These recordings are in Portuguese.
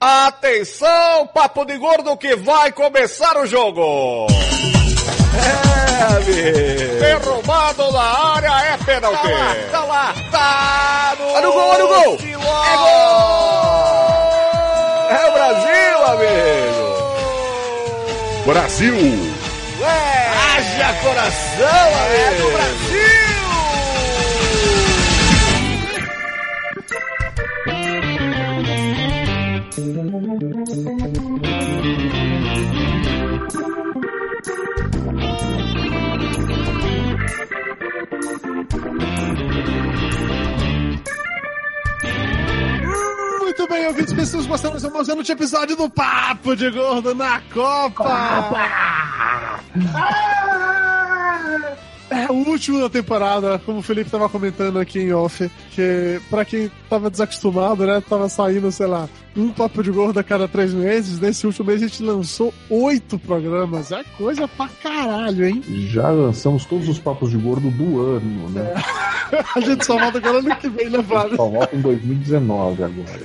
Atenção, papo de gordo que vai começar o jogo. É, amigo. Derrubado na área é pênalti. Tá lá, tá lá, tá no, olha o gol, olha o gol. É gol. É o Brasil, amigo. Brasil. É. Haja coração, amigo. É do Brasil. Muito bem, ouvintes, pessoas gostando do mais um episódio do Papo de Gordo na Copa! É o último da temporada, como o Felipe tava comentando aqui em off, que pra quem tava desacostumado, né, tava saindo, sei lá, um Papo de Gordo a cada três meses. Nesse último mês a gente lançou oito programas. É coisa pra caralho, hein? Já lançamos todos os papos de gordo do ano, né? É. a gente só volta agora ano que vem, né, Fábio? Só volta em 2019 agora.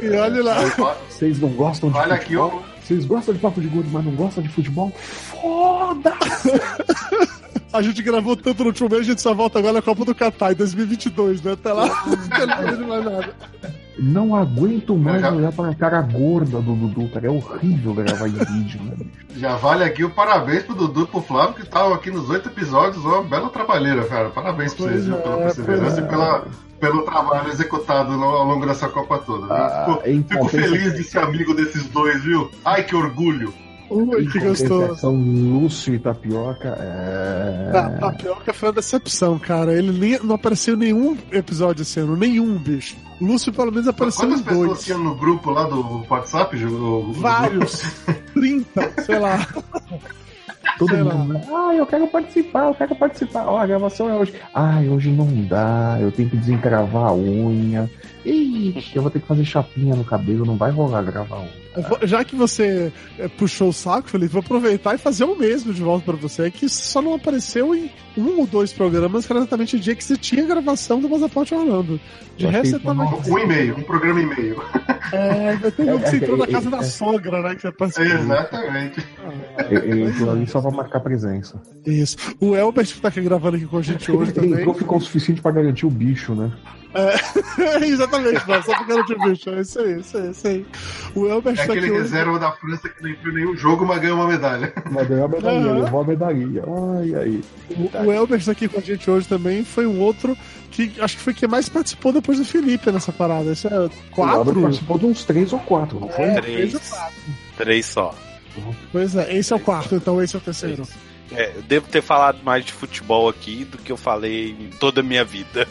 E olha lá. Vocês não gostam de Olha futebol? aqui, Vocês gostam de papo de gordo, mas não gostam de futebol? Foda! A gente gravou tanto no último mês, a gente só volta agora na Copa do Catar em 2022, né? Até lá, não mais nada. Não aguento mais Já- olhar para a cara gorda do Dudu, cara. É horrível gravar em vídeo, né? Já vale aqui o parabéns pro Dudu e pro Flávio que estavam aqui nos oito episódios. Uma bela trabalheira, cara. Parabéns pra vocês, viu, pela Pois é, perseverança pois e pela, pelo trabalho executado no- ao longo dessa Copa toda. Ah, Fico, em fico feliz de ser amigo desses dois, viu? Ai, que orgulho. Ui, que gostoso. São Lúcio e Tapioca. É... A tapioca foi uma decepção, cara. Ele nem, não apareceu em nenhum episódio esse ano, nenhum, bicho. O Lúcio pelo menos apareceu Quantas em pessoas dois. tinham no grupo lá do WhatsApp? Ju? O- o- Vários. 30, sei lá. Todo Sei lá. mundo. Ah, eu quero participar, eu quero participar. Ó, a gravação é hoje. Ai, hoje não dá, eu tenho que desencravar a unha. Ixi, eu vou ter que fazer chapinha no cabelo, não vai rolar gravar a unha. Eu vou- Já que você eh, puxou o saco, Felipe, vou aproveitar e fazer o mesmo de volta pra você, que só não apareceu em um ou dois programas, que era exatamente o dia que você tinha gravação do Passaporte Orlando. De resto, você tava. Um e-mail, um programa e meio. É, teve um que você É, entrou é, na casa é, da é. sogra, né? Que você participou. Exatamente. Eu, eu entro ali só pra marcar presença. Isso. O Elbert que tá aqui gravando aqui com a gente hoje Ele também. entrou, ficou o suficiente pra garantir o bicho, né? É, exatamente, mano, só porque de bicho. É isso aí, isso aí, isso aí. O Elbert É tá aqui aquele hoje. reserva da França que não entrou nenhum jogo, mas ganhou uma medalha. Vai ganhar a medalhinha, Aham. levou a medalhinha. Ai, aí. O, o Elbert tá aqui com a gente hoje também foi um outro que acho que foi quem mais participou depois do Felipe nessa parada. Esse é quatro? participou de uns três ou quatro, não foi? É, Três. três ou quatro. Três só. Pois é, esse é o quarto, então esse é o terceiro. É, eu devo ter falado mais de futebol aqui do que eu falei em toda a minha vida.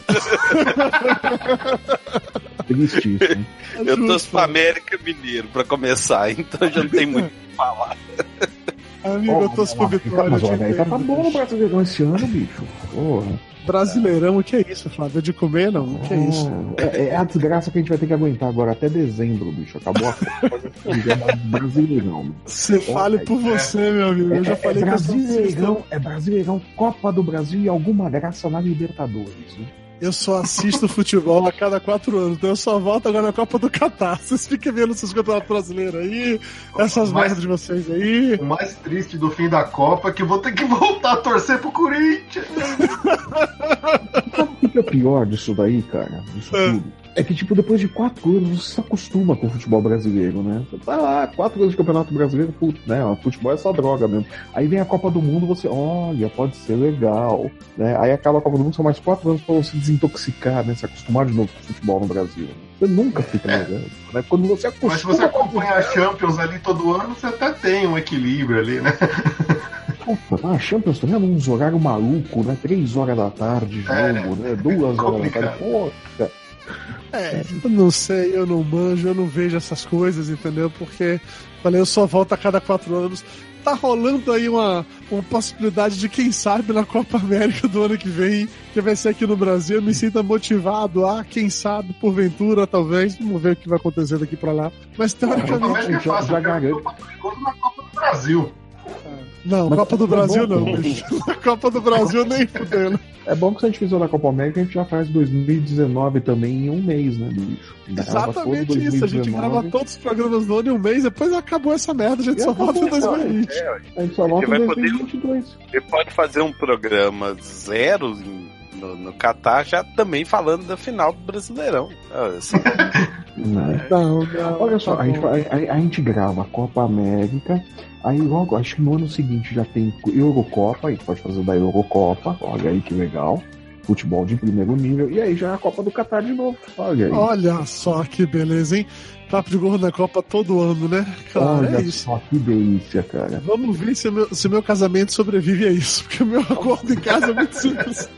Tristíssimo. É Eu tô justo. pro América Mineiro pra começar, então já não tem muito o que falar. Amigo, eu tô pro Vitória. Mas olha, te aí tá, tá bom o bicho. Brasileirão esse ano, bicho. Porra. Brasileirão, o que é isso, Flávio? É de comer, não? O que é isso? É, é a desgraça que a gente vai ter que aguentar agora até dezembro, bicho. Acabou a Copa, Brasileirão. Você fale por você, meu amigo. Eu já É, falei é Brasileirão, é Brasileirão, Copa do Brasil e alguma graça na Libertadores. Né? Eu só assisto futebol a cada quatro anos, então eu só volto agora na Copa do Catar. Vocês fiquem vendo esses campeonatos brasileiros aí, essas merdas de vocês aí. O mais triste do fim da Copa é que eu vou ter que voltar a torcer pro Corinthians. Sabe o que é pior disso daí, cara? Disso É. tudo? É que, tipo, depois de quatro anos, você se acostuma com o futebol brasileiro, né? Você tá lá, quatro anos de campeonato brasileiro, putz, né? O futebol é só droga mesmo. Aí vem a Copa do Mundo, você, olha, pode ser legal, né? Aí acaba a Copa do Mundo, são mais quatro anos pra você desintoxicar, né? Se acostumar de novo com o futebol no Brasil. Você nunca fica legal, né? Quando você acostuma... Mas se você acompanha a Champions ali todo ano, você até tem um equilíbrio ali, né? Puta, a Champions também é uns horário maluco, né? Três horas da tarde, jogo, É, né? Duas horas da tarde. complicado. É, eu não sei, eu não manjo, eu não vejo essas coisas, entendeu? Porque, falei, eu só volto a cada quatro anos. Tá rolando aí uma, uma possibilidade de, quem sabe, na Copa América do ano que vem, que vai ser aqui no Brasil, eu me sinta motivado a, quem sabe, porventura, talvez, vamos ver o que vai acontecer daqui pra lá. Mas A teoricamente. Copa América é já- fácil, já eu quero garanto. na Copa do Brasil. Não, Mas Copa do bom, Brasil não, bicho. Copa do Brasil nem fudendo. É bom que se a gente fizer na Copa América, a gente já faz 2019 também em um mês, né, bicho? Exatamente isso. A gente grava todos os programas do ano em um mês, depois acabou essa merda, a gente só volta em 2020. É, a gente só volta em 2022. Poder, ele pode fazer um programa zero no, no Qatar já também falando da final do Brasileirão. Assim. Não, não, Olha só, a gente, a, a gente grava a Copa América, Aí logo, acho que no ano seguinte já tem Eurocopa, a gente pode fazer da Eurocopa, olha aí que legal. Futebol de primeiro nível, e aí já é a Copa do Catar de novo. Olha aí. Olha só que beleza, hein? Papo de gorro na Copa todo ano, né? Cara, olha é isso. só que delícia, cara. Vamos ver se meu, se meu casamento sobrevive a isso, porque o meu acordo em casa é muito simples.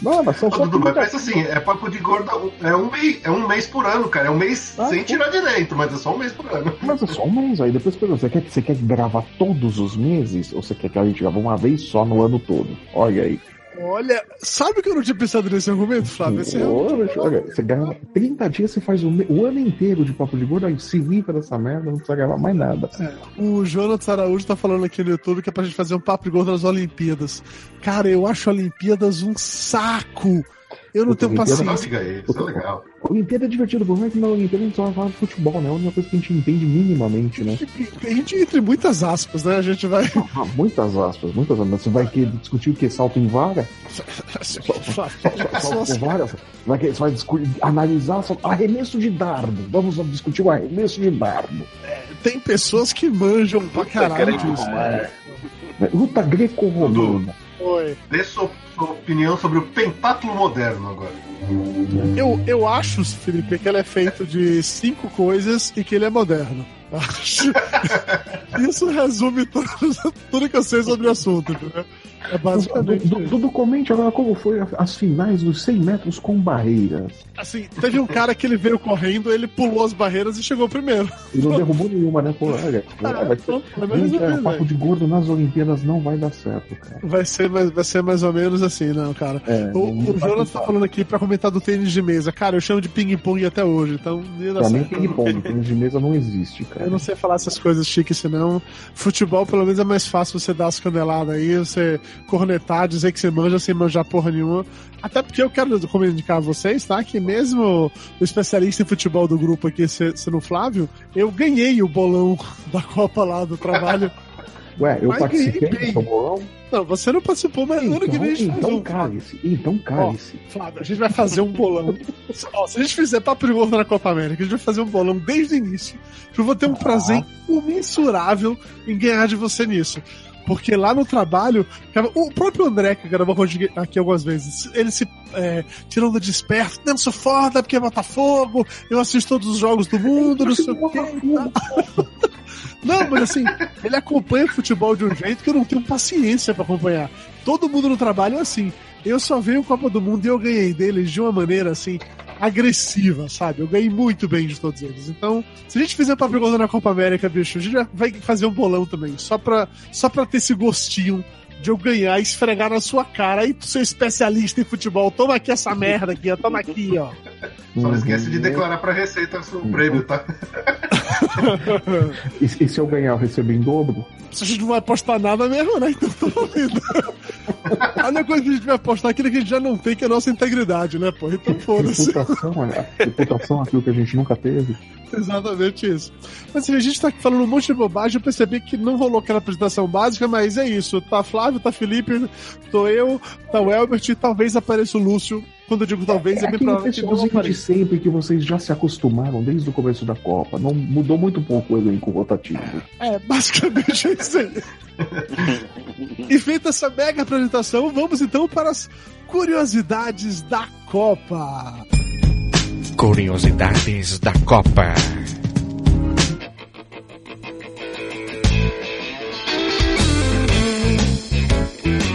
Não, mas são só mas pensa assim, é papo de gordo, é um, mês, é um mês por ano, cara. É um mês ah, sem tirar direito, mas é só um mês por ano. Mas é só um mês, aí depois pergunta, você quer, você quer gravar todos os meses? Ou você quer que a gente grave uma vez só no ano todo? Olha aí. Olha, sabe que eu não tinha pensado nesse argumento, Flávio? Esse é olha, você grava 30 dias, você faz o, o, ano inteiro de papo de gordo, aí se livra dessa merda, não precisa gravar mais nada. É, o Jonathan Araújo tá falando aqui no YouTube que é pra gente fazer um papo de gordo nas Olimpíadas. Cara, eu acho Olimpíadas um saco. Eu não tenho paciência. Isso é legal. Olimpíada é divertido, por mais que na Olimpíada a gente só vai falar de futebol, né? É a única coisa que a gente entende minimamente, né? A gente entre muitas aspas, né? A gente vai. Ah, muitas aspas, muitas aspas. Você vai querer discutir o que? Salto em vara? Salto em vara? Vai, você vai discutir, analisar arremesso de dardo. Vamos discutir o arremesso de dardo. É, tem pessoas que manjam pra caralho disso. É. Luta greco-romana. Oi. Dê sua, sua opinião sobre o pentáculo moderno agora. Eu, eu acho, Felipe, que ele é feito de cinco coisas e que ele é moderno. Acho. Isso resume tudo, tudo que eu sei sobre o assunto, entendeu? É basicamente. Tudo comente agora como foi as finais dos 100 metros com barreiras. Assim, teve um cara que ele veio correndo, ele pulou as barreiras e chegou primeiro. E não derrubou nenhuma, né? Pô, olha, ah, vai ser, gente, é, papo de gordo nas Olimpíadas não vai dar certo, cara. Vai ser, mais, vai ser mais ou menos assim, não, cara. É, o o Jonas tá falando aqui pra comentar do tênis de mesa. Cara, eu chamo de ping-pong até hoje, então. Pra mim, ping-pong, tênis de mesa não existe, cara. Eu não sei falar essas coisas chiques, senão. Futebol, pelo menos, é mais fácil você dar as caneladas aí, você cornetar, dizer que você manja sem manjar porra nenhuma. Até porque eu quero comunicar a vocês, tá? Que mesmo o especialista em futebol do grupo aqui, sendo Flávio, eu ganhei o bolão da Copa lá do trabalho. Ué, eu mas participei do bolão? Não, você não participou, mas então, ano que vem a gente então faz um. Cale-se, então cale-se. Flávio, a gente vai fazer um bolão. Ó, se a gente fizer papo de na Copa América, a gente vai fazer um bolão desde o início. Eu vou ter um ah. prazer imensurável em ganhar de você nisso. Porque lá no trabalho, o próprio André, que gravou aqui algumas vezes, ele se é, tirando de esperto, não sou foda porque é Botafogo, eu assisto todos os jogos do mundo, não sei o quê. Não, mas assim, ele acompanha futebol de um jeito que eu não tenho paciência para acompanhar. Todo mundo no trabalho é assim. Eu só veio Copa do Mundo e eu ganhei deles de uma maneira assim, agressiva, sabe? Eu ganhei muito bem de todos eles. Então, se a gente fizer uma pergunta na Copa América, bicho, a gente vai fazer um bolão também, só pra, só pra ter esse gostinho de eu ganhar e esfregar na sua cara. Aí, seu especialista em futebol, toma aqui essa merda aqui, ó. Toma aqui, ó. Só não esquece de declarar pra Receita o prêmio, tá? e, e, se eu ganhar, eu recebo em dobro? A gente não vai apostar nada mesmo, né? Então tô ouvindo. A única coisa que a gente vai apostar é aquilo que a gente já não tem, que é a nossa integridade, né, pô? Então foda-se. Reputação, olha. Reputação, aquilo que a gente nunca teve. Exatamente isso. Mas assim, a gente tá falando um monte de bobagem, eu percebi que não rolou aquela apresentação básica, mas é isso. Tá Flávio, tá Felipe, tô eu, tá o Elbert e talvez apareça o Lúcio quando eu digo talvez, é, é bem provável que não de sempre que vocês já se acostumaram desde o começo da Copa. Não mudou muito pouco o elenco rotativo. É, basicamente é isso aí. e feita essa mega apresentação, vamos então para as curiosidades da Copa. Curiosidades da Copa.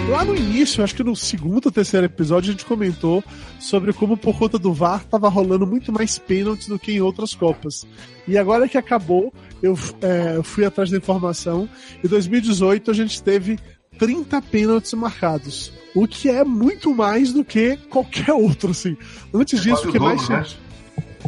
Lá no início, acho que no segundo ou terceiro episódio, a gente comentou sobre como por conta do VAR tava rolando muito mais pênaltis do que em outras Copas. E agora que acabou, eu é, fui atrás da informação. Em 2018 a gente teve 30 pênaltis marcados. O que é muito mais do que qualquer outro, assim. Antes disso, o que mais. Né?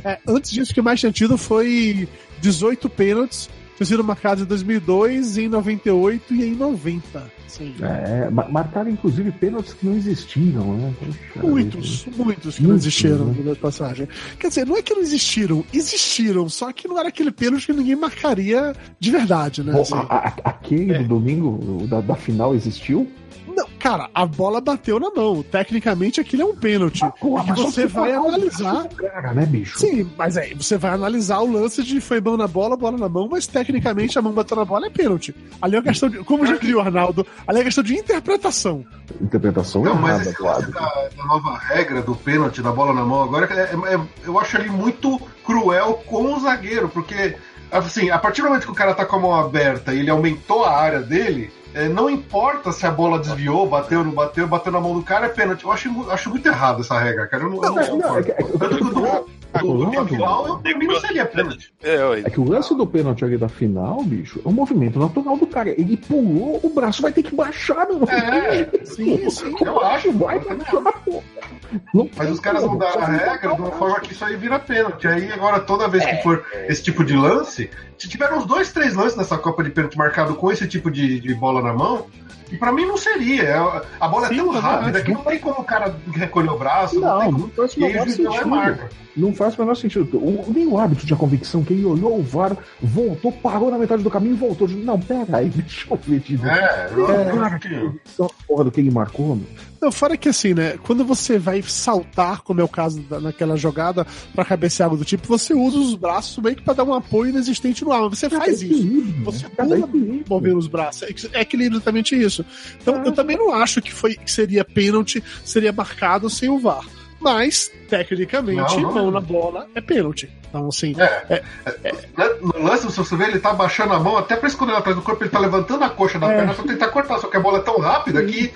É, antes disso, o que mais tinha tido foi 18 pênaltis tinham sido marcados em 2002, em 98 e em 90. Sim. É, marcaram inclusive pênaltis que não existiram, né? Poxa, muitos, é... muitos que não existiram né? passagem. Quer dizer, não é que não existiram, existiram, só que não era aquele pênalti que ninguém marcaria de verdade, né? Assim. A, a, aquele é. do domingo da, da final existiu? Não, cara, a bola bateu na mão. Tecnicamente aquilo é um pênalti. Ah, porra, que você vai analisar. Cara, né, bicho? Sim, mas aí você vai analisar o lance de foi mão na bola, bola na mão, mas tecnicamente a mão bateu na bola é pênalti. Ali é uma questão de. Como já diria o Arnaldo, ali é questão de interpretação. Interpretação Não, mas esse lado. Da, da, nova regra do pênalti, da bola na mão, agora é, é, é, eu acho ali muito cruel com o zagueiro, porque assim, a partir do momento que o cara tá com a mão aberta e ele aumentou a área dele, é, não importa se a bola desviou, bateu, não bateu, bateu na mão do cara, é pênalti. Eu acho, acho muito errado essa regra, cara. Eu não, não, eu não, não é, é, Tanto que do, do, final, eu termino seria pênalti. É, é que o lance do pênalti ali da final, bicho, é um movimento natural do cara. Ele pulou, o braço vai ter que baixar, meu É, sim, sim. Eu acho, vai baixar, Mas os caras mudaram a regra de uma forma que isso aí vira pênalti. Aí agora, toda vez que for esse tipo de lance, se tiver uns dois, três lances nessa Copa de pênalti marcado com esse tipo de, de bola na mão, e pra mim não seria. É, a bola Sim, é tão rápida que não tem como o cara recolher o braço. Não, não, não faz o menor sentido. Não faz o menor sentido. O, nem o árbitro tinha convicção que ele olhou o VAR, voltou, parou na metade do caminho e voltou. Não, pera aí, deixa eu ver de novo. É, é, que... Só porra do que ele marcou, meu. Não, fora que assim, né? Quando você vai saltar, como é o caso da, naquela jogada, pra cabecear algo do tipo, você usa os braços meio que pra dar um apoio inexistente no ar. Mas você faz isso. Você pula movendo os braços. É, é equilíbrio exatamente isso. Então, eu também não acho que, foi, que seria pênalti, seria marcado sem o VAR. Mas, tecnicamente, não, não, mão na bola é pênalti. Então, assim. É, é, é, é. no lance, você vê, ele tá baixando a mão, até pra esconder atrás do corpo, ele tá levantando a coxa da é. perna pra tentar cortar. Só que a bola é tão rápida que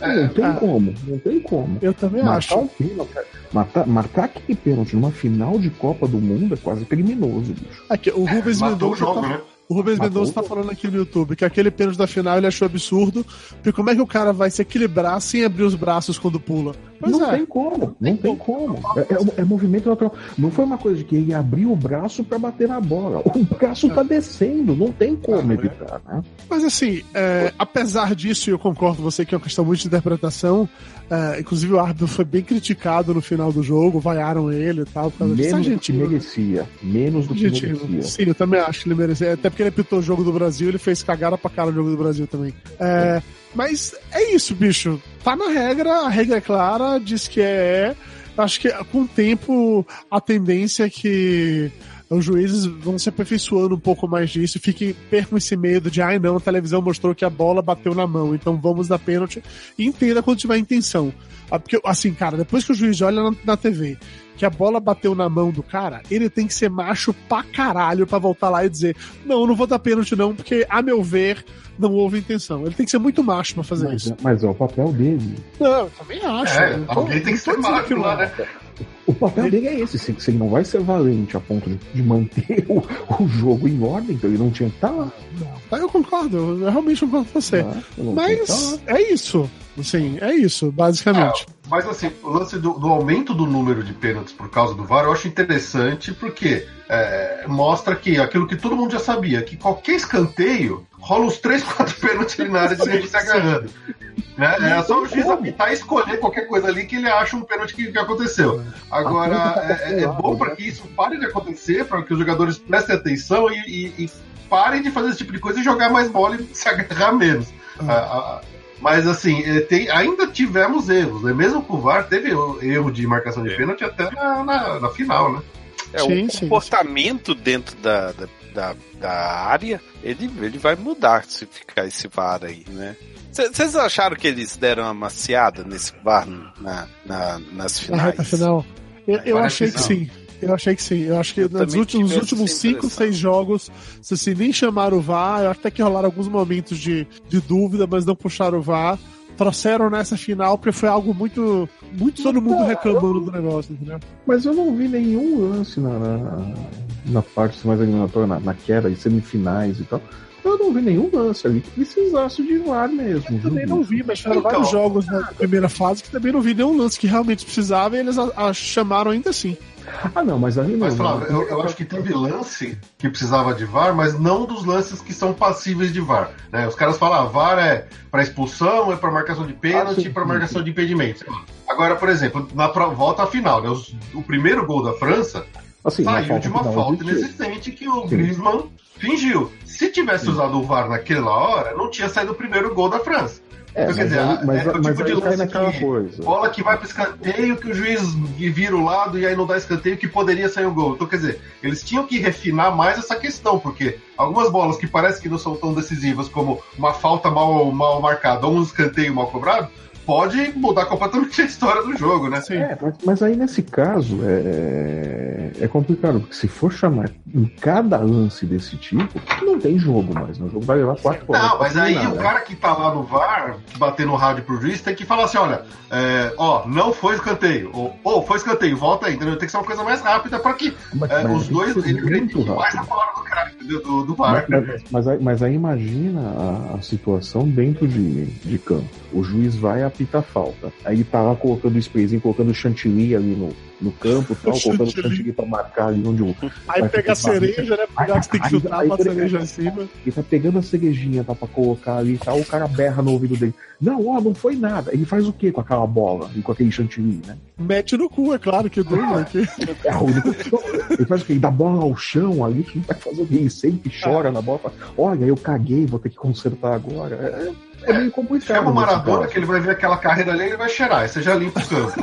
é, não tem ah, como, não tem como. Eu também marcar acho. Um pênalti, matar, marcar aquele pênalti numa final de Copa do Mundo é quase criminoso, bicho. Aqui, o Rubens Mendonça. Tá... Né? O Rubens Mendonça tá falando aqui no YouTube que aquele pênalti da final ele achou absurdo, porque como é que o cara vai se equilibrar sem abrir os braços quando pula? Pois não é. tem como, não tem como. É, é, é, movimento natural. Não foi uma coisa de que ele abriu o braço para bater na bola. O braço tá descendo, não tem como evitar, né? Mas assim, é, apesar disso, e eu concordo com você que é uma questão muito de interpretação, é, inclusive o árbitro foi bem criticado no final do jogo, vaiaram ele e tal, causa Menos do que merecia. Menos do que merecia. Sim, eu também acho que ele merecia. Até porque ele apitou o jogo do Brasil, ele fez cagada pra cara o jogo do Brasil também. É, mas é isso, bicho. Tá na regra, a regra é clara, diz que é. Acho que com o tempo a tendência é que os juízes vão se aperfeiçoando um pouco mais disso, fiquem, percam esse medo de, ai não, a televisão mostrou que a bola bateu na mão, então vamos dar pênalti, e entenda quando tiver intenção. Ah, porque, assim, cara, depois que o juiz olha na, na TV que a bola bateu na mão do cara, ele tem que ser macho pra caralho pra voltar lá e dizer: Não, não vou dar pênalti, não, porque, a meu ver, não houve intenção. Ele tem que ser muito macho pra fazer mas, isso. É, mas é o papel dele. Não, eu também acho. É, alguém tem que ser macho lá, né? O papel dele é esse, se, ele não vai ser valente a ponto de, manter o, o, jogo em ordem, então ele não tinha que estar lá. Não, eu concordo, eu realmente concordo com você. Ah, Mas é isso. Sim, é isso, basicamente. É, mas assim, o lance do, do, aumento do número de pênaltis por causa do VAR eu acho interessante porque é, mostra que aquilo que todo mundo já sabia, que qualquer escanteio rola uns 3, 4 pênaltis ali na área de gente se agarrando. Né? É só o juiz apitar e escolher qualquer coisa ali que ele acha um pênalti que, que aconteceu. Agora, é, é bom para que isso pare de acontecer, para que os jogadores prestem atenção e, e, e, parem de fazer esse tipo de coisa e jogar mais bola e se agarrar menos. Ah. Mas assim, tem, ainda tivemos erros, né? Mesmo com o VAR, teve erro de marcação de é. pênalti até na, na, na final, né? É, sim, o sim, comportamento sim. dentro da, da, da, da, área, ele, ele vai mudar se ficar esse VAR aí, né? Vocês acharam que eles deram uma maciada nesse VAR na, na, nas finais? Na final. Eu, eu achei que sim. Eu achei que sim. Eu acho que eu nos últimos, nos últimos cinco, seis jogos, se assim, nem chamaram o VAR, eu até que rolaram alguns momentos de, de dúvida, mas não puxaram o VAR. Trouxeram nessa final porque foi algo muito. Muito todo mundo reclamando do negócio, entendeu? Mas eu não vi nenhum lance na, na na parte mais eliminatória, na, na queda e semifinais e tal, eu não vi nenhum lance ali que precisasse de VAR mesmo. Eu também não vi, mas tiveram então, vários jogos na primeira fase que também não vi nenhum lance que realmente precisava e eles a, a chamaram ainda assim. Ah, não, mas ali não. Mas, Flávio, eu, eu, acho que teve lance que precisava de VAR, mas não dos lances que são passíveis de VAR. Né? Os caras falam, ah, VAR é para expulsão, é para marcação de pênalti, ah, para marcação de impedimento. Agora, por exemplo, na volta final, né, o primeiro gol da França assim, saiu de uma falta inexistente que o Griezmann fingiu. Se tivesse Sim. usado o VAR naquela hora, não tinha saído o primeiro gol da França. É, então, quer dizer, aí, mas, é, o tipo de cai naquela que, coisa. Bola que vai para escanteio, que o juiz vira o lado e aí não dá escanteio, que poderia sair um gol. Então, quer dizer, eles tinham que refinar mais essa questão, porque algumas bolas que parecem que não são tão decisivas, como uma falta mal, mal marcada ou um escanteio mal cobrado, pode mudar completamente a história do jogo, né? Sim. É, mas, mas, aí nesse caso é, é, é complicado, porque se for chamar em cada lance desse tipo, não tem jogo mais. Né? O jogo vai levar quatro horas. Não, mas aí o cara que tá lá no VAR, bater no rádio pro juiz, tem que falar assim: olha, é, ó, não foi escanteio. Ou, ou foi escanteio, volta aí, entendeu? Tem que ser uma coisa mais rápida para que mas, é, mas os dois acreditem mais na palavra do cara, entendeu? Do, do VAR. Mas, mas, aí, mas aí imagina a, a situação dentro de, de campo. O juiz vai a apita falta. Aí ele tá lá colocando o sprayzinho, colocando chantilly ali no, no campo, tal, colocando chantilly pra marcar ali onde o. Aí pega a cereja, né? Pegar que tem que chutar aí, aí, cereja em cima. Ele tá pegando a cerejinha tá, pra colocar ali e tal, o cara berra no ouvido dele. Não, ó, não foi nada. Ele faz o que com aquela bola e com aquele chantilly, né? Mete no cu, é claro que né? Que... É, ele faz o que? Ele dá bola ao chão ali, que vai fazer o quê? Ele sempre chora é. na bola. Fala, Olha, eu caguei, vou ter que consertar agora. É, é meio complicado. Chama o Maradona que ele vai ver aquela carreira ali e ele vai cheirar. Aí você já limpa o campo.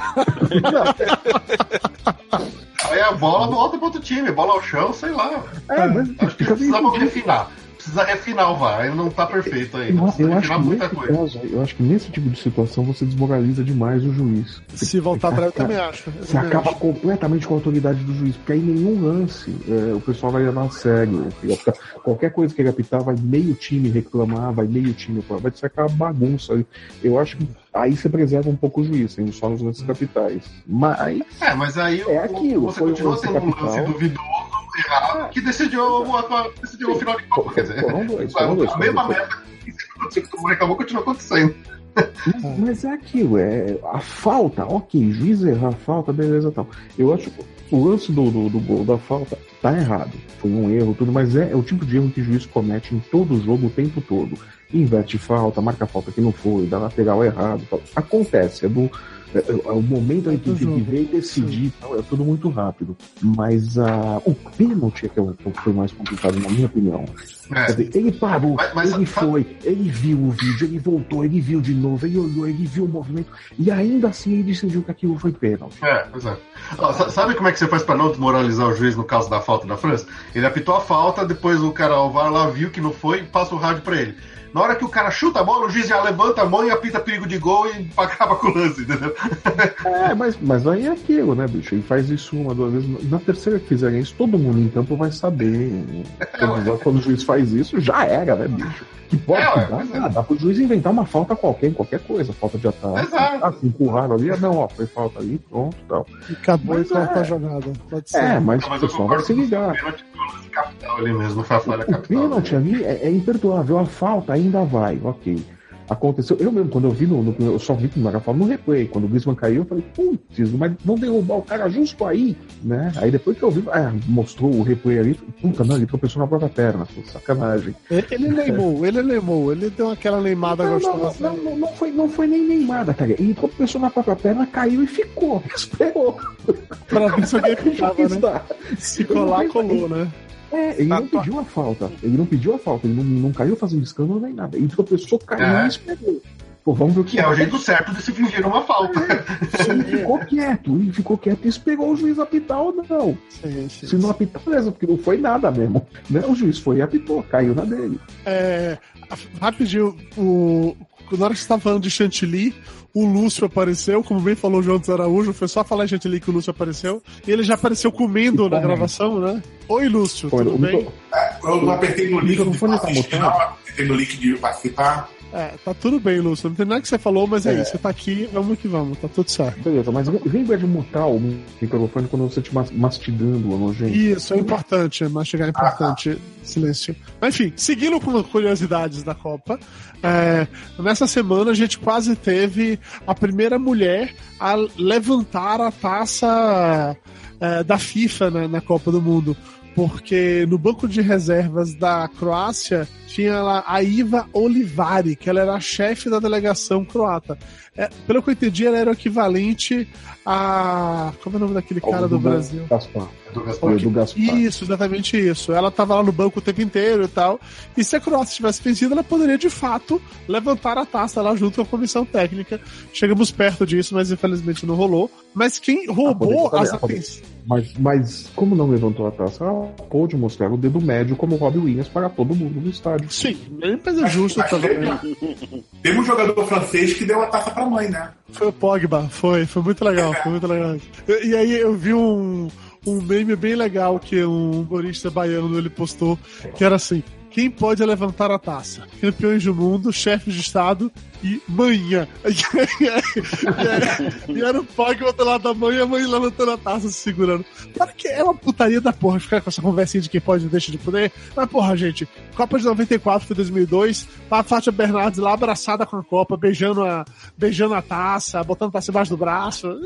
Aí a bola volta pro outro time, bola ao chão, sei lá. É, mas Acho que precisava refinar precisa refinar o VAR, ele não tá perfeito ainda. Eu, eu acho que muita coisa. Caso, eu acho que nesse tipo de situação você desmoraliza demais o juiz. Se voltar atrás, eu também acho. Eu você também acaba acho. completamente com a autoridade do juiz, porque aí nenhum lance é, o pessoal vai levar a sério. Qualquer coisa que ele apitar, vai meio time reclamar, vai meio time vai ser aquela bagunça. Eu acho que aí você preserva um pouco o juiz, sendo só nos lances capitais. Mas. É, mas aí é aquilo, você continua tendo um lance duvidoso errado que decidiu, decidiu o final de Copa. Quer dizer, foram dois, foram dois, a mesma merda que o acabou continua acontecendo. Mas é aquilo, é a falta, ok, juiz errar a falta, beleza tal. Eu acho que o lance do, do, do, gol da falta tá errado. Foi um erro, tudo, mas é, é o tipo de erro que o juiz comete em todo o jogo o tempo todo. Inverte falta, marca falta que não foi, dá lateral errado. Tal. Acontece, é do, é, é, é, o momento em que tem que ver e decidir, então, é tudo muito rápido. Mas uh, o pênalti é que, é o, que foi mais complicado, na minha opinião. É. Dizer, ele parou, mas, mas, ele foi, ele viu o vídeo, ele voltou, ele viu de novo, ele olhou, ele viu o movimento, e ainda assim ele decidiu que aquilo foi pênalti. É, pois é. sabe como é que você faz para não desmoralizar o juiz no caso da falta da França? Ele apitou a falta, depois o cara o VAR lá viu que não foi, passa o rádio para ele. Na hora que o cara chuta a bola, o juiz já levanta a mão e apita perigo de gol e acaba com o lance, entendeu? É, mas, mas aí é aquilo, né, bicho? Ele faz isso uma, duas vezes. Na terceira que fizerem isso, todo mundo em campo vai saber. Quando, quando o juiz faz isso, já era, né, bicho? Que pode é, dar, é. dá pro juiz inventar uma falta qualquer, em qualquer coisa, falta de ataque. Exato. Ah, empurraram ali, não, ó, foi falta ali, pronto tal. Acabou e corta é. a jogada. Pode ser. É, mas, mas o pessoal vai se ligar. Capital ali mesmo, foi a falha capital. O pênalti ali é, é imperdoável, a falta ainda vai, ok. Aconteceu, eu mesmo, quando eu vi no, no eu só vi no Marafal no replay, quando o Griezmann caiu, eu falei, putz, mas vão derrubar o cara justo aí, né? Aí depois que eu vi, é, mostrou o replay ali, puta, não, ele tropeçou na própria perna, sacanagem. Ele neimou, ele neimou, ele deu aquela neimada não, gostosa. Não, não, não, foi, não foi nem neimada, cara. Ele tropeçou na própria perna, caiu e ficou, esperou. pra ver se alguém ficava, né? Se colar, colou, né? É, ele não pediu a falta. Ele não pediu a falta, ele não, não caiu fazendo escândalo nem nada. Ele tropeçou, caiu é. e esperou. Pô, vamos ver o que, que é. o jeito certo de se fingir uma falta. Ele ficou quieto, ele ficou quieto e esperou o juiz apitar ou não. Sim, sim, se não apitar, beleza, porque não foi nada mesmo. Né? O juiz foi e apitou, caiu na dele. É, rapidinho, o, na hora que você estava falando de chantilly, o Lúcio apareceu, como bem falou o João dos Araújo, foi só falar gente ali que o Lúcio apareceu, e ele já apareceu comendo na gravação, né? Oi, Lúcio, Foi, tudo bem? É, eu não apertei no link de participar, apertei no link de participar, É, tá tudo bem, Lúcio. Não tem nada que você falou, mas é, é. isso. Você tá aqui, vamos que vamos, tá tudo certo. Beleza, mas lembra de mutar o microfone quando você estiver mastigando o nojento. Isso, é importante. Mastigar é importante. Ah. Silêncio. Mas enfim, seguindo com curiosidades da Copa, é, nessa semana a gente quase teve a primeira mulher a levantar a taça é, da FIFA né, na Copa do Mundo porque no banco de reservas da Croácia tinha lá a Iva Olivari, que ela era a chefe da delegação croata. É, pelo que eu entendi, ela era o equivalente a. Como é o nome daquele cara do, do Brasil? Gaspar. Do Gaspar. Do Gaspar. Isso, exatamente isso. Ela estava lá no banco o tempo inteiro e tal. E se a Croácia tivesse vencido, ela poderia de fato levantar a taça lá junto com a comissão técnica. Chegamos perto disso, mas infelizmente não rolou. Mas quem roubou ah, as atenções. Mas, mas como não levantou a taça, ela pôde mostrar o dedo médio como Robbie Williams para todo mundo no estádio. Sim, mas é justo mas, também. Teve um jogador francês que deu a taça pra né? Foi o Pogba, foi, foi muito legal, foi muito legal. E, e aí eu vi um, um meme bem legal que um humorista baiano ele postou, que era assim: quem pode levantar a taça? Campeões do mundo, chefes de Estado e manhã. E, era o pai que outro lado da mãe e a mãe levantando a taça se segurando. Para que é uma putaria da porra ficar com essa conversinha de quem pode e deixa de poder. Mas porra, gente, Copa de 94 foi 2002, tá a Fátima Bernardes lá abraçada com a Copa, beijando a, beijando a taça, botando a taça embaixo do braço.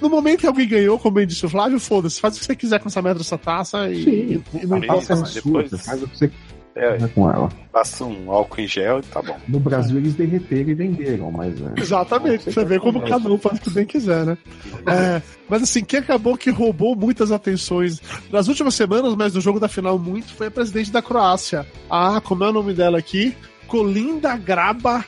No momento que alguém ganhou, como bem disse o Flávio, foda-se, faz o que você quiser com essa merda dessa taça e, Sim, e, e não importa. Depois... Faz o que você é, com ela. Passa um álcool em gel e tá bom. No Brasil eles derreteram e venderam, mas. É, Exatamente, você vê como cada um faz o que bem quiser, né? É, mas assim, quem acabou que roubou muitas atenções nas últimas semanas, mas no jogo da final muito, foi a presidente da Croácia. Ah, como é o nome dela aqui? Colinda Graba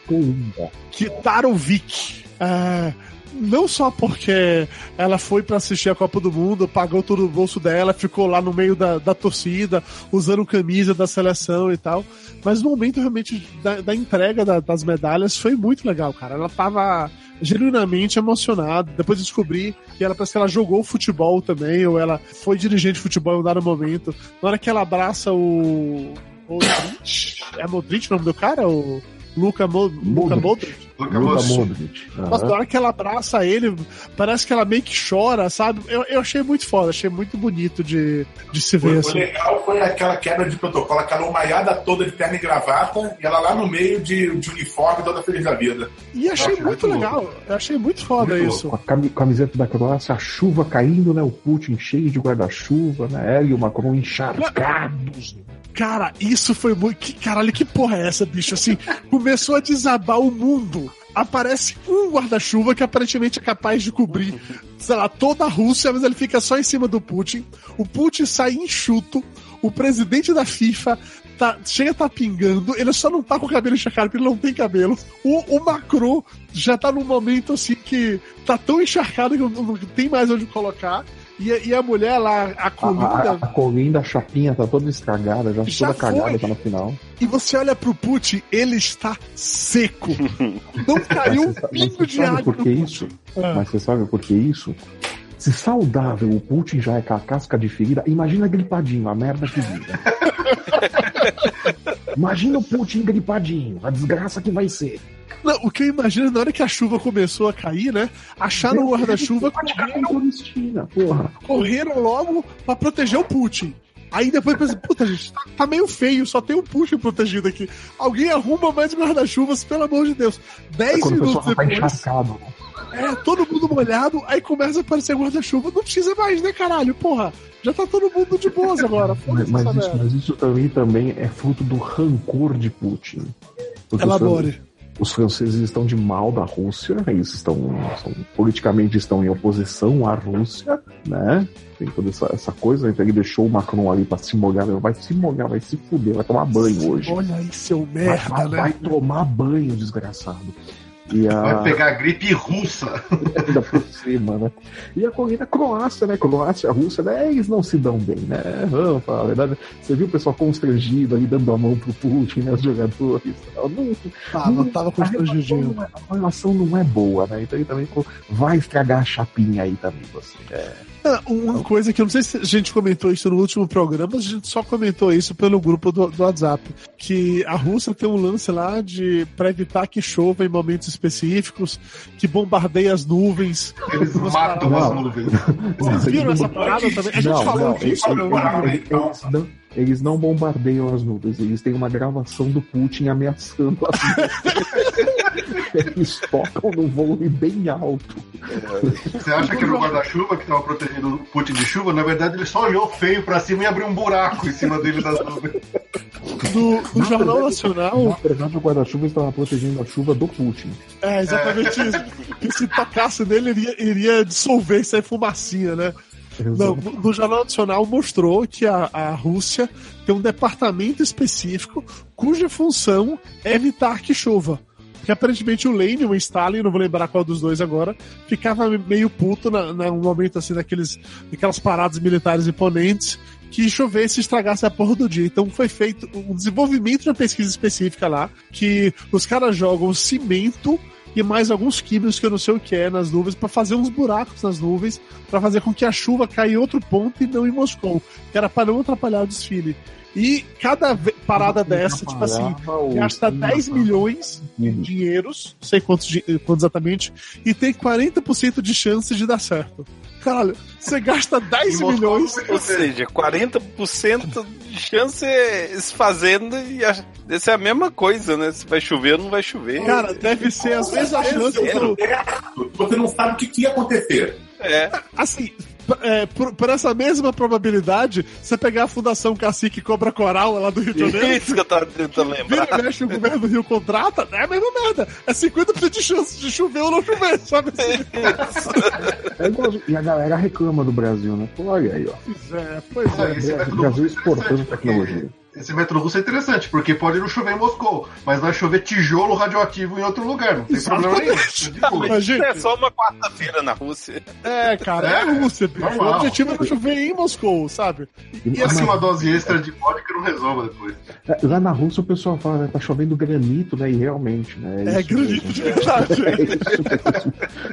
Kitarovic. É, não só porque ela foi para assistir a Copa do Mundo, pagou todo o bolso dela, ficou lá no meio da, da torcida, usando camisa da seleção e tal, mas no momento realmente da, da entrega da, das medalhas foi muito legal, cara. Ela tava genuinamente emocionada. Depois descobri que ela parece que ela jogou futebol também, ou ela foi dirigente de futebol em um dado momento. Na hora que ela abraça o. Modric? É Modric o nome do cara? O Luca, Mo... Luca Modric? Luca Modric. Nossa, na hora que ela abraça ele, parece que ela meio que chora, sabe? Eu, eu achei muito foda, achei muito bonito de, de se ver. Foi, assim. legal foi aquela quebra de protocolo, aquela maiada toda de perna e gravata, e ela lá no meio de, de uniforme toda feliz da vida. E achei muito, muito legal, louco. eu achei muito foda muito isso. Com a camiseta da Croácia, a chuva caindo, né? O Putin cheio de guarda-chuva, né? Ela e o Macron encharcados. Cara, isso foi muito. Que, caralho, que porra é essa, bicho? Assim, começou a desabar o mundo. Aparece um guarda-chuva que aparentemente é capaz de cobrir, sei lá, toda a Rússia, mas ele fica só em cima do Putin. O Putin sai enxuto. O presidente da FIFA tá, chega a tá pingando, ele só não tá com o cabelo encharcado porque ele não tem cabelo. O, o Macron já tá num momento assim que tá tão encharcado que não, não tem mais onde colocar. E, e a mulher lá, a Colinda. A, a, a Colinda, a chapinha tá toda estragada, já, já toda cagada, foi. tá no final. E você olha pro Putin, ele está seco. Não caiu um pingo de água. Por que isso? Ah. Mas você sabe por que isso? Se saudável o Putin já é com a casca de ferida, imagina gripadinho, a merda que vira. imagina o Putin gripadinho, a desgraça que vai ser. Não, o que eu imagino na hora que a chuva começou a cair, né? Acharam o guarda-chuva correram, correram logo pra proteger o Putin. Aí depois pensa, puta, gente, tá, tá, meio feio, só tem um Putin protegido aqui. Alguém arruma mais guarda-chuvas, pelo amor de Deus. Dez é minutos tá depois. Tá é, todo mundo molhado, aí começa a aparecer guarda-chuva. Não precisa mais, né, caralho? Porra, já tá todo mundo de boas agora. Mas, mas, isso, mas, isso, também, também é fruto do rancor de Putin. Porque Elabore os franceses estão de mal da Rússia, eles estão, são, politicamente estão em oposição à Rússia, né? Tem toda essa, essa coisa, então ele deixou o Macron ali pra se molhar, vai se molhar, vai se fuder, vai tomar banho hoje. Olha aí, seu merda, vai, né? Vai tomar banho, desgraçado. E a... Vai pegar a gripe russa. ainda por cima, né? E a corrida Croácia, né? Croácia, Rússia, né? Eles não se dão bem, né? Vamos falar a verdade. Você viu o pessoal constrangido ali, dando a mão pro Putin, né? Os jogadores. Não, Tava, não- tava a relação, constrangidinho. não é, a relação não é boa, né? Então ele também vai estragar a chapinha aí também, você. É. Ah, Uma coisa que eu não sei se a gente comentou isso no último programa, a gente só comentou isso pelo grupo do, do WhatsApp. Que a Rússia tem um lance lá de para evitar que chova em momentos específicos, que bombardeia as nuvens. Eles matam paradas- as nuvens. Vocês viram essa parada também? A gente Não, falou não, disso, não? não- Eles não bombardeiam as nuvens, eles têm uma gravação do Putin ameaçando as nuvens. Eles tocam no volume bem alto. Você acha que era o guarda-chuva que estava protegendo o Putin de chuva? Na verdade, ele só olhou feio pra cima e abriu um buraco em cima dele das nuvens. Do, do Jornal Nacional, Na verdade, o guarda-chuva estava protegendo a chuva do Putin. é exatamente isso. Que se tocasse nele, iria, iria dissolver, sair fumacinha, né? Não, no Jornal Nacional mostrou que a, a Rússia tem um departamento específico cuja função é evitar que chova. Porque aparentemente o Lenin, o Stalin, não vou lembrar qual dos dois agora, ficava meio puto na, na- num momento assim daqueles, daquelas paradas militares imponentes que chovesse e estragasse a porra do dia. Então foi feito um desenvolvimento de uma pesquisa específica lá, que os caras jogam cimento e mais alguns químicos que eu não sei o que é nas nuvens para fazer uns buracos nas nuvens para fazer com que a chuva caia em outro ponto e não em Moscou, que era para não atrapalhar o desfile. E cada parada dessa, tipo assim, gasta 10 milhões de dinheiros, não sei quantos, quantos exatamente, e tem 40% de chance de dar certo. Caralho, você gasta 10 Em Moscou, milhões. Ou seja, 40% de chance se fazendo e a- essa é a mesma coisa, né? Se vai chover ou não vai chover. Cara, deve ser as mesmas chances do, Você não sabe o que, que ia acontecer. É. Assim, é, por, por essa mesma probabilidade, você pegar a Fundação Cacique Cobra Coral lá do Rio de Janeiro, Isso que eu tava tentando lembrar. mexe o governo do Rio contrata, é a mesma merda. É 50% de chance de chover ou não chover, sabe? Assim, É igual- e a galera reclama do Brasil, né? Pô, olha aí, ó. pois é, pois Ah, é. esse O Brasil é exportando tecnologia. Esse método russo é interessante, porque pode não chover em Moscou, mas vai chover tijolo radioativo em outro lugar, não tem problema nenhum. Gente, É só uma quarta-feira na Rússia. é, cara, é a Rússia. O objetivo é não chover em Moscou, sabe? E, e assim, uma dose extra de vodka não resolva depois. É, Lá na Rússia o pessoal fala, né? Tá chovendo granito, né? E realmente, né? é isso granito mesmo. de verdade. É isso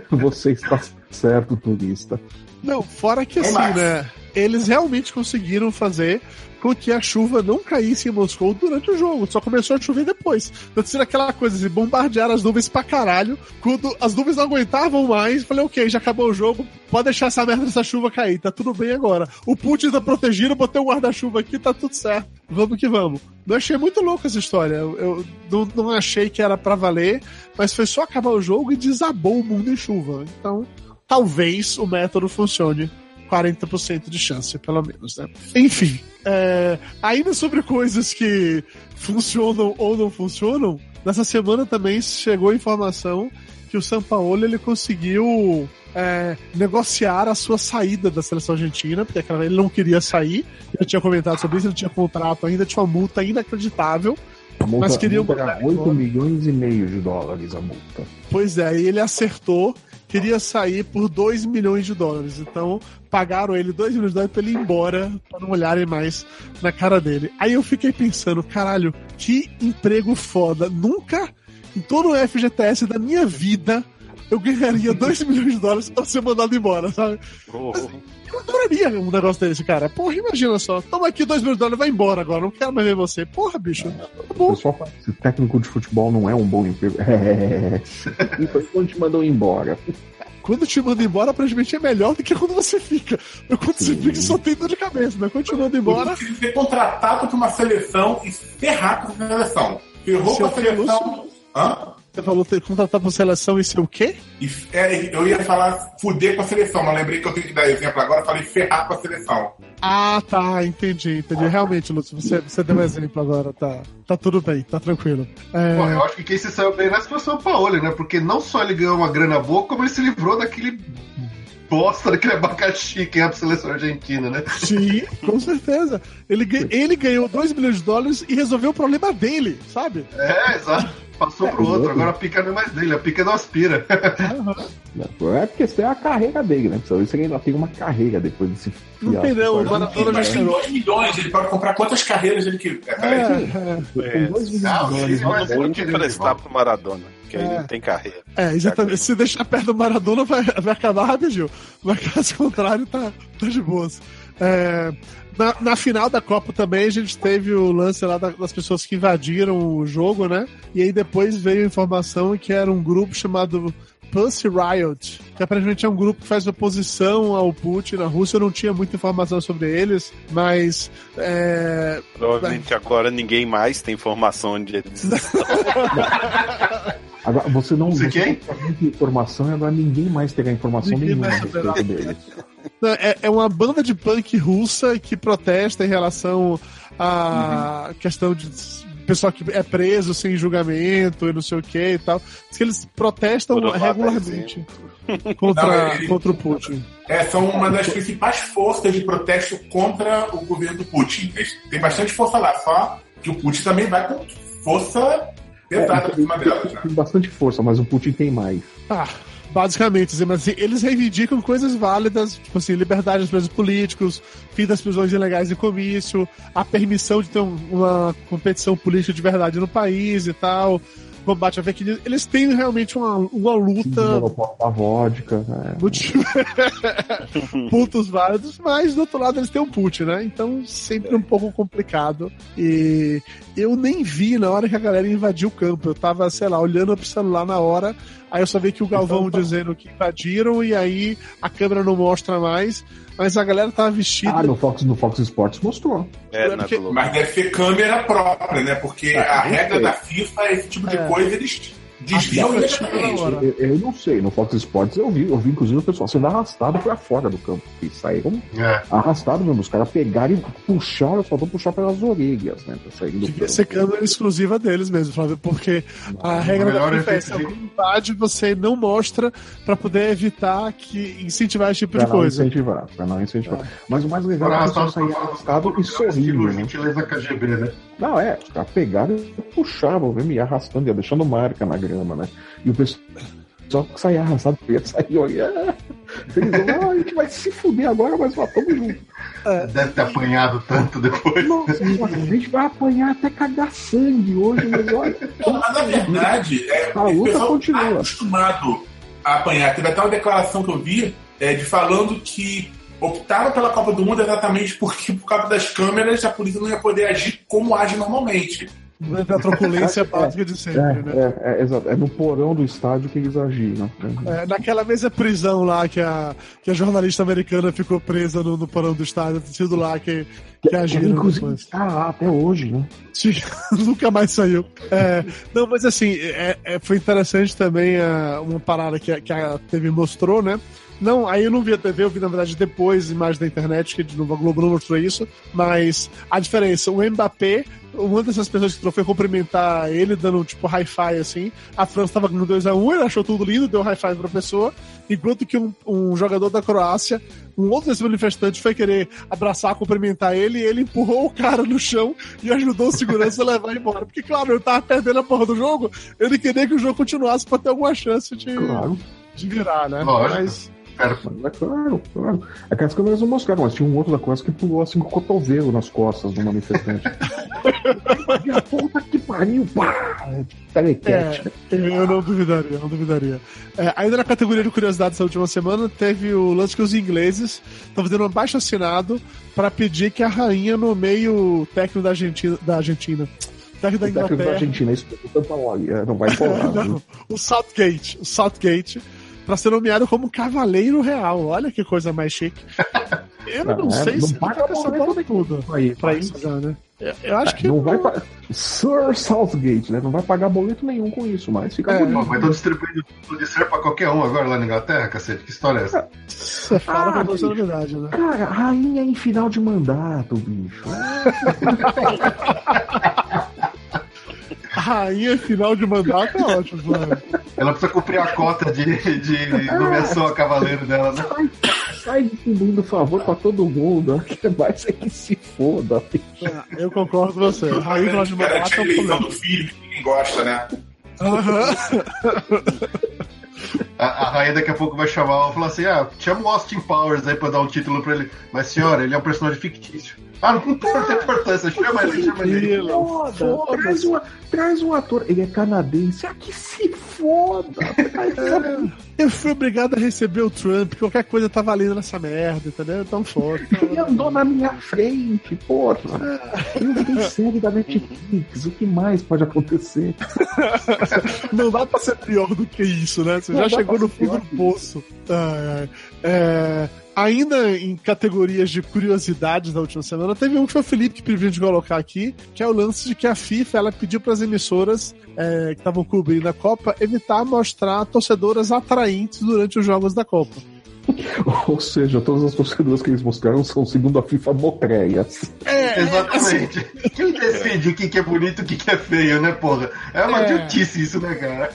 mesmo. Você está certo, turista. Não, fora que É assim, né? Eles realmente conseguiram fazer com que a chuva não caísse em Moscou durante o jogo. Só começou a chover depois. Então, era aquela coisa de bombardear as nuvens pra caralho. Quando as nuvens não aguentavam mais, falei, ok, já acabou o jogo, pode deixar essa merda dessa chuva cair, tá tudo bem agora. O Putin tá protegido, botei um guarda-chuva aqui, tá tudo certo. Vamos que vamos. Eu achei muito louco essa história. Eu, eu não, não achei que era pra valer, mas foi só acabar o jogo e desabou o mundo em chuva. Então, talvez o método funcione. 40% de chance, pelo menos, né? Enfim, é, ainda sobre coisas que funcionam ou não funcionam, nessa semana também chegou a informação que o São Paulo ele conseguiu é, negociar a sua saída da seleção argentina, porque aquela- ele não queria sair, eu tinha comentado sobre isso, ele tinha contrato ainda, tinha uma multa inacreditável, A multa, Mas queriam a multa era mandar 8 embora. milhões e meio de dólares a multa. Pois é, e ele acertou, queria sair por 2 milhões de dólares. Então, pagaram ele 2 milhões de dólares pra ele ir embora, pra não olharem mais na cara dele. Aí eu fiquei pensando, caralho, que emprego foda. Nunca, em todo o FGTS da minha vida, eu ganharia 2 milhões de dólares pra ser mandado embora, sabe? Eu adoraria um negócio desse, cara. Porra, imagina só. Toma aqui 2 milhões de dólares, vai embora agora, não quero mais ver você. Porra, bicho. Tá O bom. pessoal que técnico de futebol não é um bom emprego. É. E foi quando te mandou embora. Quando te manda embora, aparentemente é melhor do que quando você fica. Mas quando você Sim. fica, só tem dor de cabeça, mas quando te manda embora. Você ser contratado para uma seleção e ferrar com a seleção. Ferrou com a seleção. Hã? Você falou ter contratar pra seleção e ser o quê? É, eu ia falar fuder com a seleção, mas lembrei que eu tenho que dar exemplo agora, falei ferrar com a seleção. Ah, tá, entendi, entendi. Realmente, Lúcio, você, você deu um exemplo agora, tá, tá tudo bem, tá tranquilo. É, Pô, eu acho que quem se saiu bem nessa foi o São Paulo, né? Porque não só ele ganhou uma grana boa, como ele se livrou daquele bosta daquele abacaxi que é pra seleção argentina, né? Sim, com certeza. Ele, ele ganhou 2 milhões de dólares e resolveu o problema dele, sabe? É, exato. Passou pro outro, agora a pica não é mais dele, a pica não aspira. É porque isso é a carreira dele, né? Precisa ver se ele ainda tem uma carreira depois desse Não tem não, o Maradona já tem cheirou. 2 milhões, ele pode comprar quantas carreiras ele quiser. Peraí. É, Com dois milhões sim, dólares, mas né? ele Pode emprestar pro Maradona, que É. não tem carreira. é, exatamente. Se deixar perto do Maradona, vai, vai acabar rapidinho. Mas caso contrário, tá, tá de boas. É, na, na final da Copa também a gente teve o lance lá da- das pessoas que invadiram o jogo, né? E aí depois veio a informação que era um grupo chamado Pussy Riot, que aparentemente é um grupo que faz oposição ao Putin na Rússia. Eu não tinha muita informação sobre eles, mas é, Provavelmente agora ninguém mais tem informação onde eles estão. Agora, você não Você você quem? informação e agora ninguém mais terá informação Ninguém nenhuma a mais respeito saberá. deles. Não, É, é uma banda de punk russa que protesta em relação à Uhum. questão de pessoal que é preso sem julgamento e não sei o que e tal. Diz que eles protestam regularmente contra, Não, ele- contra o Putin. É, são uma das principais forças de protesto contra o governo do Putin. Eles- Tem bastante força lá, só que o Putin também vai com força pesada por cima delas. Né? Tem bastante força, mas o Putin tem mais. Ah, basicamente, assim, mas assim, eles reivindicam coisas válidas, tipo assim, liberdade dos presos políticos, fim das prisões ilegais em comício, a permissão de ter um- uma competição política de verdade no país e tal, combate à fake news. Eles têm realmente uma, uma luta da vodka. né? pontos válidos, mas do outro lado eles têm um Putin, né? Então sempre um pouco complicado. E eu nem vi na hora que a galera invadiu o campo. Eu tava, sei lá, olhando pro celular na hora. Aí eu só vi que o Galvão dizendo que invadiram e aí a câmera não mostra mais. Mas a galera tava vestida. Ah, no Fox, no Fox Sports mostrou. É, É porque-. Mas deve ser câmera própria, né? Porque Ah, a regra sei. da FIFA é esse tipo de É. coisa, eles hora. Eu, eu não sei, no Fox Sports eu vi, eu vi inclusive o pessoal sendo arrastado pra fora do campo. E saíram É. arrastados mesmo. Os caras pegaram e puxaram, faltou puxar pelas orelhas, né? Pra sair do Devia campo. ser câmera exclusiva deles mesmo, Flávio, porque a regra da FIFA é efeito se de- alguém invade, você não mostra pra poder evitar que incentivar esse tipo Pra de não coisa. incentivar, pra não incentivar. Mas o mais legal é que o pessoal saía arrastado e sorrindo, né? gentileza KGB, né? Não, é, os caras pegaram e puxavam, mesmo, e arrastando, ia deixando marca na grama, né? E o pessoal que saía arrastado, ia sair olhando. Eles vão, ah, a gente vai se fuder agora, mas ó, tamo junto. Deve ter apanhado tanto depois. Nossa, a gente vai apanhar até cagar sangue hoje, mas olha. Não, mas na verdade, é, A o luta pessoal continua. tá acostumado a apanhar. Teve até uma declaração que eu vi é, de falando que optaram pela Copa do Mundo exatamente porque, por causa das câmeras, a polícia não ia poder agir como age normalmente. A truculência básica de sempre, É, né? é, é, exato. É no porão do estádio que eles agiram. né? É, naquela mesma prisão lá que a, que a jornalista americana ficou presa no, no porão do estádio, tem sido lá que, que agiram Inclusive, está lá até hoje, né? Sim, Nunca mais saiu. É, não, mas assim, é- é- foi interessante também a, uma parada que, a- que a TV mostrou, né? Não, aí eu não vi a TV, eu vi na verdade depois imagens da internet, que de novo a Globo não mostrou isso, mas a diferença, o Mbappé, uma dessas pessoas que entrou foi cumprimentar ele, dando tipo hi-fi assim, a França tava ganhando 2x1, ele achou tudo lindo, deu hi-fi pra pessoa, enquanto que um, um jogador da Croácia, um outro desses manifestantes foi querer abraçar, cumprimentar ele, e ele empurrou o cara no chão e ajudou o segurança a levar embora. Porque, claro, ele tava perdendo a porra do jogo, ele queria que o jogo continuasse pra ter alguma chance de, Claro. de virar, né? Lógico. Mas, Mas é claro, claro. É que as câmeras não mostraram, mas tinha um outro da Croácia que pulou assim com o cotovelo nas costas do manifestante. e a puta que pariu! Pá! É, eu não duvidaria, eu não duvidaria. É, ainda na categoria de curiosidades da última semana, teve o lance que os ingleses estão fazendo um baixo assinado para pedir que a rainha nomeie o técnico da Argentina. Da Argentina. O técnico da O técnico da. Argentina, isso falando, é, não vai empolgar. Não, o Southgate, o Southgate, para ser nomeado como Cavaleiro Real. Olha que coisa mais chique. Eu não, Não, é, sei não se paga essa bola toda aí, pra isso já, né? Eu, eu acho que Não vai pa... Sir Southgate, né? Não vai pagar boleto nenhum com isso, mas fica É. bonito. Mas tô distribuindo tudo de ser pra qualquer um agora lá na Inglaterra, cacete. Que história é essa? você fala Ah, com toda novidade, né? Cara, rainha em final de mandato, bicho. A rainha final de mandato é ótimo, mano. Ela precisa cumprir a cota de, de nomeação a cavaleiro dela, né? Sai, sai distribuindo favor pra todo mundo. Que mais é que se foda. É, Eu concordo com você. A rainha final de mandato é a um do filho, que ninguém gosta, né? A, a rainha daqui a pouco vai chamar e falar assim: ah, chama o Austin Powers aí pra dar um título pra ele. Mas senhora, ele é um personagem fictício. Ah, não a importância, chama ele, chama ele. Foda, foda. Traz, um, traz um ator. Ele é canadense. Ah, que se foda. Eu fui obrigado a receber o Trump, qualquer coisa tá valendo nessa merda, entendeu? Então foda. Ele andou na minha frente, porra. Eu vi série da Netflix. O que mais pode acontecer? Não dá pra ser pior do que isso, né? Você Não já chegou no fundo do poço. Ai, ai. É, ainda em categorias de curiosidades da última semana, teve um que o Felipe que pediu de colocar aqui, que é o lance de que a FIFA ela pediu para as emissoras é, que estavam cobrindo a Copa evitar mostrar torcedoras atraentes durante os jogos da Copa. Ou seja, todas as torcedoras que eles mostraram são, segundo a FIFA, mocreias. É, Exatamente. Quem decide o que, é bonito e o que, que é feio, né, porra? É uma É. idiotice isso, né, cara?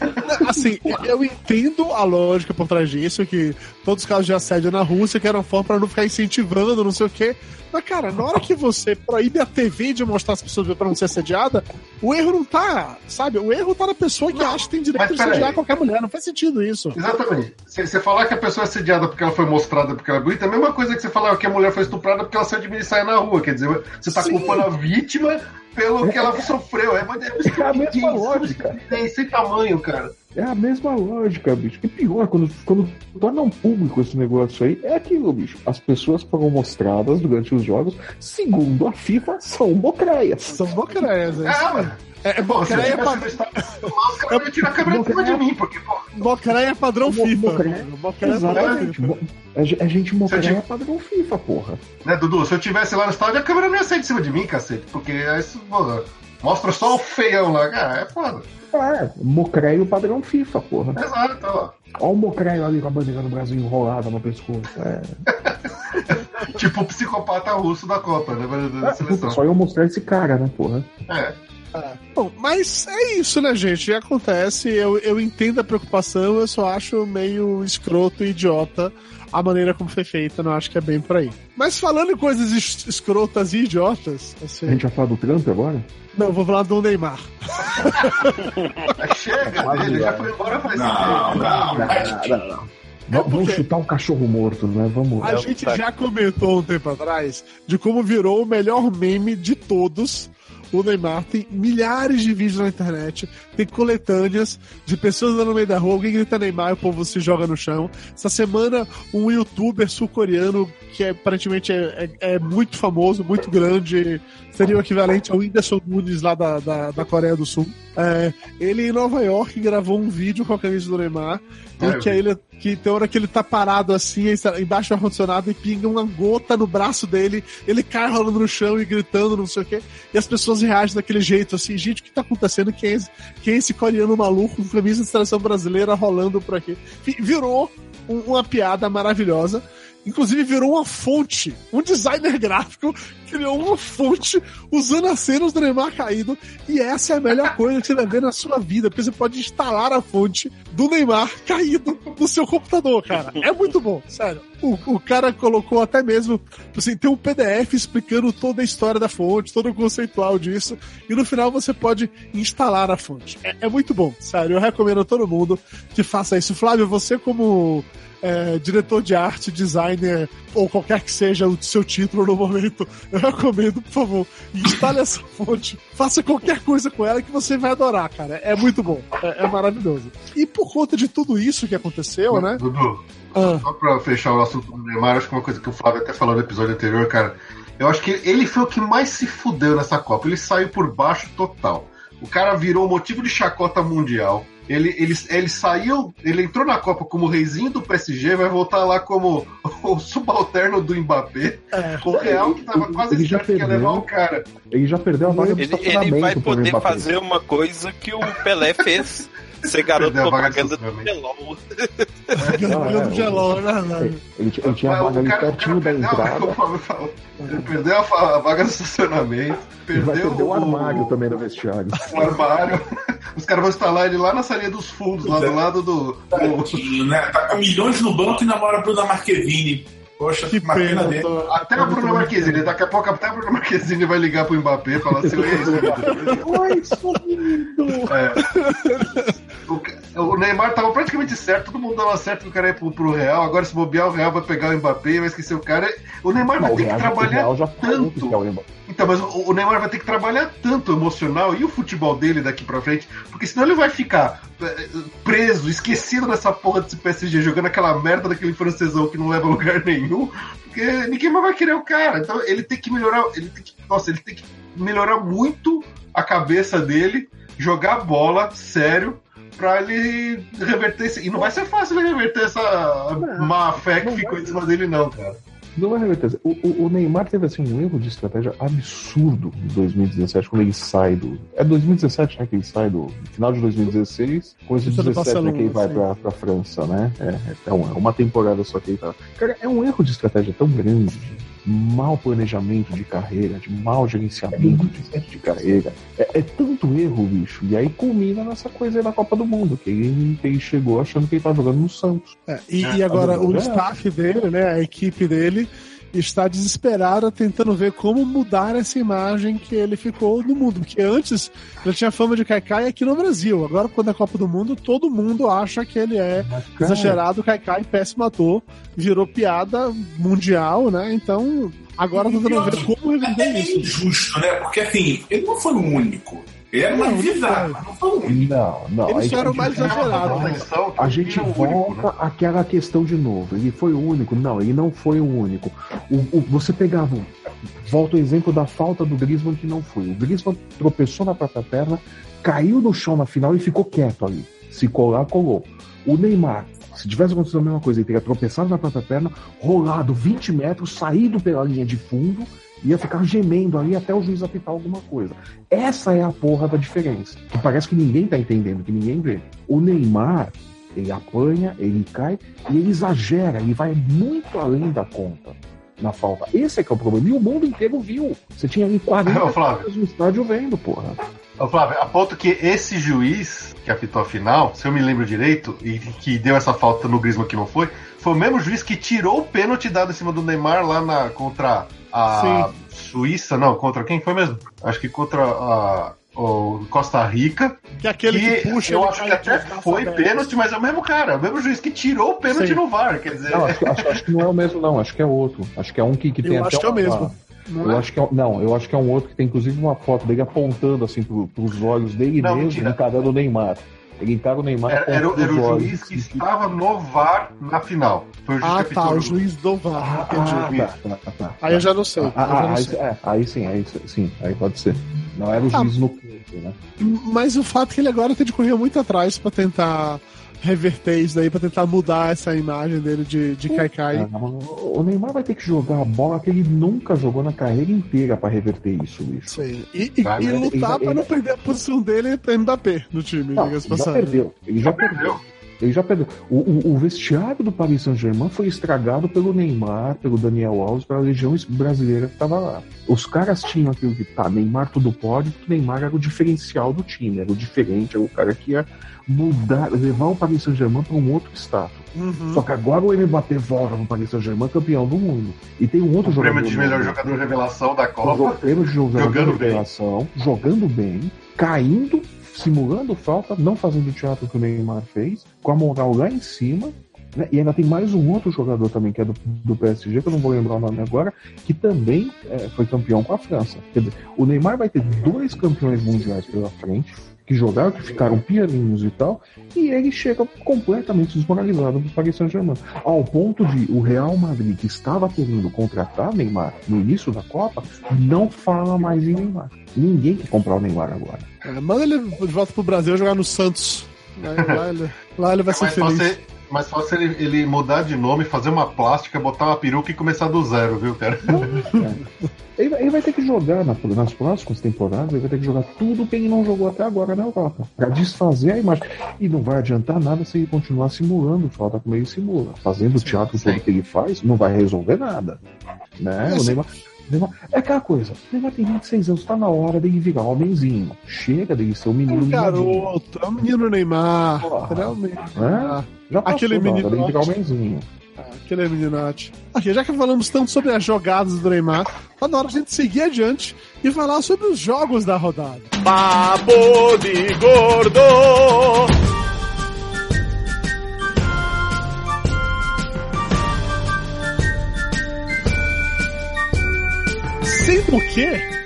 Assim, eu entendo a lógica por trás disso, que todos os casos de assédio na Rússia, que era uma forma pra não ficar incentivando, não sei o quê. Mas, cara, na hora que você proíbe a TV de mostrar as pessoas pra não ser assediada, o erro não tá, sabe? O erro tá na pessoa que acha que tem direito de assediar qualquer mulher. Não faz sentido isso. Exatamente. Se você falar que a pessoa é assediada porque ela foi mostrada porque ela é bonita, é a mesma coisa que você falar que a mulher foi estuprada porque ela saiu de e saiu na rua. Quer dizer, você tá Sim. culpando a vítima pelo que ela sofreu. É, mas É a mesma lógica. É sem tamanho, cara. É a mesma lógica, bicho. E pior, quando, quando tornam público esse negócio aí, é aquilo, bicho. As pessoas foram mostradas durante os jogos, segundo a FIFA, são mocreias. São bocreias, né? É, mano. É, é Pô, se eu bocreia, tivesse pa... no estádio, os caras iam tirar a câmera de cima de mim, porque, pô, bocreia padrão FIFA. Bocreia padrão. FIFA. Mo- É, ge- é gente mocreia tive- padrão FIFA, porra. né, Dudu, se eu tivesse lá no estádio, a câmera não ia sair de cima de mim, cacete, porque isso, pô, mostra só o feião lá, cara, é foda. É, mocreio padrão FIFA, porra. Exato, ó. Olha o mocreio ali com a bandeira do Brasil enrolada no pescoço. É. Tipo o psicopata russo da Copa, né, da É, seleção. só eu mostrar esse cara, né, porra? É. Bom, mas é isso, né, gente? Acontece, eu, eu entendo a preocupação, eu só acho meio escroto e idiota a maneira como foi feita, não acho que é bem por aí. Mas falando em coisas es- escrotas e idiotas, assim, A gente vai falar do Trump agora? não, vou falar do Neymar. Chega dele, já foi embora faz Não, tempo. não. não, não. Va- Vamos porque- chutar um cachorro morto, né? Vamos. A gente já comentou um tempo atrás de como virou o melhor meme de todos. O Neymar tem milhares de vídeos na internet, tem coletâneas de pessoas andando no meio da rua, alguém grita Neymar e o povo se joga no chão. Essa semana, um youtuber sul-coreano que é, aparentemente é, é- é muito famoso, muito grande, seria o equivalente ao Whindersson Nunes lá da, da, da Coreia do Sul. É, ele em Nova York gravou um vídeo com a camisa do Neymar, em eu que ele que tem hora que ele tá parado assim, embaixo do ar-condicionado e pinga uma gota no braço dele, ele cai rolando no chão e gritando, não sei o quê, e as pessoas reagem daquele jeito, assim, gente, o que tá acontecendo? Quem é esse, quem é esse coreano maluco com camisa de seleção brasileira rolando por aqui? Virou um- uma piada maravilhosa. Inclusive virou uma fonte. Um designer gráfico criou uma fonte usando as cenas do Neymar caído. E essa é a melhor coisa que você vai ver na sua vida, porque você pode instalar a fonte do Neymar caído no seu computador, cara. É muito bom, sério. O, o cara colocou até mesmo, assim, tem um PDF explicando toda a história da fonte, todo o conceitual disso, e no final você pode instalar a fonte. É, é muito bom, sério. Eu recomendo a todo mundo que faça isso. Flávio, você como é, diretor de arte, designer, ou qualquer que seja o seu título no momento, eu recomendo, por favor, instale essa fonte, faça qualquer coisa com ela que você vai adorar, cara. É muito bom, é, é maravilhoso. E por conta de tudo isso que aconteceu, né? Dudu, Ah, só pra fechar o assunto do Neymar, acho que uma coisa que o Flávio até falou no episódio anterior, cara, eu acho que ele foi o que mais se fudeu nessa Copa. Ele saiu por baixo total. O cara virou motivo de chacota mundial. Ele, ele, ele saiu, ele entrou na Copa como reizinho do PSG, vai voltar lá como o subalterno do Mbappé. é. O Real que tava quase Ele já certo que ia perdeu. levar o cara. Ele já perdeu a vaga do Ele, ele vai poder fazer uma coisa que o Pelé fez. Ser garoto Perdeu a vaga de propaganda do. Gelol. Não, é, Jogando gelol, né? Ele, ele tinha- a vaga o ali o pertinho da entrada. o. Ele perdeu a, vaga do estacionamento, perdeu o armário também do vestiário. o armário. Os caras vão instalar ele lá na salinha dos fundos, lá do lado do. do- né? Tá com milhões no banco e namora a Bruna Marquezine. Poxa, Que pena dele. tô- Até a Bruna Marquezine, daqui a pouco até a Bruna Marquezine vai ligar pro Mbappé e falar assim: "Oi, Oi, sumido! É. O, Neymar tava praticamente certo, todo mundo dava certo que o cara ia pro, pro Real. Agora, se bobear, o Real vai pegar o Mbappé vai esquecer o cara. O Neymar vai Não, o ter que Real, o trabalhar já que tanto. Então, mas o, o Neymar vai ter que trabalhar tanto o emocional e o futebol dele daqui pra frente, porque senão ele vai ficar eh, preso, esquecido nessa porra desse PSG, jogando aquela merda daquele francesão que não leva a lugar nenhum, porque ninguém mais vai querer o cara. Então ele tem que melhorar, ele tem que, nossa, ele tem que melhorar muito a cabeça dele, jogar bola sério. Pra ele reverter esse. E não vai ser fácil ele reverter essa má fé que não ficou vai. em cima dele, não, cara. Não é reverter. O, o, o Neymar teve assim, um erro de estratégia absurdo em 2017, quando ele sai do. É 2017, né? Que ele sai do. Final de 2016, começo de Isso é do 2017, né, que ele vai pra, pra França, né? É, é uma, uma temporada só que ele tá. Cara, é um erro de estratégia tão grande, de mau planejamento de carreira, de mau gerenciamento de, de carreira. É, é tanto erro, bicho. E aí culmina nessa coisa aí da Copa do Mundo, que ele, ele chegou achando que ele tá jogando no Santos. É, e, e agora o É. staff dele, né, a equipe dele, está desesperada tentando ver como mudar essa imagem que ele ficou no mundo. Porque antes ele tinha fama de Kaikai aqui no Brasil. Agora, quando é Copa do Mundo, todo mundo acha que ele é exagerado, Kaikai, péssimo ator. Virou piada mundial, né? Então, agora tá tentando ver como reverter É isso. injusto, né? Porque assim, ele não foi o único. Ele era Não, mais não bizarro, não foi o único. Não, não. Ele aí só era o mais a gente- exagerado, né? Proteção que A gente é único, volta né? àquela questão de novo. Ele foi o único? Não, ele não foi o único. O, o- você pegava. Volta o exemplo da falta do Griezmann que não foi. O Griezmann tropeçou na própria perna, caiu no chão na final e ficou quieto ali. Se colar, colou. O Neymar, se tivesse acontecido a mesma coisa, ele teria tropeçado na própria perna, rolado 20 metros, saído pela linha de fundo, ia ficar gemendo ali até o juiz apitar alguma coisa. Essa é a porra da diferença. Que parece que ninguém tá entendendo, que ninguém vê. O Neymar, ele apanha, ele cai e ele exagera, ele vai muito além da conta na falta. Esse é que é o problema. E o mundo inteiro viu. Você tinha ali 40 Ô, Flávio. caras no estádio vendo, porra. Ô, Flávio, a ponto que esse juiz que apitou a final, se eu me lembro direito, e que deu essa falta no Griezmann que não foi, foi o mesmo juiz que tirou o pênalti dado em cima do Neymar lá na, contra a Suíça, não, contra quem foi mesmo? Acho que contra a, o Costa Rica, Que é aquele que, que puxa eu acho que até foi pênalti, mas é o mesmo cara, o mesmo juiz que tirou o pênalti Sim. no VAR, quer dizer... Não, acho, acho- acho que não é o mesmo, não. Acho que é outro. Acho que é um que, que tem Eu até acho que é o uma- mesmo. Não Eu é? acho que é, não, eu acho que é um outro que tem inclusive uma foto dele apontando assim pro, pros olhos dele Não, mesmo, encarando o Neymar. Ele encara o Neymar Era, era, era o juiz que estava no VAR na final. Foi o juiz Ah, tá, o juiz do VAR, entendi. Ah, tá, tá, tá, Aí eu já não sei. Ah, ah, não aí, sei. é, aí sim, aí sim, aí pode ser. Não era o Ah. juiz no campo, né? Mas o fato é que ele agora tem de correr muito atrás pra tentar reverter isso daí, pra tentar mudar essa imagem dele de, de Kaikai. Ah, o Neymar vai ter que jogar a bola que ele nunca jogou na carreira inteira pra reverter isso, bicho. Sim. E, e- e lutar ele- pra não perder a posição dele pra Mbappé no time, Não, diga-se ele já perdeu. Ele já perdeu. Ele já perdeu. O, o- o vestiário do Paris Saint-Germain foi estragado pelo Neymar, pelo Daniel Alves, pela legião brasileira que estava lá. Os caras tinham aquilo que tá, Neymar tudo pode, porque Neymar era o diferencial do time, era o diferente, era o cara que ia mudar, levar o Paris Saint-Germain para um outro status. Uhum. Só que agora o Mbappé volta no Paris Saint-Germain campeão do mundo. E tem um outro O jogador. prêmio de melhor jogador revelação da o Copa. prêmio de jogador Jogando de bem. revelação, jogando bem, caindo, simulando falta, não fazendo o teatro que o Neymar fez, com a moral lá em cima. né? E ainda tem mais um outro jogador também, que é do, do PSG, que eu não vou lembrar o nome agora, que também é, foi campeão com a França. Quer dizer, o Neymar vai ter dois campeões mundiais pela frente, que jogaram, que ficaram pianinhos e tal, e ele chega completamente desmoralizado do Paris Saint-Germain. Ao ponto de o Real Madrid, que estava querendo contratar Neymar no início da Copa, não fala mais em Neymar. Ninguém quer comprar o Neymar agora. É, manda ele de volta pro Brasil jogar no Santos. Lá, lá ele, lá ele vai É ser feliz. Fácil, mais fácil ele, ele mudar de nome, fazer uma plástica, botar uma peruca e começar do zero, viu, cara? Ele, vai- ele vai ter que jogar na- nas próximas temporadas, ele vai ter que jogar tudo que ele não jogou até agora na Europa, para desfazer a imagem. E não vai adiantar nada se ele continuar simulando falta como ele simula. Fazendo o teatro todo que ele faz, não vai resolver nada. Né? O Neymar, Neymar- é aquela coisa, o Neymar tem 26 anos, tá na hora dele virar homenzinho. Chega dele ser um menino Um mimadinho, garoto, é o menino Neymar. Porra. Realmente. Ah, Já passou Aquele menino dele virar homenzinho. aquele é meninote. Aqui, já que falamos tanto sobre as jogadas do Neymar, tá na hora a gente seguir adiante e falar sobre os jogos da rodada. Papo de gordo. Sendo que,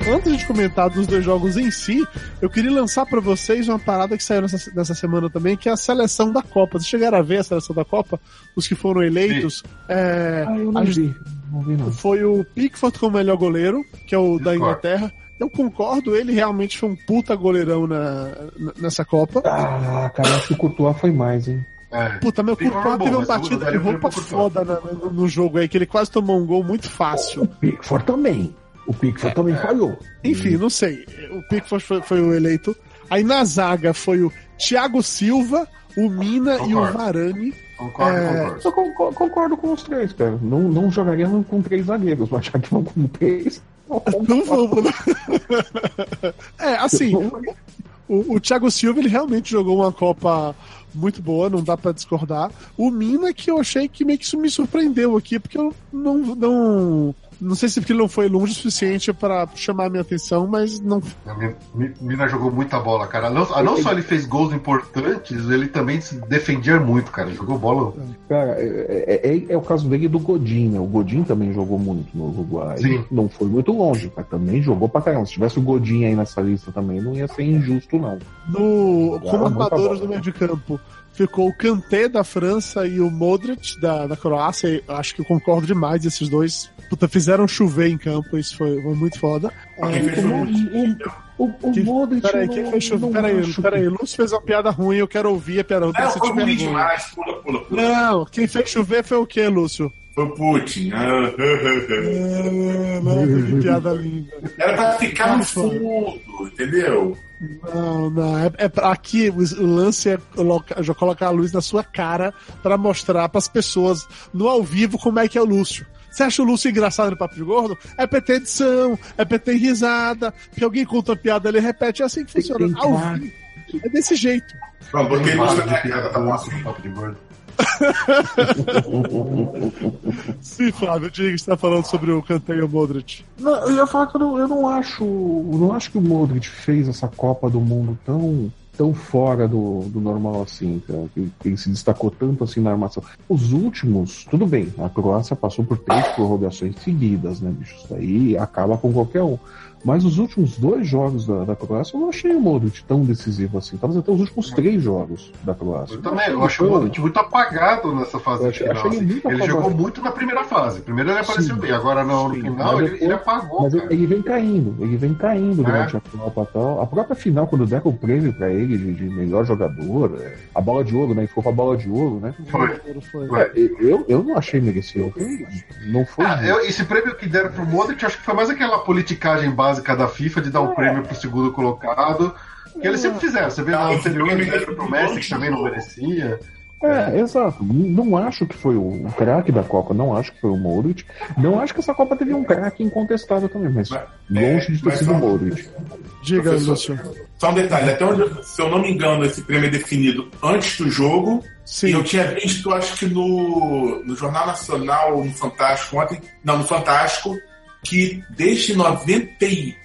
antes de comentar dos dois jogos em si, eu queria lançar para vocês uma parada que saiu nessa, nessa semana também, que é a seleção da Copa. Vocês chegaram a ver a seleção da Copa? Os que foram eleitos? É, Ah, eu não a- vi. Não vi, não. Foi o Pickford como melhor goleiro, que é o da Discordo. Inglaterra. Eu concordo, ele realmente foi um puta goleirão na, na- nessa Copa. Ah, cara, acho que o Courtois foi mais, hein? É. Puta, meu Courtois teve uma batida de roupa foda na- no, no jogo aí, que ele quase tomou um gol muito fácil. O Pickford também. O Pickford também falhou. Enfim, não sei. O Pickford foi, foi o eleito. Aí na zaga foi o Thiago Silva, o Mina e o Concordo. Varane. Concordo, É, concordo. Eu concordo, concordo com os três, cara. Não, não jogaria com três zagueiros, mas já que vão com três. Não vamos. né? é, assim, o, o Thiago Silva ele realmente jogou uma Copa muito boa, não dá pra discordar. O Mina que eu achei que meio que isso me surpreendeu aqui, porque eu não não não sei se porque ele não foi longe o suficiente pra chamar a minha atenção, mas não Mina jogou muita bola, cara. Não, ah, não só ele fez gols importantes, ele também se defendia muito, cara. Jogou bola. Cara, é, é- é- é o caso dele e do Godin, né? O Godin também jogou muito no Uruguai. Sim. Não foi muito longe, mas também jogou pra caramba. Se tivesse o Godin aí nessa lista também, não ia ser injusto, não. No, como armadores do meio de campo, ficou o Kanté da França e o Modric da, da Croácia. E acho que eu concordo demais esses dois. Puta, fizeram chover em campo, isso foi, foi muito foda. Quem fez foi o- O, o Que- Modric. Peraí, quem não- fez chover? não Peraí, peraí. Lúcio fez uma piada ruim, eu quero ouvir a piada ruim. Não, foi ruim demais. Pula, pula, pula. Não, quem fez chover foi o quê, Lúcio? Foi o Putin. Ah, Ah, Nossa, que piada linda. Era pra ficar no fundo, entendeu? Não, não. É, é pra- aqui o, o lance é colocar, já colocar a luz na sua cara pra mostrar pras pessoas no ao vivo como é que é o Lúcio. Você acha o Lúcio engraçado no Papo de Gordo? É PT edição, é PT risada, que alguém conta uma piada, ele repete, é assim que funciona. Ao vivo. É desse jeito. Fala minha de cara, tá piada, bom nossa, assim. papo de gordo. Sim, Flávio, diga que você tá falando sobre o Kanté e o Modric. Não, eu ia falar que eu não, eu não acho. eu não acho que o Modric fez essa Copa do Mundo tão, tão fora do, do normal assim, cara, que ele se destacou tanto assim na armação. Os últimos, tudo bem, a Croácia passou por três prorrogações seguidas, né, bicho? Isso daí acaba com qualquer um. Mas os últimos dois jogos da, da Croácia eu não achei o Modric tão decisivo assim. Talvez até os últimos três jogos da Croácia. Eu também, eu acho o Modric muito apagado nessa fase Eu final. assim. muito Ele apagado. jogou muito na primeira fase. Primeiro ele apareceu Sim. bem, agora no, no Sim, final ele, depois- ele apagou. Mas cara. ele, vem caindo, ele vem caindo É. durante a Copa e tal. A própria final, quando deram o prêmio pra ele de, de melhor jogador, é, a bola de ouro, né? Ele ficou com a bola de ouro, né? Foi. Foi. Foi. É, Eu, eu não achei merecido. Não foi. Ah, eu- esse prêmio que deram pro Modric, acho que foi mais aquela politicagem básica da FIFA de dar um prêmio pro segundo colocado. Que eles sempre fizeram. Você vê esse anterior, prêmio eles deram pro Messi, que também não merecia. É, exato. Não acho que foi o, craque da Copa, não acho que foi o Modric. Não acho que essa Copa teve um craque incontestável também, mas Mas- longe é, de ter sido o Modric. Diga. Lúcio. Só um detalhe, até onde, se eu não me engano, esse prêmio é definido antes do jogo. Sim. E eu tinha visto, acho que no, no Jornal Nacional, no Fantástico, ontem, não, no Fantástico, que desde 98,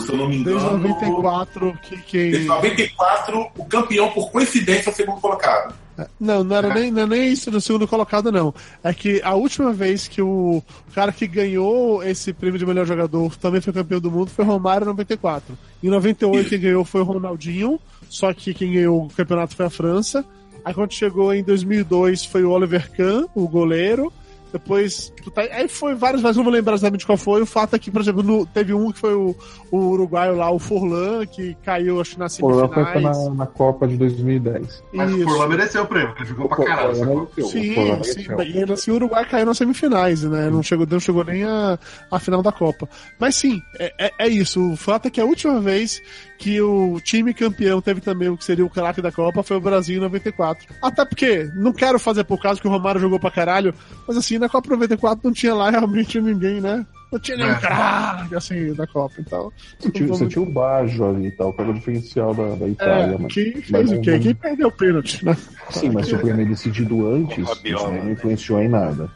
se eu não me Desde engano. 94 que, que... Desde 94, o campeão, por coincidência, é o segundo colocado. Não, não era nem, não é nem isso do segundo colocado, não. É que a última vez que o cara que ganhou esse prêmio de melhor jogador também foi campeão do mundo foi o Romário em 94. Em 98 quem ganhou foi o Ronaldinho, só que quem ganhou o campeonato foi a França. Aí quando chegou em 2002 foi o Oliver Kahn, o goleiro. Depois, puta, aí foi vários, mas não vou lembrar exatamente qual foi. O fato é que, por exemplo, no- teve um que foi o, o uruguaio lá, o Forlan, que caiu, acho que nas Pô, ela foi semifinais. na, na Copa de 2010. Mas o Isso. Furlan mereceu o prêmio, porque ele jogou pra caralho. Sim, sim. E ainda assim o Uruguai caiu nas semifinais, né? Não chegou, não chegou nem a, a final da Copa. Mas sim, é, é, é isso. O fato é que a última vez que o time campeão teve também o que seria o craque da Copa foi o Brasil em 94. Até porque, não quero fazer por causa que o Romário jogou pra caralho, mas assim, na Copa 94 não tinha lá realmente ninguém, né? Não tinha nenhum É. craque assim da Copa. Então, Você tinha, você tinha o Baggio ali e tal, que era o diferencial da, da Itália, é, mas. quem fez mas o quê? não- Quem perdeu o pênalti, né? Sim, mas se o prêmio é decidido antes, isso não né? influenciou em nada.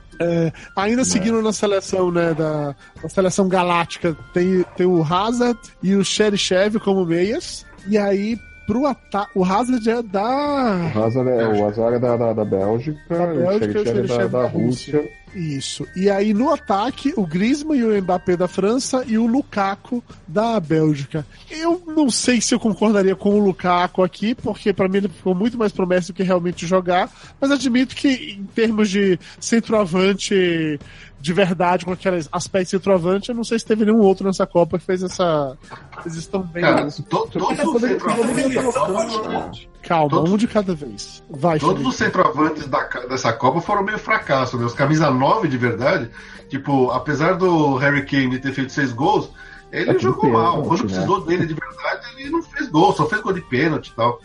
Ainda seguindo na seleção, né, da, da seleção galáctica, tem, tem o Hazard e o Cherichev como meias. E aí, pro ataque, o Hazard é da. O Hazard é, o Hazard é da, da, da Bélgica, Da o Bélgica, Cherichev o é da, Cherichev da da Rússia. Isso. E aí, no ataque, o Griezmann e o Mbappé da França e o Lukaku da Bélgica. Eu não sei se eu concordaria com o Lukaku aqui, porque pra mim ele ficou muito mais promessa do que realmente jogar, mas admito que em termos de centroavante de verdade, com aquele aspecto de centroavante, eu não sei se teve nenhum outro nessa Copa que fez essa. Eles estão bem. Cara, to- todos os centroavantes. Calma, todos- um de cada vez. Vai, Todos Felipe. os centroavantes da, dessa Copa foram meio fracasso, né? Os camisa 9 de verdade, tipo, apesar do Harry Kane ter feito seis gols, ele É jogou mal. pênalti, Quando né? precisou dele de verdade, ele não fez gol, só fez gol de pênalti e tal.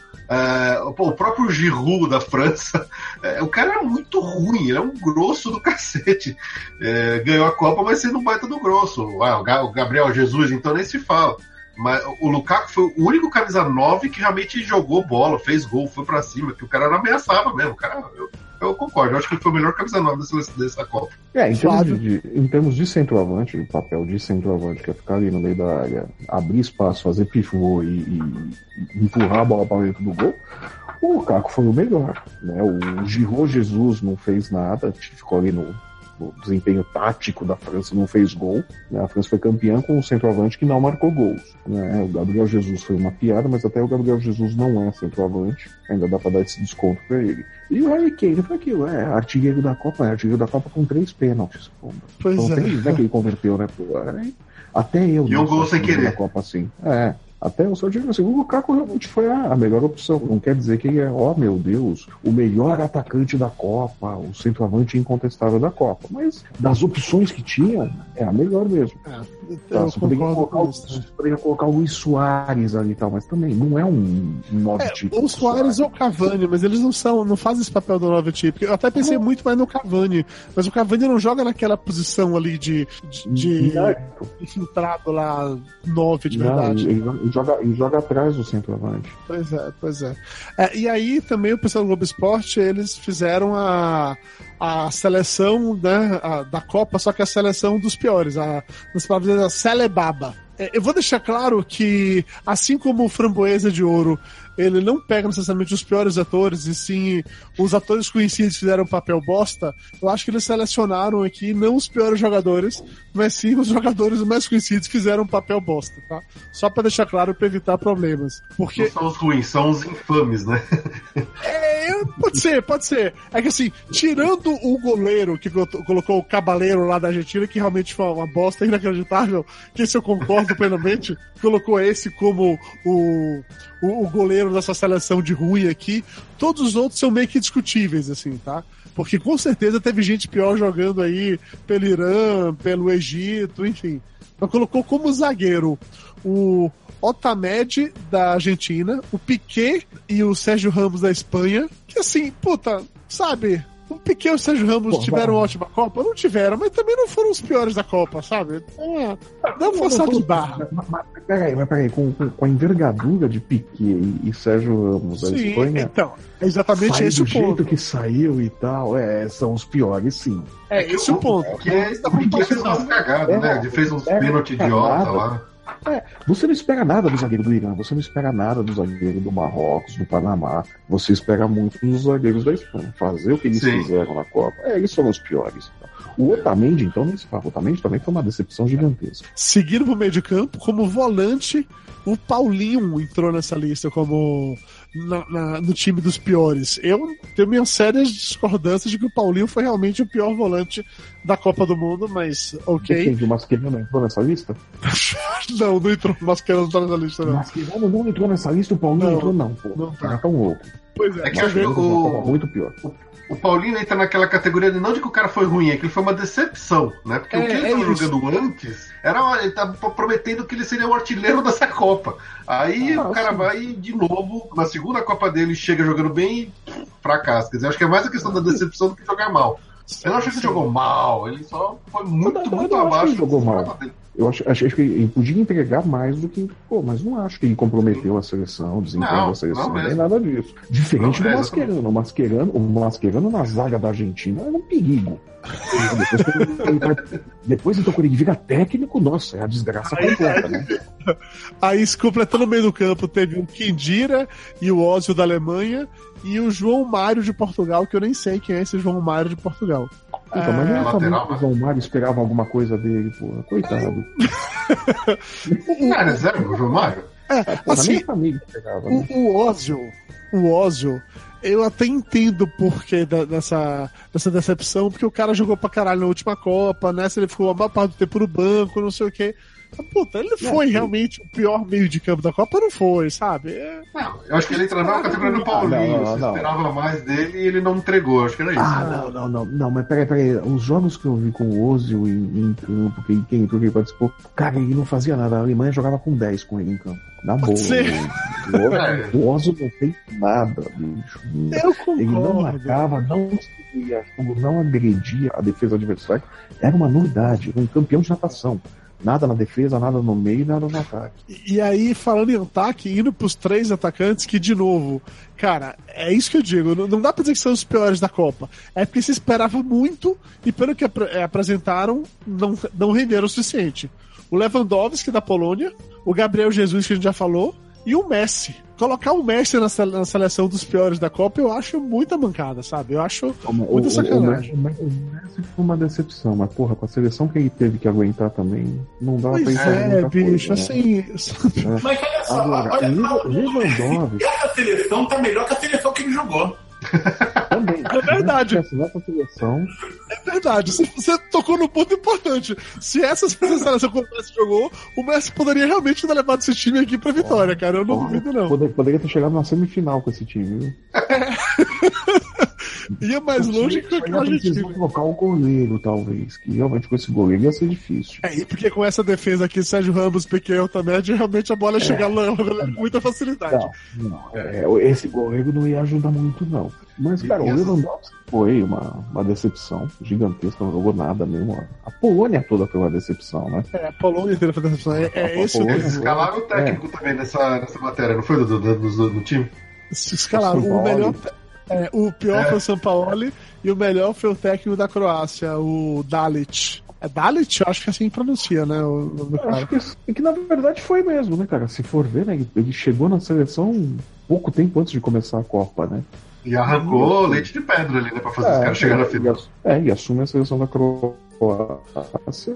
Pô, o próprio Giroud da França, é, o cara é muito ruim, ele é um grosso do cacete. É, ganhou a Copa, mas sendo um baita do grosso. Ah, o Ga- o Gabriel Jesus, então nem se fala. Mas o Lukaku foi o único camisa 9 que realmente jogou bola, fez gol, foi pra cima, que o cara não ameaçava mesmo. O cara, eu, eu concordo, eu acho que ele foi o melhor camisa 9 dessa, dessa Copa. É, em termos de, de- em termos de centroavante, o papel de centroavante, que é ficar ali no meio da área, abrir espaço, fazer pivô e, e- e empurrar a bola para dentro do gol, o Lukaku foi o melhor. Né? O Giroud Jesus não fez nada, ficou ali no, no desempenho tático da França, não fez gol. né? A França foi campeã com um centroavante que não marcou gols. Né? O Gabriel Jesus foi uma piada, mas até o Gabriel Jesus não é centroavante, ainda dá para dar esse desconto para ele. E o Harry Kane foi aquilo, é artilheiro da Copa, é artilheiro da Copa com três pênaltis. Pô, Pois São é. três, né, que ele converteu, né? Pô, é, até eu. E um gol sem querer. Da Copa assim. É. Até eu só digo assim, o Lukaku realmente foi a, melhor opção. Não quer dizer que ele é, ó meu Deus, o melhor atacante da Copa, o centroavante incontestável da Copa. Mas das opções que tinha, é a melhor mesmo. É, Tá, eu você poderia, colocar, o- você poderia colocar o Luiz Soares ali e tal, mas também não é um nove É, tipo. o Soares ou o Cavani, mas eles não são, não fazem esse papel do nove típico. Eu até pensei muito mais no Cavani, mas o Cavani não joga naquela posição ali de, de, de Não, infiltrado lá, nove de não, verdade. ele, ele joga, ele joga atrás do centroavante. Pois é, pois é. É, E aí também o pessoal do Globo Esporte, eles fizeram a, a seleção né, a- da Copa, só que a seleção dos piores, a, nas palavras a Celebaba. É, Eu vou deixar claro que, assim como o Framboesa de Ouro, ele não pega necessariamente os piores atores, e sim os atores conhecidos que fizeram papel bosta, eu acho que eles selecionaram aqui não os piores jogadores, mas sim os jogadores mais conhecidos que fizeram papel bosta, tá? Só pra deixar claro, pra evitar problemas. Porque Não são os ruins, são os infames, né? é, pode ser, pode ser. É que assim, tirando o goleiro que colo- colocou o cabaleiro lá da Argentina, que realmente foi uma bosta inacreditável, que esse eu concordo plenamente, colocou esse como o, o, o goleiro dessa seleção de ruim aqui. Todos os outros são meio que discutíveis, assim, tá? Porque com certeza teve gente pior jogando aí pelo Irã, pelo Egito, enfim. Mas colocou como zagueiro o Otamed da Argentina, o Piquet e o Sérgio Ramos da Espanha. Que assim, puta, sabe? O Piquet e o Sérgio Ramos Pô, tiveram vai. ótima Copa? Não tiveram, mas também não foram os piores da Copa, sabe? É, não forçado de barra. Mas, mas peraí, mas peraí, com, com, com a envergadura de Piquet e, e Sérgio Ramos da Sim, Espanha, então, é exatamente sair esse do o jeito ponto. que saiu e tal, é, são os piores, sim. É esse o ponto. Porque o Piquet fez umas cagadas, né? Ele fez uns É, pênalti é idiota nada. lá. É, você não espera nada do zagueiro do Irã, você não espera nada do zagueiro do Marrocos, do Panamá, você espera muito dos zagueiros da Espanha. Fazer o que eles Sim. fizeram na Copa, é, eles foram os piores. O Otamendi, então, nem se fala. O Otamendi também foi uma decepção gigantesca. Seguindo pro meio de campo, como volante, o Paulinho entrou nessa lista como na- na- no time dos piores. Eu tenho minhas sérias discordâncias de que o Paulinho foi realmente o pior volante da Copa do Mundo, mas ok. Depende, o Mascherano entrou nessa lista? Não, não entrou, mas que não tá nessa lista, O não. Mascherano não entrou nessa lista, o Paulinho Não, entrou não, pô. não tá. Cara tão louco. Pois é, É que uma o- muito pior. O Paulinho entra naquela categoria de não de que o cara foi ruim, é que ele foi uma decepção, né? Porque o É, que ele é estava isso. jogando antes era ele tava prometendo que ele seria o artilheiro dessa Copa. Aí Ah, o cara sim. vai de novo, na segunda Copa dele, chega jogando bem e pff, fracassa. Quer dizer, acho que é mais a questão da decepção do que jogar mal. Eu não achei que ele jogou mal, ele só foi muito, muito abaixo. jogou mal. Eu acho, acho, que ele podia entregar mais do que entregou, mas não acho que ele comprometeu a seleção, o desempenho Não, da seleção, não nem nada disso. Diferente Não, do é, Mascherano. O Mascherano, o Mascherano na zaga da Argentina era um perigo. Depois, então, quando ele vira técnico, nossa, é a desgraça completa, né? Aí, completando o meio do campo, teve o Kindira e o Ózio da Alemanha e o João Mário de Portugal, que eu nem sei quem é esse João Mário de Portugal. Então, mas não é lateral, família que né? o João Mário esperava alguma coisa dele, pô. Coitado. Não era zero, o João Mário? Pô, Assim, nem a família esperava, né? O, o o Ózio, eu até entendo o porquê da- dessa, dessa decepção, porque o cara jogou pra caralho na última Copa, nessa ele ficou a maior parte do tempo no banco, não sei o quê. Puta, ele foi realmente o pior meio de campo da Copa, não foi, sabe? É, Não, eu acho que ele entrava na categoria do Paulinho. Ah, não, não, Você esperava mais dele e ele não entregou. Acho que era isso. Ah, não, não, não, não, mas peraí, peraí. Os jogos que eu vi com o Ozil em, em campo, que quem entrou, quem participou, cara, ele não fazia nada. A Alemanha jogava com 10 com ele em campo. Na boa. ser. O, o, É. o Ozil não fez nada, bicho. eu Ele não concordo. marcava, não não agredia a defesa adversária. Era uma nulidade, um campeão de natação. Nada na defesa, nada no meio, nada no ataque. E aí, falando em ataque, indo pros três atacantes, que de novo, cara, é isso que eu digo, não, dá pra dizer que são os piores da Copa. É porque se esperava muito e pelo que apre- é, apresentaram, não, não renderam o suficiente. O Lewandowski da Polônia, o Gabriel Jesus, que a gente já falou, e o Messi. Colocar o Messi na, sele- na seleção dos piores da Copa, eu acho muita mancada, sabe? Eu acho O, muita o, sacanagem. o, Messi- o Messi foi uma decepção, mas porra, com a seleção que ele teve que aguentar também, não dava Pois pra entender é, bicho, coisa, né? assim. Mas olha só, Agora, olha Lewandowski essa seleção tá melhor que a seleção que ele jogou. Também. É verdade. Seleção, É verdade, você, tocou no ponto importante. Se essa seleção o Messi jogou, o Messi poderia realmente ter levado esse time aqui pra vitória, cara. Eu não Olha, duvido, não. poder- poderia ter chegado na semifinal com esse time, viu? Ia mais longe que aquela Argentina. colocar o goleiro, talvez. Que realmente com esse goleiro ia ser difícil. É, e porque com essa defesa aqui, Sérgio Ramos, Piquet, Otamendi, realmente a bola ia chegar lá com muita facilidade. Não, não. É, esse goleiro não ia ajudar muito, não. Mas, cara, o Lewandowski foi uma, uma decepção gigantesca, não jogou nada mesmo. A Polônia toda foi uma decepção, né? É, a Polônia inteira foi decepção. É, é A esse o Polônia- Eles escalaram o técnico também nessa, nessa matéria, não foi do, do, do, do- do time? Se escalaram. O melhor. é, o pior É. foi o Sampaoli e o melhor foi o técnico da Croácia, o Dalit. É Dalit? Eu acho que assim pronuncia, né? O nome do Eu cara. acho que, isso- e que na verdade foi mesmo, né, cara? Se for ver, né, ele chegou na seleção pouco tempo antes de começar a Copa, né? E arrancou leite de pedra ali, né? Pra fazer os caras chegarem na final. e, é, e assume a seleção da Croácia.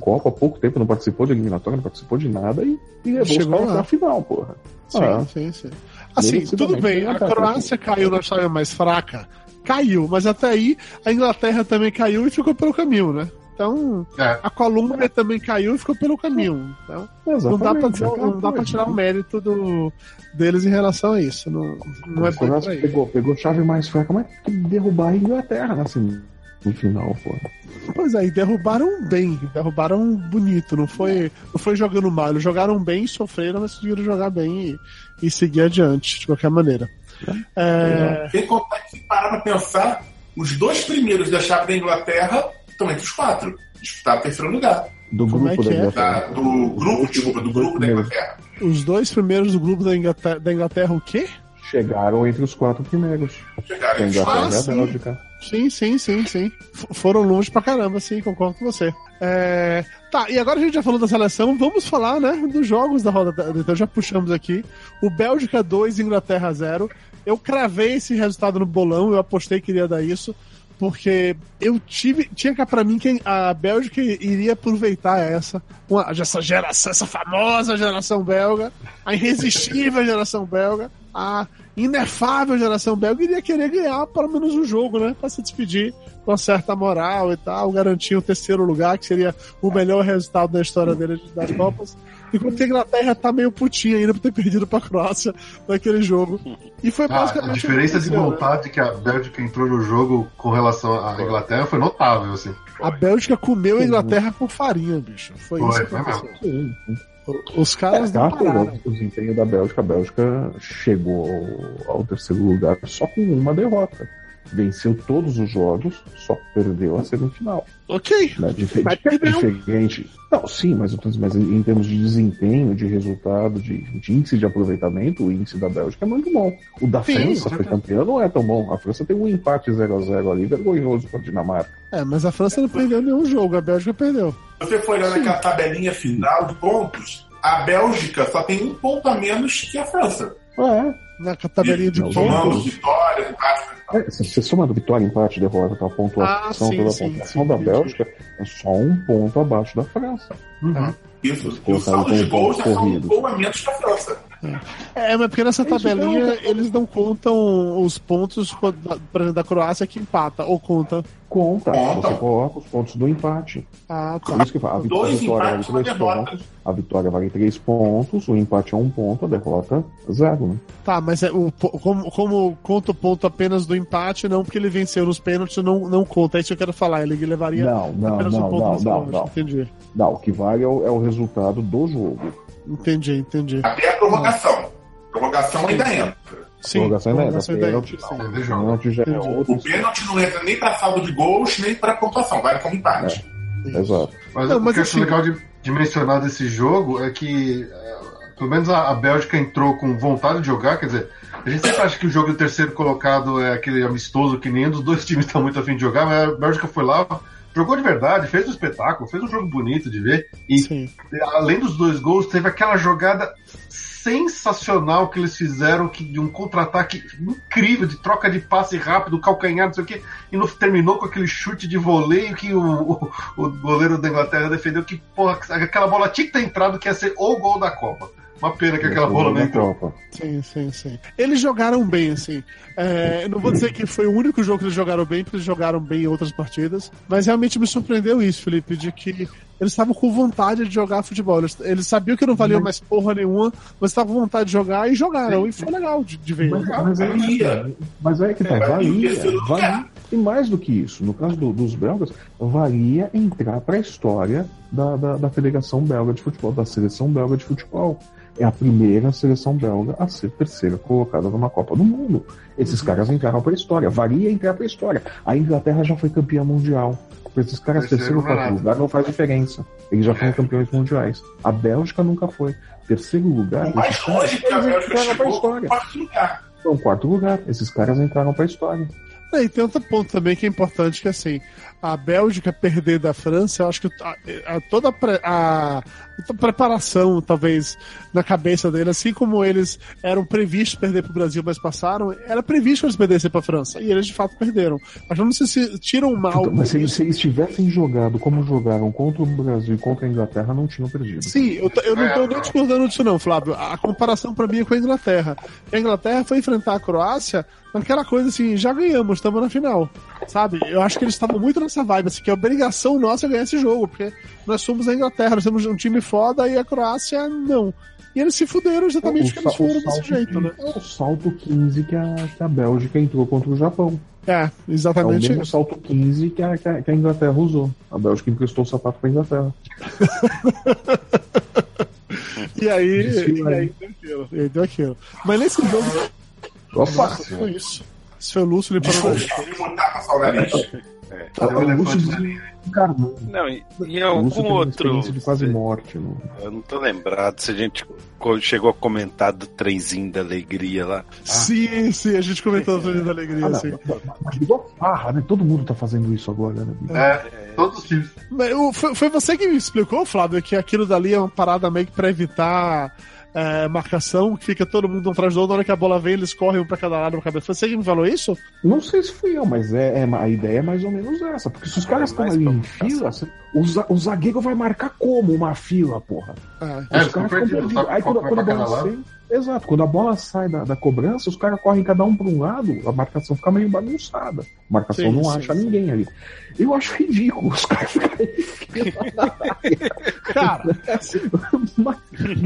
Copa há pouco tempo, não participou de eliminatória, não participou de nada e, e levou os Chegou caras na final, porra. Sim, Ah. sim, sim. Assim, tudo bem, né, a? Croácia caiu na chave mais fraca. Caiu, mas até aí a Inglaterra também caiu e ficou pelo caminho, né? Então, É. a Colômbia também caiu e ficou pelo caminho. Então, não dá pra, dizer- não dá pra tirar o mérito do, deles em relação a isso. Não, não é bem pegou, pegou chave mais fraca, mas tem que derrubar a Inglaterra assim, no final, porra. Pois é, e derrubaram bem, derrubaram bonito, não foi, não foi jogando mal. Jogaram bem, sofreram, mas conseguiram jogar bem e, e seguir adiante, de qualquer maneira. É, Sem contar que, se parar pra pensar, os dois primeiros da chave da Inglaterra estão entre os quatro. Disputaram o terceiro lugar. Do Como grupo é que da é? Inglaterra. Da- do grupo, desculpa, do grupo da Inglaterra. os dois primeiros do grupo da Inglaterra, da Inglaterra o quê? Chegaram entre os quatro primeiros. Chegaram entre os Inglaterra quatro. sim. Bélgica. Sim, sim, sim. F- foram longe pra caramba, sim, concordo com você. É, Tá, e agora a gente já falou da seleção, vamos falar, né, dos jogos da rodada. Então já puxamos aqui. O Bélgica 2, Inglaterra 0. Eu cravei esse resultado no bolão, eu apostei que iria dar isso, porque eu tive. Tinha cá pra mim que a Bélgica iria aproveitar essa, uma, essa geração, essa famosa geração belga, a irresistível geração belga, a inefável geração belga iria querer ganhar pelo menos um jogo, né? Pra se despedir com uma certa moral e tal, garantir o terceiro lugar, que seria o melhor resultado da história dele das Copas. Enquanto que a Inglaterra tá meio putinha ainda por ter perdido pra Croácia naquele jogo. E foi Ah, basicamente. a diferença de né? vontade que a Bélgica entrou no jogo com relação à Inglaterra foi notável, assim. A Bélgica comeu a Inglaterra com farinha, bicho. Foi, Foi, isso que aconteceu. Os caras É, não pararam. o desempenho da Bélgica. A Bélgica chegou ao terceiro lugar só com uma derrota. Venceu todos os jogos, só perdeu a semifinal. Ok. Né? Dif Mas perdeu. diferente. Não, sim, mas, mas em, termos de desempenho, de resultado, de, de índice de aproveitamento, o índice da Bélgica é muito bom. O da Sim, França, foi campeão, não é tão bom. A França tem um empate 0x0 ali, vergonhoso com a Dinamarca. É, mas a França não perdeu nenhum jogo, a Bélgica perdeu. Se você for olhar naquela tabelinha final de pontos, a Bélgica só tem um ponto a menos que a França. É, Na tabelinha de Não, Somando pontos. vitórias, empates. É, se você soma vitória, empate, derrota, tá, a pontuação Ah, sim, pela sim, pontuação sim, da. Bélgica é só um ponto abaixo da França. Isso. E o saldo de gols é só um gol a menos que a França. É, mas porque nessa tabelinha não- eles não contam os pontos, por exemplo, da Croácia que empata, ou conta. Conta, você coloca os pontos do empate. Ah, Por tá. isso que fala, a, vit- a Dois vitória vale empates, uma 3 derrota. pontos, a vitória vale 3 pontos, o empate é 1 ponto, a derrota 0. Né? Tá, mas é o, como, como conta o ponto apenas do empate, não porque ele venceu nos pênaltis, não, não conta. É isso que eu quero falar. Ele levaria Não, não, apenas não, um ponto não, não, lógica. não. Entendi. Não, o que vale é o, é o resultado do jogo. Entendi, entendi. Até a prorrogação. Prorrogação ainda entra. Sim, Prorrogação ainda é, pênalti, entra, sim. Ele joga. Pênalti já é outro. O pênalti não entra nem para saldo de gols, nem para pontuação. Vai como empate. Exato. Mas, Não, o mas que eu acho assim- legal de, de mencionar desse jogo é que, é, pelo menos a, a Bélgica entrou com vontade de jogar, quer dizer, a gente sempre acha que o jogo do terceiro colocado é aquele amistoso que nenhum dos dois times está muito afim de jogar, mas a Bélgica foi lá, jogou de verdade, fez um espetáculo, fez um jogo bonito de ver, e Sim. além dos dois gols, teve aquela jogada sensacional que eles fizeram, que, de um contra-ataque incrível, de troca de passe rápido, calcanhar, não sei o quê, e no, terminou com aquele chute de voleio que o, o, o goleiro da Inglaterra defendeu, que porra, aquela bola tinha que ter entrado, que ia ser o gol da Copa. Uma pena que aquela bola não entrou. Sim, sim, sim. Eles jogaram bem, assim. É, eu não vou dizer que foi o único jogo que eles jogaram bem, porque eles jogaram bem em outras partidas, mas realmente me surpreendeu isso, Felipe, de que eles estavam com vontade de jogar futebol. Eles, eles sabiam que não valia mais porra nenhuma, mas estavam com vontade de jogar e jogaram. E foi legal de, de ver. Mas, mas, aí, Valia. mas aí que tá, É, valia lugar. valia. E mais do que isso, no caso do- dos belgas, valia entrar para a história da, da, da Federação Belga de Futebol, da Seleção Belga de Futebol. É a primeira seleção belga a ser terceira colocada numa Copa do Mundo. Esses caras entraram para a história. Valia entrar para a história. A Inglaterra já foi campeã mundial. Para esses caras, Terceiro ou quarto lugar. não faz diferença. Eles já foram campeões mundiais. A Bélgica nunca foi. Terceiro lugar. O mais esses caras- longe que a eles Bélgica entraram pra chegou quarto lugar. Então, quarto lugar. Esses caras entraram pra história. É, e tem outro ponto também que é importante, que assim, a Bélgica perder da França, eu acho que a, a- toda a, a- a preparação, talvez, na cabeça deles, assim como eles eram previstos perder pro Brasil, mas passaram, era previsto que eles perdessem pra França, e eles de fato perderam. Mas não sei se tiram mal. Mas se eles, se eles tivessem jogado como jogaram contra o Brasil e contra a Inglaterra, não tinham perdido. Sim, eu, eu não nem discordando disso não, Flávio. A comparação pra mim é com a Inglaterra. A Inglaterra foi enfrentar a Croácia naquela coisa assim, já ganhamos, estamos na final. Sabe? Eu acho que eles estavam muito nessa vibe, assim, que é obrigação nossa ganhar esse jogo, porque nós somos a Inglaterra, nós temos um time foda e a Croácia não. E eles se fuderam exatamente porque eles foram desse jeito, né? é o salto 15 que a, que a Bélgica entrou contra o Japão. É, É o exatamente mesmo salto 15 que a, que a- que a Inglaterra usou. A Bélgica emprestou o sapato pra Inglaterra. E aí, e aí. aí deu aquilo, e aí deu aquilo. Mas nesse jogo, Opa! nossa, foi isso. Esse foi o Lúcio limpando o Vamos botar pra salvar um elefante Lúcio na linha. desencarnou. Não, e, e O algum outro. de quase morte. Não. Eu não tô lembrado se a gente chegou a comentar do trenzinho da alegria lá. Sim, sim, a gente comentou no da Alegria, Ah, não, sim. mas farra, né? Todo mundo tá fazendo isso agora, né? É, todos os times. Foi, foi você que me explicou, Flávio, que aquilo dali é uma parada meio que pra evitar é, marcação, que fica todo mundo um atrás do outro, na hora que a bola vem, eles correm um pra cada lado, uma cabeça. Você que me falou isso? Não sei se fui eu, mas é, é- a ideia é mais ou menos essa. Porque se os caras estão mais ali em fila, você- o, za- o zagueiro vai marcar como uma fila, porra? É, os eles caras estão ficam perdidos, tá? Aí quando, quando a bola lado. Exato, quando a bola sai da, da cobrança, os caras correm cada um para um lado, a marcação fica meio bagunçada. A marcação Sim, não sim, acha sim. ninguém ali. Eu acho ridículo os caras ficarem. Cara, Mas,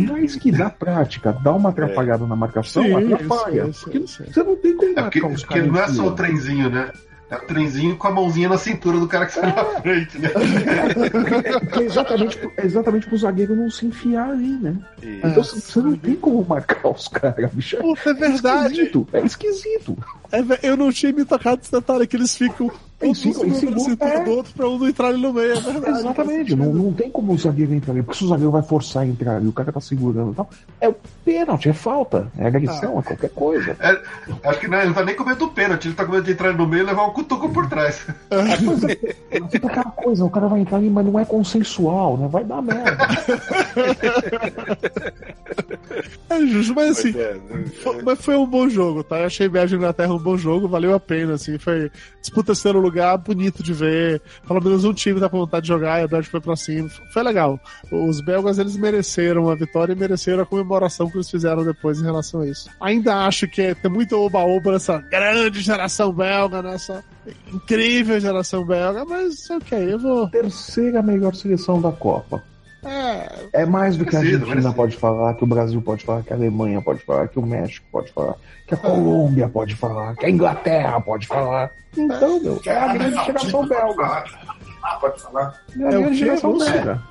mais que na prática, dá uma atrapalhada na marcação, Sim, atrapalha. sim, sim, porque sim. você não tem como É porque, porque não é só o trenzinho, né? É o trenzinho com a mãozinha na cintura do cara que sai na frente, né? É exatamente, é exatamente pro zagueiro não se enfiar ali, né? Então você você não tem como marcar os caras, bicho. É Puta, é verdade. esquisito. É esquisito. É, eu não tinha me tocado nesse detalhe que eles ficam Um ficam em segundo, cintura é. do outro pra um não entrar ali no meio, é verdade. Exatamente. Não, não tem como o zagueiro entrar ali. Porque se o zagueiro vai forçar a entrar ali, o cara tá segurando e tal. É o pênalti, é falta. É agressão, é qualquer coisa. É, acho que não, ele não tá nem com medo do pênalti, ele tá com medo de entrar no meio e levar um cutuco por trás. É aquela coisa, o cara vai entrar ali, mas não é consensual, né? Vai dar merda. É justo, mas assim, é, né? Foi, mas foi um bom jogo, tá? Eu achei Bélgica e Inglaterra um bom jogo, valeu a pena, assim, foi disputa terceiro lugar, bonito de ver, pelo menos um time tá com vontade de jogar e a Bélgica foi pra cima, foi legal. Os belgas, eles mereceram a vitória e mereceram a comemoração que eles fizeram depois em relação a isso. Ainda acho que é, tem muito oba-oba nessa grande geração belga, nessa incrível geração belga, mas ok, eu vou... Terceira melhor seleção da Copa. É, É mais do que a Argentina pode falar, que o Brasil pode falar, que a Alemanha pode falar, que o México pode falar, que a Colômbia pode falar, que a Inglaterra pode falar. Então, meu, é a grande geração belga. Ah, pode falar. É a É o grande geração belga.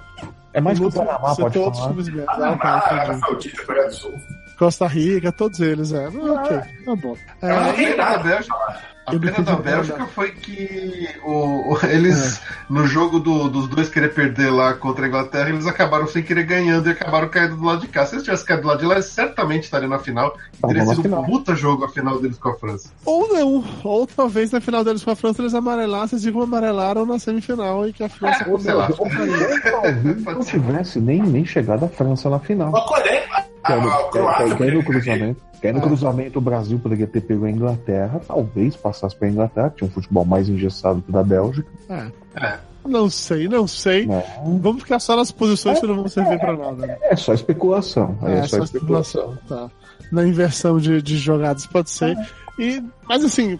É mais que o Panamá pode todos os falar. Ah, Ah, ah, entendi. Arábia Saudita, Coreia do Sul. Costa Rica, todos eles, é. Ok, tá bom. É, a da nada. Bélgica, a Eu não pena da Bélgica nada. foi que o, o- eles, no jogo do- dos dois querer perder lá contra a Inglaterra, eles acabaram sem querer ganhando e acabaram caindo do lado de cá. Se eles tivessem caído do lado de lá, eles certamente estariam na final. Teria na sido final. um puta jogo a final deles com a França. Ou não, ou talvez na final deles com a França eles amarelassem assim como amarelaram na semifinal e que a França Ou sei lá. Ou talvez não tivesse nem, nem chegado a França na final. A Coreia. Que aí A, no- a cruzamento, que aí no Ah. cruzamento o Brasil poderia ter pego a Inglaterra, talvez passasse pra Inglaterra, que tinha um futebol mais engessado que o da Bélgica. É. É. Não sei, não sei. Né? Vamos ficar só nas posições que não vão servir pra nada. né? É só especulação. Aí é, só só especulação. especulação. Tá. Na inversão de, de jogadas pode ser. E, mas assim,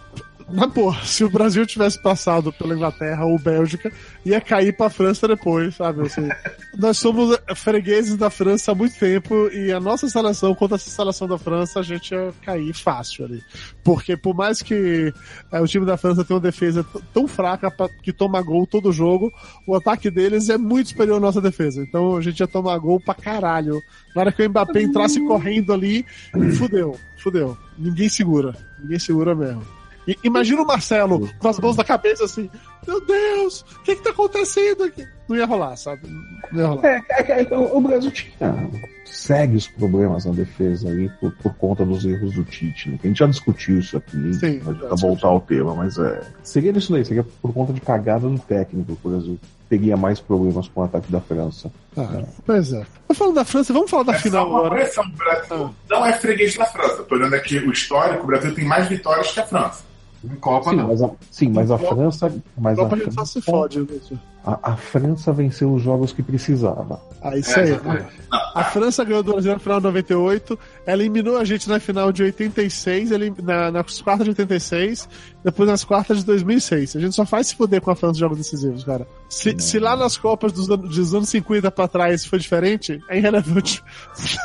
na boa, se o Brasil tivesse passado pela Inglaterra ou Bélgica, ia cair pra França depois, sabe? Assim, nós somos fregueses da França há muito tempo e a nossa seleção contra essa seleção da França, a gente ia cair fácil ali. Porque por mais que é, o time da França tenha uma defesa tão fraca pra, que toma gol todo jogo, o ataque deles é muito superior à nossa defesa. Então a gente ia tomar gol pra caralho. Na hora que o Mbappé entrasse correndo ali, fudeu, fudeu. Ninguém segura. Ninguém segura mesmo. E, imagina o Marcelo com as mãos na cabeça assim, meu Deus, o que que tá acontecendo aqui? Não ia rolar, sabe? Não ia rolar. É, é, é, o o Brasil tinha sérios problemas na defesa aí por, por conta dos erros do Tite. Né? A gente já discutiu isso aqui, Sim, não já adianta voltar ao tema, mas é. Seria isso daí, seria por conta de cagada do técnico que o Brasil teria mais problemas com o ataque da França. Ah, pois é. Mas falando da França, vamos falar da É final agora. correção, o Brasil não é freguês da França. Tô olhando aqui o histórico, o Brasil tem mais vitórias que a França. Em Copa, Sim, não. mas a, sim, mas a França. Mas a, Copa a gente só se França fode. né? a, a França venceu os jogos que precisava. Ah, isso É, aí. exatamente. A França ganhou do Brasil na final de 98, ela eliminou a gente na final de 86, elim- na, nas quartas de 86, depois nas quartas de 2006. A gente só faz se fuder com a França em jogos decisivos, cara. Se, se lá nas Copas dos, anos- dos anos 50 pra trás foi diferente, é irrelevante.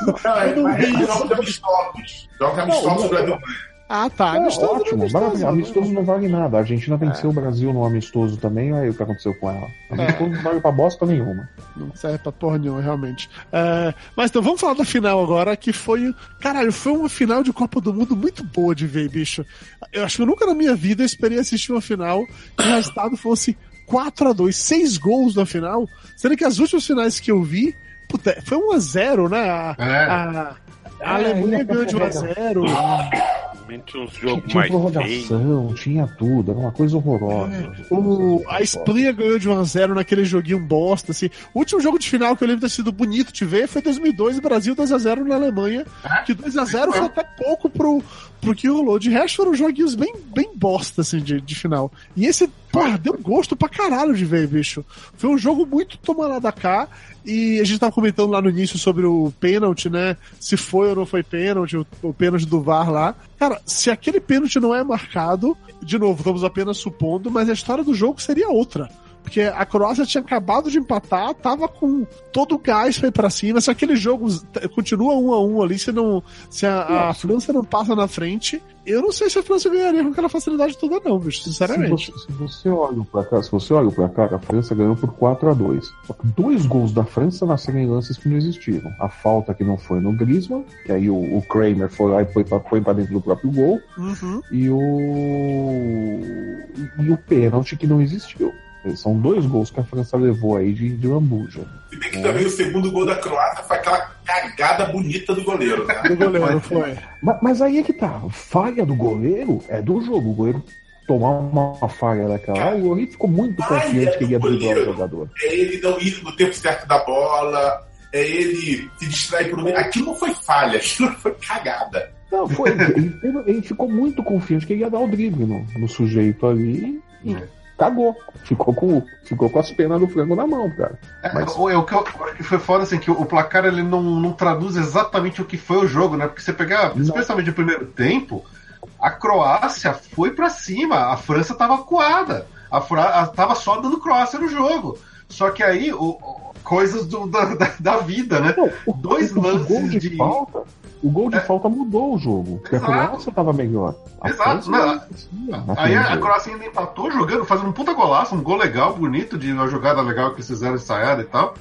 Não, é, não mas vi é isso. jogos amistosos. Jogos amistosos o Brasil ganha. Ah, tá. É, Amistoso, ótimo, amistoso, maravilha. amistoso né? não vale nada. A Argentina venceu o Brasil no amistoso também, aí o que aconteceu com ela. Amistoso não vale pra bosta nenhuma. Não serve pra porra nenhuma, realmente. É, mas então, vamos falar da final agora, que foi. Caralho, foi uma final de Copa do Mundo muito boa de ver, bicho. Eu acho que eu nunca na minha vida esperei assistir uma final que o resultado fosse 4 a 2 seis gols na final. Sendo que as últimas finais que eu vi, puta, foi 1 a 0 né? A, É. a, a Alemanha ainda ganhou de 1 a foi 0 Realmente uns Tinha, jogos tinha mais feios. prorrogação, tinha tudo, era uma coisa horrorosa. O, a Espanha ganhou de 1x0 naquele joguinho bosta, assim. O último jogo de final que eu lembro ter sido bonito de ver foi 2002, Brasil 2x0 na Alemanha. Que 2x0 foi até pouco pro, pro que rolou. De resto foram joguinhos bem, bem bosta, assim, de, de final. E esse, porra, deu gosto pra caralho de ver, bicho. Foi um jogo muito toma lá da cá. E a gente tava comentando lá no início sobre o pênalti, né? Se foi ou não foi pênalti, o, o pênalti do VAR lá. Cara, se aquele pênalti não é marcado, de novo, estamos apenas supondo, mas a história do jogo seria outra. Porque a Croácia tinha acabado de empatar, tava com todo o gás foi para cima. Se aquele jogo continua um a um ali, se, não, se a, a França não passa na frente, eu não sei se a França ganharia com aquela facilidade toda, não, bicho, sinceramente. Se você, se você olha o placar, se você olha o placar, a França ganhou por 4 a 2 Só que dois gols da França nasceram em lances que não existiram. A falta que não foi no Griezmann, que aí o, o Kramer foi lá e foi pra, foi pra dentro do próprio gol, Uhum. e o. E o pênalti que não existiu. São dois gols que a França levou aí de, de lambuja. Se bem que também o segundo gol da Croácia foi aquela cagada bonita do goleiro, né? Do goleiro, foi. Mas, mas aí é que tá. Falha do goleiro é do jogo. O goleiro tomar uma falha daquela. O goleiro ficou muito confiante que ele ia driblar o jogador. É ele não ir no tempo certo da bola, é ele se distrair por um meio. Aquilo não foi falha, aquilo foi cagada. Não, foi. ele, ele ficou muito confiante que ele ia dar o drible no, no sujeito ali e É. cagou. Ficou com, ficou com as penas do frango na mão, cara. É, Mas- é o que eu acho que foi foda, assim, que o, placar ele não, não traduz exatamente o que foi o jogo, né? Porque você pegar, Não. especialmente o primeiro tempo, a Croácia foi pra cima, a França tava coada. A França tava só dando Croácia no jogo. Só que aí, o, coisas do- da, da, da vida, né? Não, Dois lances de, de- falta. O gol de É. falta mudou o jogo. Porque a Exato. Croácia tava melhor. A Exato, naquele Aí a, a. Croácia ainda empatou jogando, fazendo um puta golaço, um gol legal, bonito, de uma jogada legal que eles fizeram ensaiada e tal.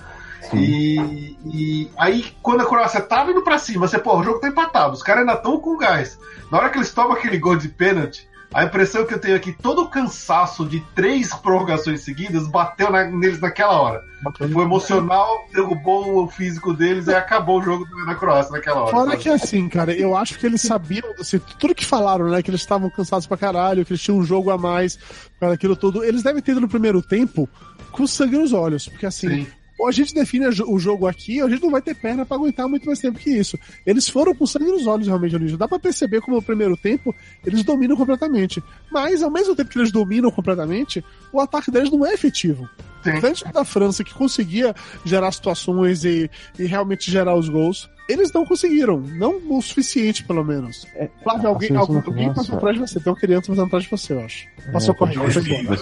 E, e aí, quando a Croácia tava indo pra cima, você, pô, o jogo tá empatado, os caras ainda estão com gás. Na hora que eles tomam aquele gol de pênalti, a impressão que eu tenho é que todo o cansaço de três prorrogações seguidas bateu na- neles naquela hora. Foi emocional, derrubou o físico deles e acabou o jogo da Croácia naquela hora. Fora sabe? que assim, cara, eu acho que eles sabiam, assim, tudo que falaram, né? Que eles estavam cansados pra caralho, que eles tinham um jogo a mais, para aquilo tudo. Eles devem ter ido no primeiro tempo com sangue nos olhos, porque assim, Sim. Ou a gente define o jogo aqui, ou a gente não vai ter perna pra aguentar muito mais tempo que isso. Eles foram com sangue nos olhos realmente. Já dá pra perceber como no primeiro tempo eles dominam completamente. Mas ao mesmo tempo que eles dominam completamente, o ataque deles não é efetivo. Sim. Diferente da França, que conseguia gerar situações e, e realmente gerar os gols, eles não conseguiram. Não o suficiente, pelo menos. É, Flávio, a alguém, seleção alguém, da alguém passou atrás de você. Tem uma criança passando atrás de você, eu acho. Passou É, correndo. pode foi ser. embora.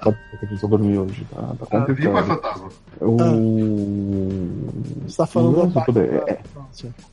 A criança dormiu hoje, tá, tá Viva complicado. fantasma. O... Você tá falando o do lance ataque todo é- da é-.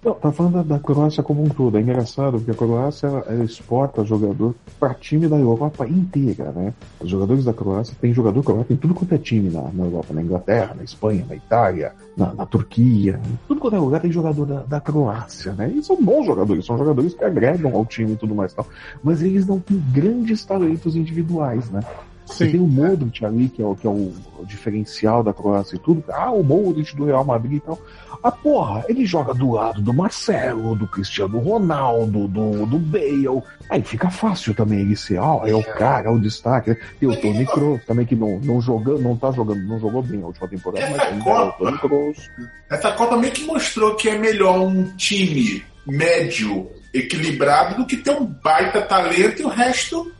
Não, tá falando da, da Croácia como um todo. É engraçado porque a Croácia ela, ela exporta jogador para time da Europa inteira, né? Os jogadores da Croácia tem jogador croata em tudo quanto é time na, na Europa, na Inglaterra, na Espanha, na Itália, na, na Turquia, tudo quanto é lugar tem jogador da, da Croácia, né? E são bons jogadores, são jogadores que agregam ao time e tudo mais tal. Mas eles não têm grandes talentos individuais, né? Você Sim. tem o Modric ali, que é o, que é o, diferencial da Croácia e tudo. Ah, o Modric do Real Madrid e tal. Ah, porra, ele joga do lado do Marcelo, do Cristiano Ronaldo, do, do Bale. Aí fica fácil também ele ser, ó, é o cara, é o destaque. Tem o Tony Kroos também, que não, não, jogando, não tá jogando, não jogou bem a última temporada, mas Essa ainda é o Copa- Tony Kroos. Essa Copa meio que mostrou que é melhor um time médio, equilibrado, do que ter um baita talento e o resto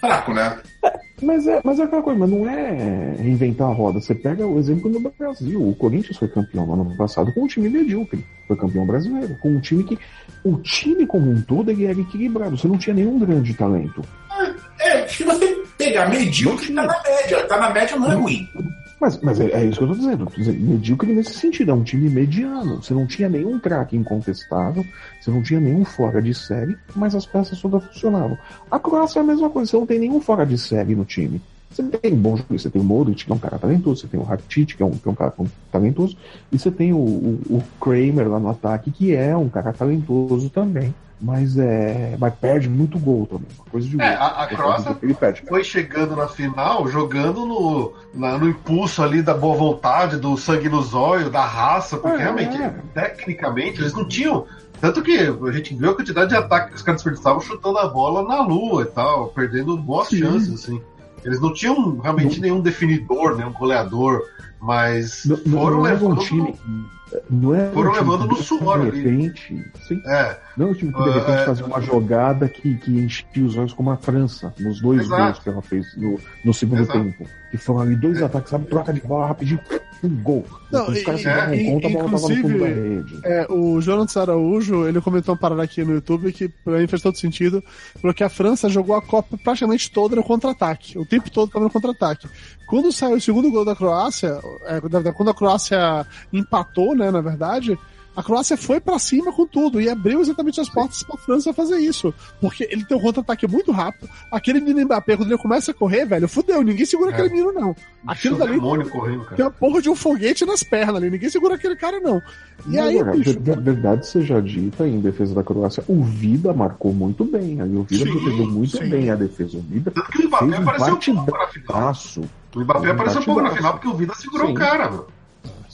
fraco, né? Mas é, mas é aquela coisa, mas não é inventar a roda. Você pega o exemplo no Brasil. O Corinthians foi campeão no ano passado com um time medíocre. Foi campeão brasileiro. Com um time que. O time como um todo era equilibrado. Você não tinha nenhum grande talento. É, se você pegar medíocre, tá na média. Tá na média não é ruim. Mas, mas é, é isso que eu tô dizendo. Medíocre nesse sentido. É um time mediano. Você não tinha nenhum craque incontestável. Você não tinha nenhum fora de série. Mas as peças todas funcionavam. A Croácia é a mesma coisa. Você não tem nenhum fora de série no time. Você tem bom jogador, você tem o Modric, que é um cara talentoso, você tem o Rakitic, que é um, que é um cara talentoso, e você tem o, o, o Kramer lá no ataque, que é um cara talentoso também. Mas é. Mas perde muito gol também. Uma coisa de É, gol. a- a Croácia Ele perde. foi chegando na final, jogando no, na- no impulso ali da boa vontade, do sangue no zóio, da raça, porque É, realmente, é. tecnicamente, eles não tinham. Tanto que a gente viu a quantidade de ataque que os caras desperdiçavam chutando a bola na lua e tal, perdendo boas Sim. chances, assim. Eles não tinham realmente nenhum definidor, nenhum goleador, mas Não, não- foram não é levando. um time. Não é Foram um time levando no que, suor De ali. repente. Sim, É, não é um time que de Ah, repente é. fazia uma jogada que, que enchia os olhos como a França, nos dois Exato. gols que ela fez no, no segundo Exato. tempo. Que foram ali dois É. ataques, sabe? Troca de bola rapidinho, um gol. Não, os caras se davam e- conta, a bola tava no fundo inclusive. É, o Jonathan Araújo, ele comentou uma parada aqui no YouTube que pra mim fez todo sentido, falou que a França jogou a Copa praticamente toda no contra-ataque, o tempo todo tava no contra-ataque. Quando saiu o segundo gol da Croácia, é, quando a Croácia empatou, né, na verdade, a Croácia foi pra cima com tudo e abriu exatamente as portas pra França fazer isso. Porque ele tem um contra-ataque muito rápido. Aquele menino Mbappé, quando ele começa a correr, velho, fudeu, ninguém segura É. aquele menino, não. Aquilo dali tem cara. uma porra de um foguete nas pernas ali, ninguém segura aquele cara, não. E aí, Agora, bicho, ver- verdade seja dita, em defesa da Croácia, o Vida marcou muito bem. Aí o Vida Sim, protegeu muito sim. bem a defesa. O Vida Tanto que o Mbappé fez um apareceu um pouco na final. O Mbappé apareceu um pouco na final porque o Vida segurou Sim. o cara, mano.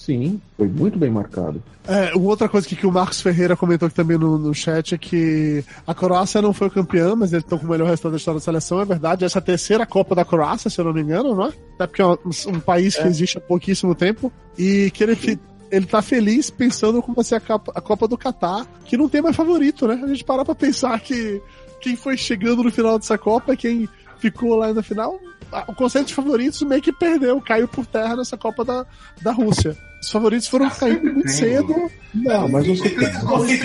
Sim, foi muito bem marcado. É, uma outra coisa que, que o Marcos Ferreira comentou aqui também no, no chat é que a Croácia não foi campeã, mas eles estão com o melhor resultado da história da seleção, é verdade. Essa é a terceira Copa da Croácia, se eu não me engano, não é? Até porque é um, um país que existe há pouquíssimo tempo. E que ele, fi- ele tá feliz pensando como vai ser a Copa, a Copa do Catar, que não tem mais favorito, né? A gente para pra pensar que quem foi chegando no final dessa Copa, quem ficou lá na final, o conceito de favoritos meio que perdeu, caiu por terra nessa Copa da, da Rússia. Os favoritos foram caindo muito tem. cedo. Não, mas você tem. Você,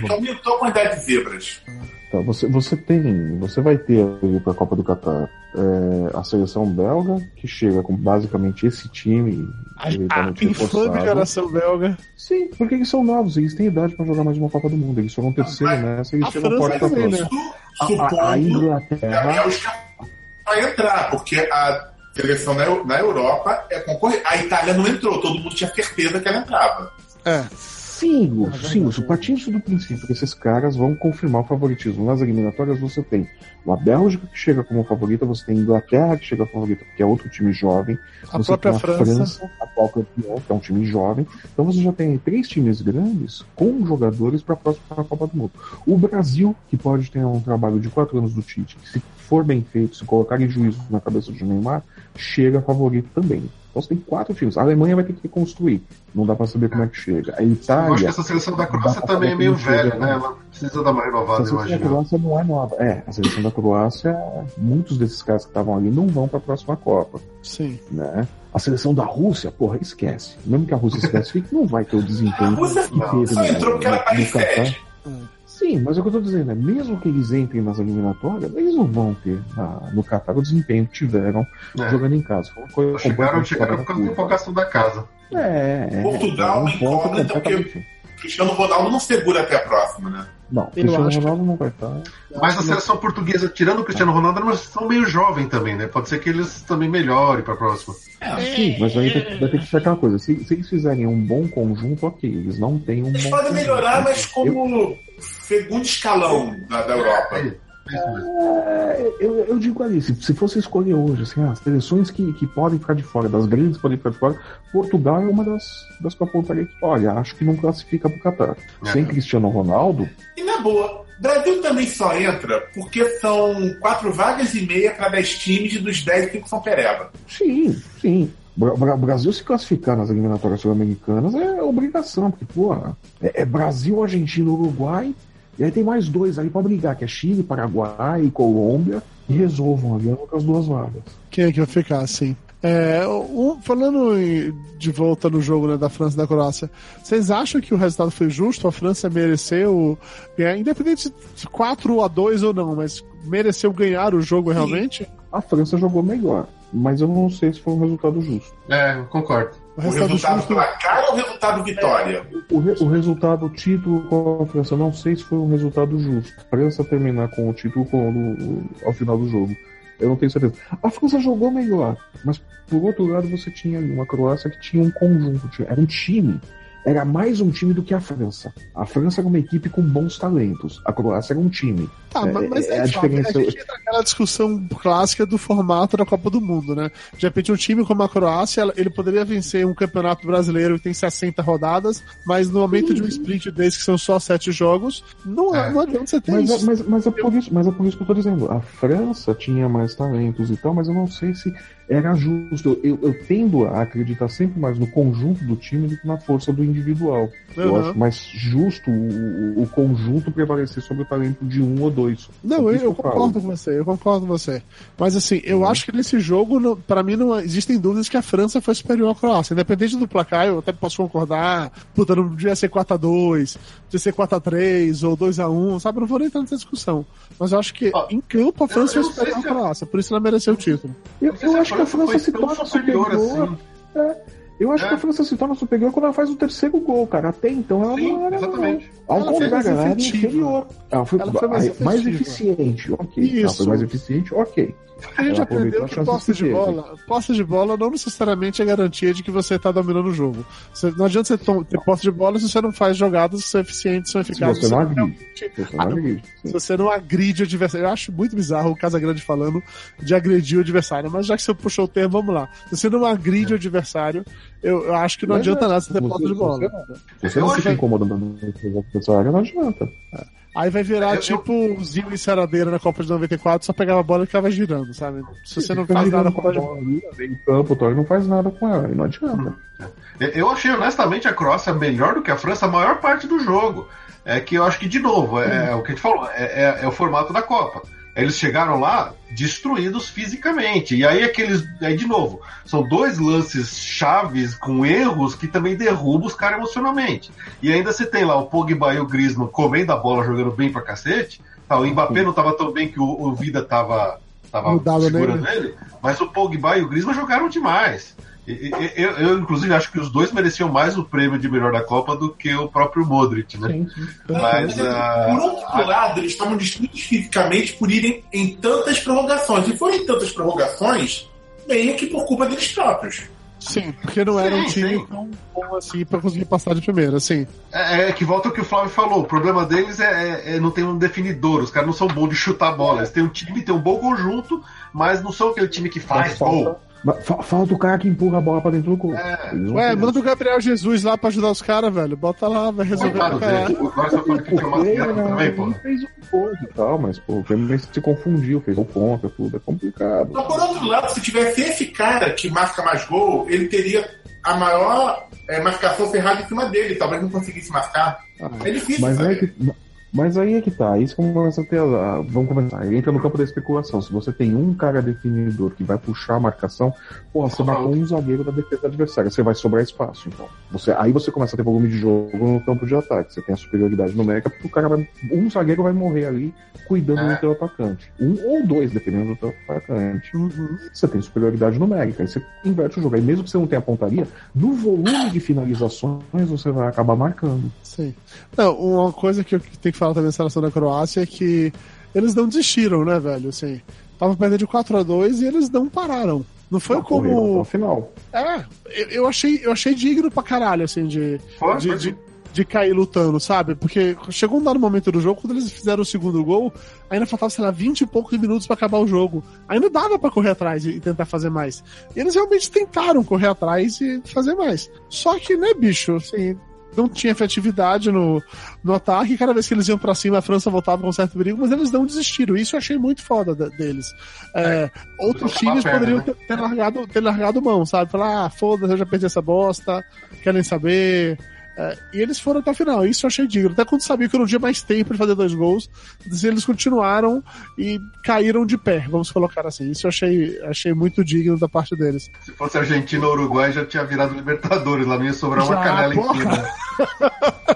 que aumentou a quantidade de zebras. tá, você, você tem. Você vai ter ali para a Copa do Catar é, a seleção belga, que chega com basicamente esse time. A, a infame geração belga. Sim, porque eles são novos, eles têm idade para jogar mais uma Copa do Mundo. Eles foram terceiro nessa e eles a chegam França forte também, né? A, a, a Inglaterra. Vai entrar, porque a seleção na, na Europa é concorrente. A Itália não entrou, todo mundo tinha certeza que ela entrava. É. Sim, Lúcio, sim, Lúcio. Partindo do princípio que esses caras vão confirmar o favoritismo. Nas eliminatórias você tem a Bélgica que chega como favorita, você tem a Inglaterra que chega como favorita, que é outro time jovem. A você própria tem a França. atual campeão, que é um time jovem. Então você já tem três times grandes com jogadores para a próxima Copa do Mundo. O Brasil, que pode ter um trabalho de quatro anos do Tite, que se for bem feito, se colocar em juízo na cabeça do Neymar, chega favorito também. Então você tem quatro times. A Alemanha vai ter que reconstruir. Não dá para saber como é que chega. A Eu acho que Itália. essa seleção da Croácia também é meio velha, né? né? Ela precisa dar uma renovada, A seleção da imagino. Croácia não é nova. É, a seleção da Croácia, muitos desses caras que estavam ali não vão para a próxima Copa, Sim. né? A seleção da Rússia, porra, esquece. Mesmo que a Rússia se classifique, não vai ter o A desempenho Rússia que teve só entrou porque era país. Sim, mas é o que eu tô dizendo, é mesmo que eles entrem nas eliminatórias, eles não vão ter na- no Catar o desempenho que tiveram É. jogando em casa. Foi uma Chegaram, chegaram por causa da empolgação da casa. É, é, Portugal é um me ponto incômoda, completamente. Cristiano Ronaldo não segura até a próxima, né? Não, Eu Cristiano acho Ronaldo não vai estar. Mas a seleção portuguesa, tirando o Cristiano Ronaldo, eles são meio jovem também, né? Pode ser que eles também melhorem pra próxima. Sim, mas aí vai, ter que ser aquela coisa. Se, se eles fizerem um bom conjunto, ok. Eles não têm um Eles bom podem conjunto. melhorar, mas Eu- como segundo escalão da, da Europa. É. É, eu, eu digo ali, se, se fosse escolher hoje, assim, as seleções que, que podem ficar de fora, das grandes que podem ficar de fora, Portugal é uma das, das que eu apontaria que, olha, acho que não classifica pro Qatar. É. Sem Cristiano Ronaldo, E na boa, Brasil também só entra porque são quatro vagas e meia para dez times e dos dez cinco são pereba. sim, sim. Bra- Brasil se classificar nas eliminatórias sul-americanas é obrigação, porque, pô, é, é Brasil, Argentina, Uruguai, e aí tem mais dois ali pra brigar, que é Chile, Paraguai e Colômbia, e resolvam ali com as duas vagas. Quem é que vai ficar, sim? É, um- falando em- de volta no jogo né, da França e da Croácia, vocês acham que o resultado foi justo? A França mereceu ganhar, independente de 4 a 2 ou não, mas mereceu ganhar o jogo realmente? A França jogou melhor, mas eu não sei se foi um resultado justo. É, eu concordo. O O resultado justo. placar ou o resultado vitória? O, re- o resultado, título com a França, não sei se foi um resultado justo. A França terminar com o título com- no- ao final do jogo. Eu não tenho certeza. A França jogou melhor, mas por outro lado você tinha ali uma Croácia que tinha um conjunto, tinha- era um time. Era mais um time do que a França. A França era uma equipe com bons talentos. A Croácia era um time. Tá, mas, mas É, é, a diferença- a gente entra naquela discussão clássica do formato da Copa do Mundo, né? De repente, um time como a Croácia, ele poderia vencer um campeonato brasileiro que tem 60 rodadas, mas no momento de um sprint desse, que são só 7 jogos, não, É. não adianta você ter Mas, é- isso. mas, mas, é por isso, mas é por isso que eu tô dizendo. A França tinha mais talentos e tal, mas eu não sei se era justo. Eu, eu tendo a acreditar sempre mais no conjunto do time do que na força do individual. Eu Uhum. acho mais justo o, o conjunto prevalecer sobre o talento de um ou dois. Não, Por eu, eu concordo com você, eu concordo com você. Mas assim, eu acho que nesse jogo, pra mim, não existem dúvidas que a França foi superior à Croácia. Independente do placar, eu até posso concordar, puta, não devia ser 4x2, devia ser 4x3 ou 2x1, sabe? Eu não vou nem entrar nessa discussão. Mas eu acho que Ó, em campo a França eu foi superior à Croácia, por isso ela mereceu o título. Eu, eu acho que a França se torna superior superior. assim. Eu acho É. que a França se torna superior quando ela faz o terceiro gol, cara. Até então ela Sim, não era. exatamente. Ao Ela foi contrário, mais ela era inferior. Ela foi, Ela foi mais mais, eficiente, ok. Ela Isso. foi mais eficiente, ok. A gente Ela aprendeu a que chance posse de bola, posse de bola não necessariamente é garantia de que você tá dominando o jogo. Você- não adianta você tom- ter posse de bola se você não faz jogadas que são eficientes, são Se eficazes. você não você agride. Se você não não. agride. se você não agride o adversário. Eu acho muito bizarro o Casagrande falando de agredir o adversário, mas já que você puxou o termo, vamos lá. Se você não agride o adversário, eu, eu acho que não Mas adianta é, nada você ter você- posse de você- bola. Você não acho fica que- incomodando adversário, não adianta. Aí vai virar Eu- eu- tipo o Zinho e Seradeira na Copa de 94, só pegava a bola e ficava girando, sabe? Se você não faz nada com a bola em campo, o não faz nada com ela, e não adianta. Eu achei honestamente a Croácia melhor do que a França a maior parte do jogo. É que eu acho que, de novo, é, é o que a gente falou, é, é- é o formato da Copa. Eles chegaram lá destruídos fisicamente. E aí aqueles. Aí, de novo, são dois lances chaves com erros que também derrubam os caras emocionalmente. E ainda você tem lá o Pogba e o Griezmann comendo a bola, jogando bem pra cacete. Tá, o Mbappé não tava tão bem que o, o Vida tava, tava Mudado segurando nele. ele, mas o Pogba e o Griezmann jogaram demais. Eu, eu, inclusive, acho que os dois mereciam mais o prêmio de melhor da Copa do que o próprio Modric, né? Sim, sim. Mas, Por ah, outro lado, eles estavam destruídos fisicamente por irem em tantas prorrogações. E foram em tantas prorrogações, meio que por culpa deles próprios. Sim, porque não era um Sim, time sim. tão bom assim pra conseguir passar de primeira, assim. É, é que volta o que o Flávio falou. O problema deles é, é- é não tem um definidor. Os caras não são bons de chutar bola. Eles têm um time, tem um bom conjunto, mas não são aquele time que faz gol. Falta o cara que empurra a bola pra dentro do gol. É. Não Ué, manda o Gabriel Jesus lá pra ajudar os caras, velho. Bota lá, vai resolver tá falando que uma Porque guerra também, pô. fez um gol e tal, mas pô, o Fluminense se confundiu, fez um contra, tudo, é complicado. Então, por outro lado, se tivesse esse cara que marca mais gol, ele teria a maior é, marcação ferrada em cima dele. Talvez não conseguisse marcar. É difícil, Mas, sabe? é que, mas aí é que tá, isso que começa a ter. a- Vamos começar. Aí entra no campo da especulação. Se você tem um cara definidor que vai puxar a marcação, porra, você marcou um zagueiro da defesa adversária, você vai sobrar espaço. Então. Você, aí você começa a ter volume de jogo no campo de ataque. Você tem a superioridade numérica, porque o cara vai. Um zagueiro vai morrer ali cuidando É. do teu atacante. Um ou dois, dependendo do teu atacante. Uhum. Você tem superioridade numérica. Aí você inverte o jogo. Aí mesmo que você não tenha pontaria, no volume de finalizações você vai acabar marcando. Sim. Não, uma coisa que eu tenho que falar também da seleção da Croácia é que eles não desistiram, né, velho? Assim, tava perdendo de 4 a 2 e eles não pararam. Não foi Não, como. o final. É, eu, achei, eu achei digno pra caralho, assim, de, Foi, de, de, de cair lutando, sabe? Porque chegou um dado momento do jogo, quando eles fizeram o segundo gol, ainda faltava, sei lá, 20 e poucos minutos pra acabar o jogo. Ainda dava pra correr atrás e tentar fazer mais. E eles realmente tentaram correr atrás e fazer mais. Só que, né, bicho, assim, não tinha efetividade no, no ataque, cada vez que eles iam pra cima, a França voltava com certo perigo, mas eles não desistiram. Isso eu achei muito foda da- deles. É, outros Botar a times perna, poderiam né? ter, ter largado, ter largado mão, sabe? Falar, ah, foda-se, eu já perdi essa bosta, querem saber. É, e eles foram até o final, isso eu achei digno. Até quando sabia que eu não tinha mais tempo de fazer dois gols, eles continuaram e caíram de pé, vamos colocar assim. Isso eu achei, achei muito digno da parte deles. Se fosse Argentina ou Uruguai, já tinha virado Libertadores. Lá não ia sobrar uma Já, canela em porra. cima.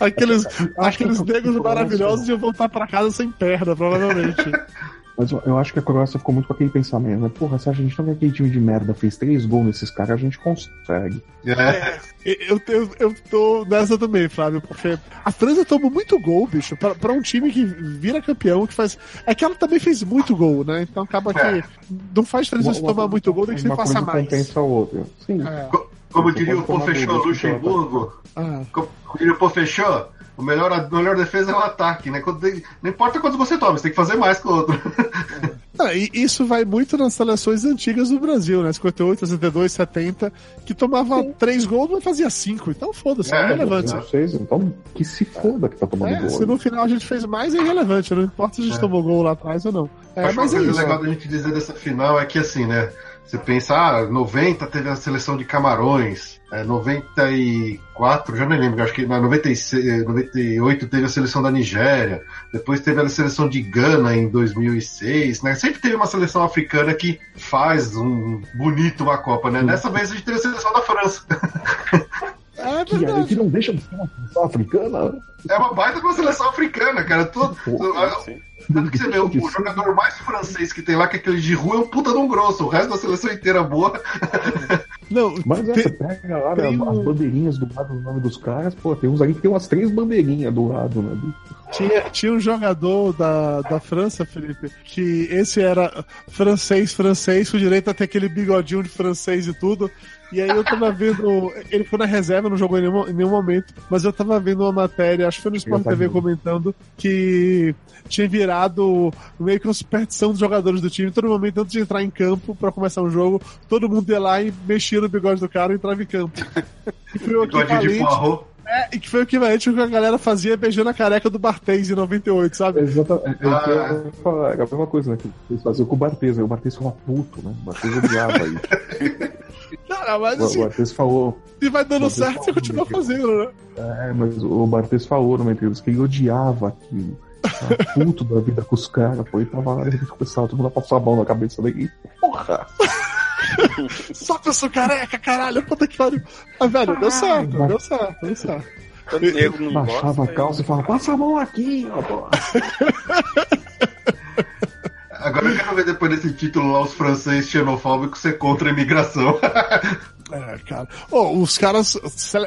Aqueles, aqueles que- negros maravilhosos iam voltar pra casa sem perna, provavelmente. Mas eu, eu acho que a Croácia ficou muito com aquele pensamento, né? Porra, se a gente não é aquele time de merda fez três gols nesses caras, a gente consegue. É. Eu, eu, eu tô nessa também, Flávio, porque a França tomou muito gol, bicho, pra, pra um time que vira campeão, que faz. É que ela também fez muito gol, né? Então acaba que É. não faz diferença se tomar muito gol, tem que sempre passar mais. compensa a outra. Sim. É. Co- Como Você diria o professor Luxemburgo, Ah, como diria o professor, o melhor, a melhor defesa é o ataque, né? Quando tem- não importa quantos você toma, você tem que fazer mais que o outro. Ah, e isso vai muito nas seleções antigas do Brasil, né? 58, 62, 70, que tomava três gols, mas fazia cinco. Então foda-se, é, É, irrelevante. Vocês, então, que se foda que tá tomando É, gol. se no final a gente fez mais, é irrelevante. Não importa se a gente tomou gol lá atrás ou não. É, mas uma é isso. legal da gente dizer dessa final é que, assim, né? Você pensa, ah, 90 teve a seleção de Camarões, é, 94, já nem lembro, acho que na 96, 98 teve a seleção da Nigéria, depois teve a seleção de Gana em 2006, né? Sempre teve uma seleção africana que faz um bonito uma Copa, né? Dessa vez a gente teve a seleção da França. É Que, verdade. que não deixa de ser uma seleção africana. É uma baita de uma seleção africana, cara. Todo, tanto que você vê, o, o jogador mais francês que tem lá, que é aquele de rua, é um puta de um grosso. O resto da seleção inteira boa. Não, Mas é, tem- você pega lá né, um- as bandeirinhas do lado do nome dos caras, pô, tem uns aí que tem umas três bandeirinhas do lado, né? Tinha, tinha um jogador da, da França, Felipe, que esse era francês, francês, com direito a ter aquele bigodinho de francês e tudo. E aí eu tava vendo. Ele foi na reserva, não jogou em nenhum, em nenhum momento, mas eu tava vendo uma matéria, acho que foi no Sport TV comentando, que tinha virado meio que uma superstição dos jogadores do time. Todo momento, antes de entrar em campo pra começar um jogo, todo mundo ia lá e mexia no bigode do cara e entrava em campo. E foi o equivalente. É, e que foi o equivalente que a galera fazia beijando a careca do Barthez em 98, sabe? Exatamente. É, Ah. é, é, é a mesma coisa, né? Que eles faziam com o Barthez, aí o Barthez ficava puto, né? O Barthez odiava isso. Cara, mas O assim, Barthez falou. se vai dando certo, você continua fazendo, né? É, mas o Barthez falou numa entrevista que ele odiava aquilo. Tava puto da vida com os caras, pô, e tava lá, repente começava todo mundo a passar a mão na cabeça dele. Porra! Só que eu sou careca, caralho, puta que pariu. Mas, velho, deu certo, deu certo, deu certo. O nego não Baixava gosta, a calça e falava, passa a mão aqui, ó, pô. Agora eu quero ver depois desse título lá, os franceses xenofóbicos ser contra a imigração. É, cara. Oh, os caras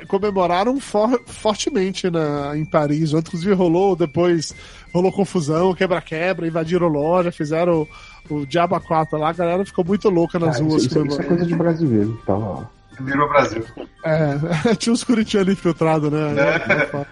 comemoraram for- fortemente na, em Paris. Inclusive, rolou depois. Rolou confusão, quebra-quebra, invadiram loja, fizeram o, o Diaba 4 lá. A galera ficou muito louca nas Cara, ruas isso, isso, isso é coisa de brasileiro que tava lá. Virou Brasil. É, tinha uns corintianos infiltrados, né?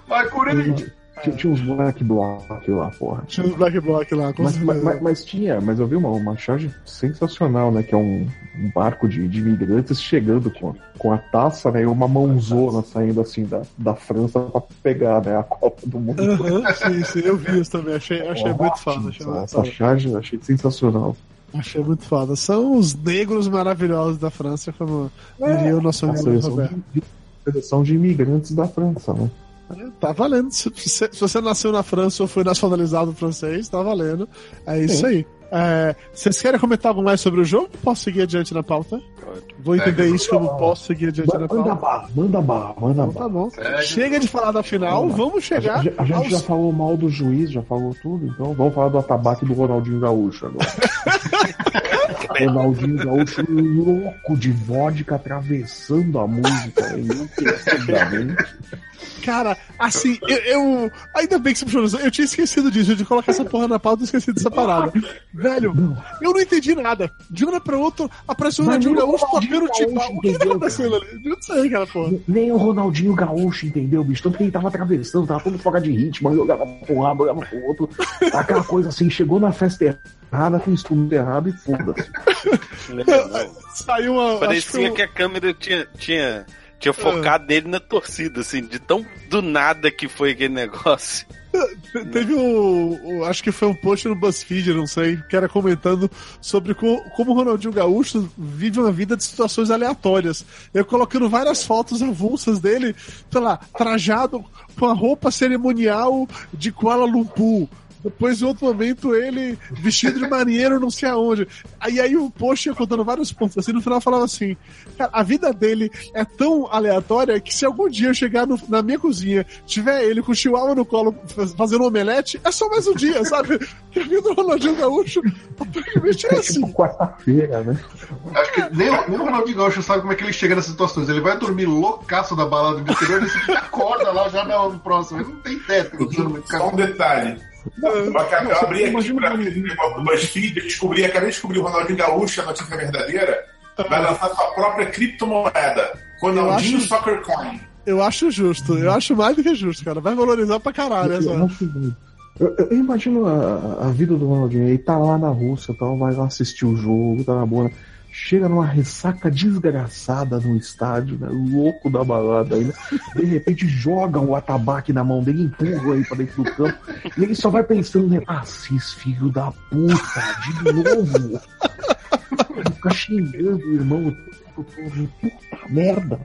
Vai, Corinthians! Tinha, tinha uns black block lá, porra. Tinha uns Black Block lá, com Mas, certeza. mas, mas tinha, mas eu vi uma, uma charge sensacional, né? Que é um, um barco de, de imigrantes chegando com, com a taça, né? E uma mãozona saindo assim da, da França pra pegar, né? A Copa do Mundo. Aham, sim, sim, eu vi isso também. Achei, achei muito foda. Achei muito Essa charge eu achei sensacional. Achei muito foda. São os negros maravilhosos da França, como diria o nosso amigo Roberto. de, seleção de imigrantes da França, né? Tá valendo. Se, se- se você nasceu na França ou foi nacionalizado francês, tá valendo. É isso aí. É, vocês querem comentar algo mais sobre o jogo? Posso seguir adiante na pauta? Vou entender isso como posso seguir adiante na Manda pauta. barra, manda barra, manda Então tá barra. bom. Chega de falar da final, vamos A chegar gente, a gente já falou mal do juiz, já falou tudo, então vamos falar do atabaque do Ronaldinho Gaúcho agora. Ronaldinho Gaúcho louco de vodka atravessando a música enlouquecidamente. Cara, assim, eu, eu- Ainda bem que você puxou. Eu tinha esquecido disso, de colocar essa porra na pauta e esqueci dessa parada. Velho, eu não entendi nada. De uma pra outra, apareceu o Ronaldinho Gaúcho tocando tipo. O que tá acontecendo ali? Eu não sei, cara, porra. Nem o Ronaldinho Gaúcho entendeu, bicho. Tanto que ele tava atravessando, tava todo fora de ritmo, jogava pro lado, olhava pro outro. Aquela coisa assim, chegou na festa errada, com o instrumento errado e foda-se. Saiu uma. acho Parecia que que a câmera tinha, tinha, tinha focado nele na torcida, assim, de tão do nada que foi aquele negócio. Te- Teve o, o- Acho que foi um post no BuzzFeed, não sei, que era comentando sobre co- como o Ronaldinho Gaúcho vive uma vida de situações aleatórias. Eu colocando várias fotos avulsas dele, sei lá, trajado com a roupa cerimonial de Kuala Lumpur. Depois, em outro momento, ele vestido de marinheiro, não sei aonde. Aí, aí o post ia contando vários pontos assim. No final, falava assim: Cara, a vida dele é tão aleatória que se algum dia eu chegar no- na minha cozinha, tiver ele com o chihuahua no colo faz- fazendo um omelete, é só mais um dia, sabe? Que a vida do Ronaldinho Gaúcho aparentemente é assim. Tipo quarta-feira, né? Acho que nem, o- nem o Ronaldinho Gaúcho sabe como é que ele chega nessas situações. Ele vai dormir loucaço da balada do interior e ele acorda lá já no próximo. Ele não tem teto. Só um detalhe. Eu, acabei- eu abri aqui pra o BuzzFeed, eu descobri, acabei de descobrir o Ronaldinho Gaúcho, a notícia verdadeira, vai lançar sua própria criptomoeda. Ronaldinho Eu acho- Soccer Coin. Eu acho justo, eu acho mais do que justo, cara. Vai valorizar pra caralho Eu, essa. eu acho. Eu, eu imagino a, a vida do Ronaldinho. Ele tá lá na Rússia, tal, vai lá assistir o jogo, tá na boa. Chega numa ressaca desgraçada no estádio, né? Louco da balada ainda. De repente joga o atabaque na mão dele, empurra ele pra dentro do campo. E ele só vai pensando, né? Assis, filho da puta, de novo. fica xingando o irmão. Puta merda.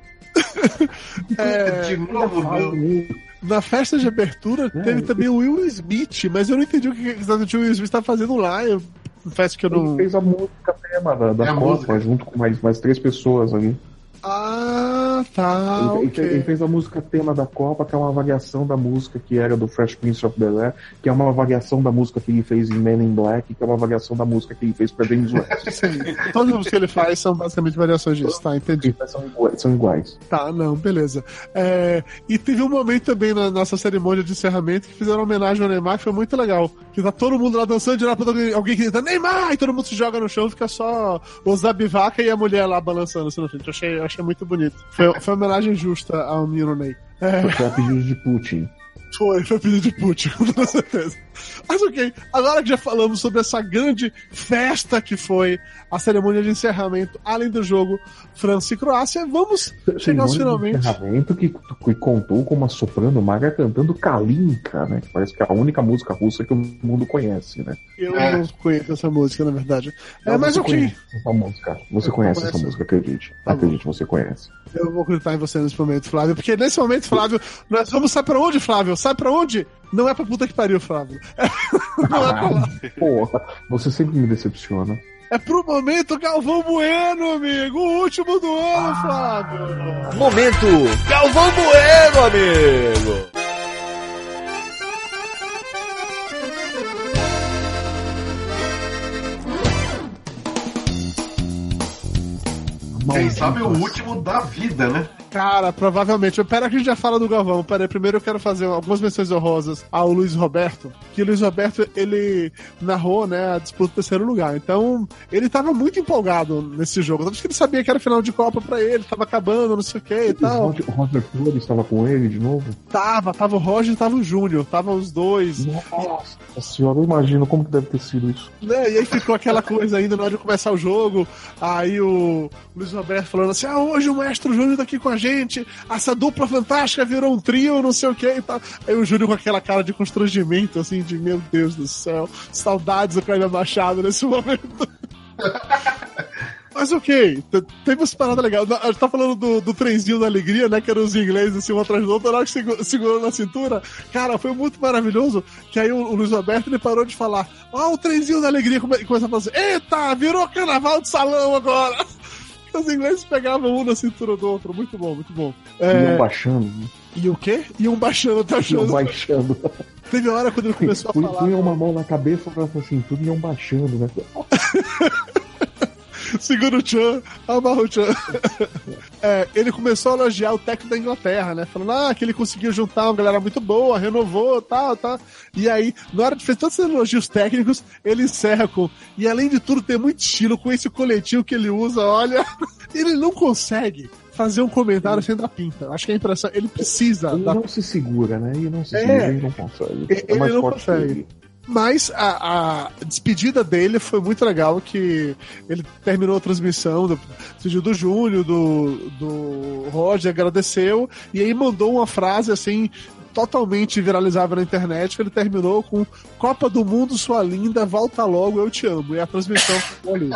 É, De novo, nele. na festa de abertura É, teve também o Will Smith, mas eu não entendi o que o Will Smith tá fazendo lá. Eu confesso que eu Ele não. fez a música tema da, da É Copa, música. junto com mais, mais três pessoas ali. Ah, tá. ele, fez, ele fez a música tema da Copa, que é uma variação da música que era do Fresh Prince of Bel Air, que é uma variação da música que ele fez em Men in Black, que é uma variação da música que ele fez pra James West. Sim. Todas as músicas que ele faz são basicamente variações disso, tá? Entendi. são, iguais, são iguais. Tá, não, beleza. É, e teve um momento também na nossa cerimônia de encerramento que fizeram homenagem ao Neymar, que foi muito legal. Que tá todo mundo lá dançando, de lá pra alguém, alguém que grita Neymar! E todo mundo se joga no chão, fica só o Zabivaca e a mulher lá balançando assim na frente. Eu achei, achei muito bonito. Foi, foi uma homenagem justa ao menino Ney. É, Foi a pedido de Putin. foi, foi pedido de Putin, com toda certeza. Mas ok, agora que já falamos sobre essa grande festa que foi a cerimônia de encerramento, além do jogo França e Croácia, vamos chegar aos Cerimônia de finalmente. encerramento que, que contou com uma soprano magra cantando Kalinka, né? Que parece que é a única música russa que o mundo conhece, né? Eu É. não conheço essa música, na verdade. É, Não, mas você ok. conhece essa música. Você Eu conhece essa música, acredite. Tá acredite, você conhece. Eu vou acreditar em você nesse momento, Flávio. Porque nesse momento, Flávio, nós vamos sair pra onde, Flávio? Sabe pra onde? Não é pra puta que pariu, Flávio. Não é pra lá. Porra, você sempre me decepciona. É pro momento Galvão Bueno, amigo. O último do ano, Ah. Flávio. Momento Galvão Bueno, amigo. Quem sabe o último da vida, né? Cara, provavelmente. Pera que a gente já fala do Galvão. Pera aí, primeiro eu quero fazer algumas menções honrosas ao Luiz Roberto. Que o Luiz Roberto, ele narrou, né, a disputa do terceiro lugar. Então, ele tava muito empolgado nesse jogo. Tanto que ele sabia que era final de Copa pra ele, tava acabando, não sei o que e tal. O Roger Flores estava com ele de novo? Tava, tava o Roger e tava o Júnior. Tava os dois. Nossa senhora, eu imagino como que deve ter sido isso. né? E aí ficou aquela coisa ainda na hora de começar o jogo. Aí o Luiz Roberto falando assim: ah, hoje o Mestre Júnior tá aqui com a gente. Essa dupla fantástica virou um trio, não sei o que e tal. Aí o Júnior com aquela cara de constrangimento, assim, de meu Deus do céu. Saudades do Kleber Machado nesse momento. Mas ok, t- teve umas paradas legais. A gente tá falando do, do trenzinho da alegria, né? Que eram os ingleses assim, um atrás do outro, na hora que segu- segurou na cintura. Cara, foi muito maravilhoso. Que aí o, o Luiz Alberto ele parou de falar: Ó, o trenzinho da alegria e começou a falar assim: Eita, virou carnaval de salão agora! Os ingleses pegavam um na cintura do outro. Muito bom, muito bom. É, Iam baixando, né? e o quê? Iam baixando até o Iam baixando. Teve hora quando ele começou a falar. punha uma mão na cabeça e assim, tudo iam baixando, né? Segura o Chan, amarra o Chan. É, ele começou a elogiar o técnico da Inglaterra, né? Falando ah, que ele conseguiu juntar uma galera muito boa, renovou, tal, tal. E aí, na hora de fazer todos esses elogios técnicos, ele encerra com. E além de tudo, tem muito estilo com esse coletivo que ele usa, olha. Ele não consegue fazer um comentário sem dar pinta. Acho que a impressão. Ele precisa Ele dar não se segura, né? Ele não se É. segura, ele não consegue. Ele É mais não consegue. ele. Mas a, a despedida dele foi muito legal, que ele terminou a transmissão, do, do Júnior, do, do Roger, agradeceu, e aí mandou uma frase assim, totalmente viralizável na internet, que ele terminou com Copa do Mundo, sua linda, volta logo, eu te amo. E a transmissão ficou ali.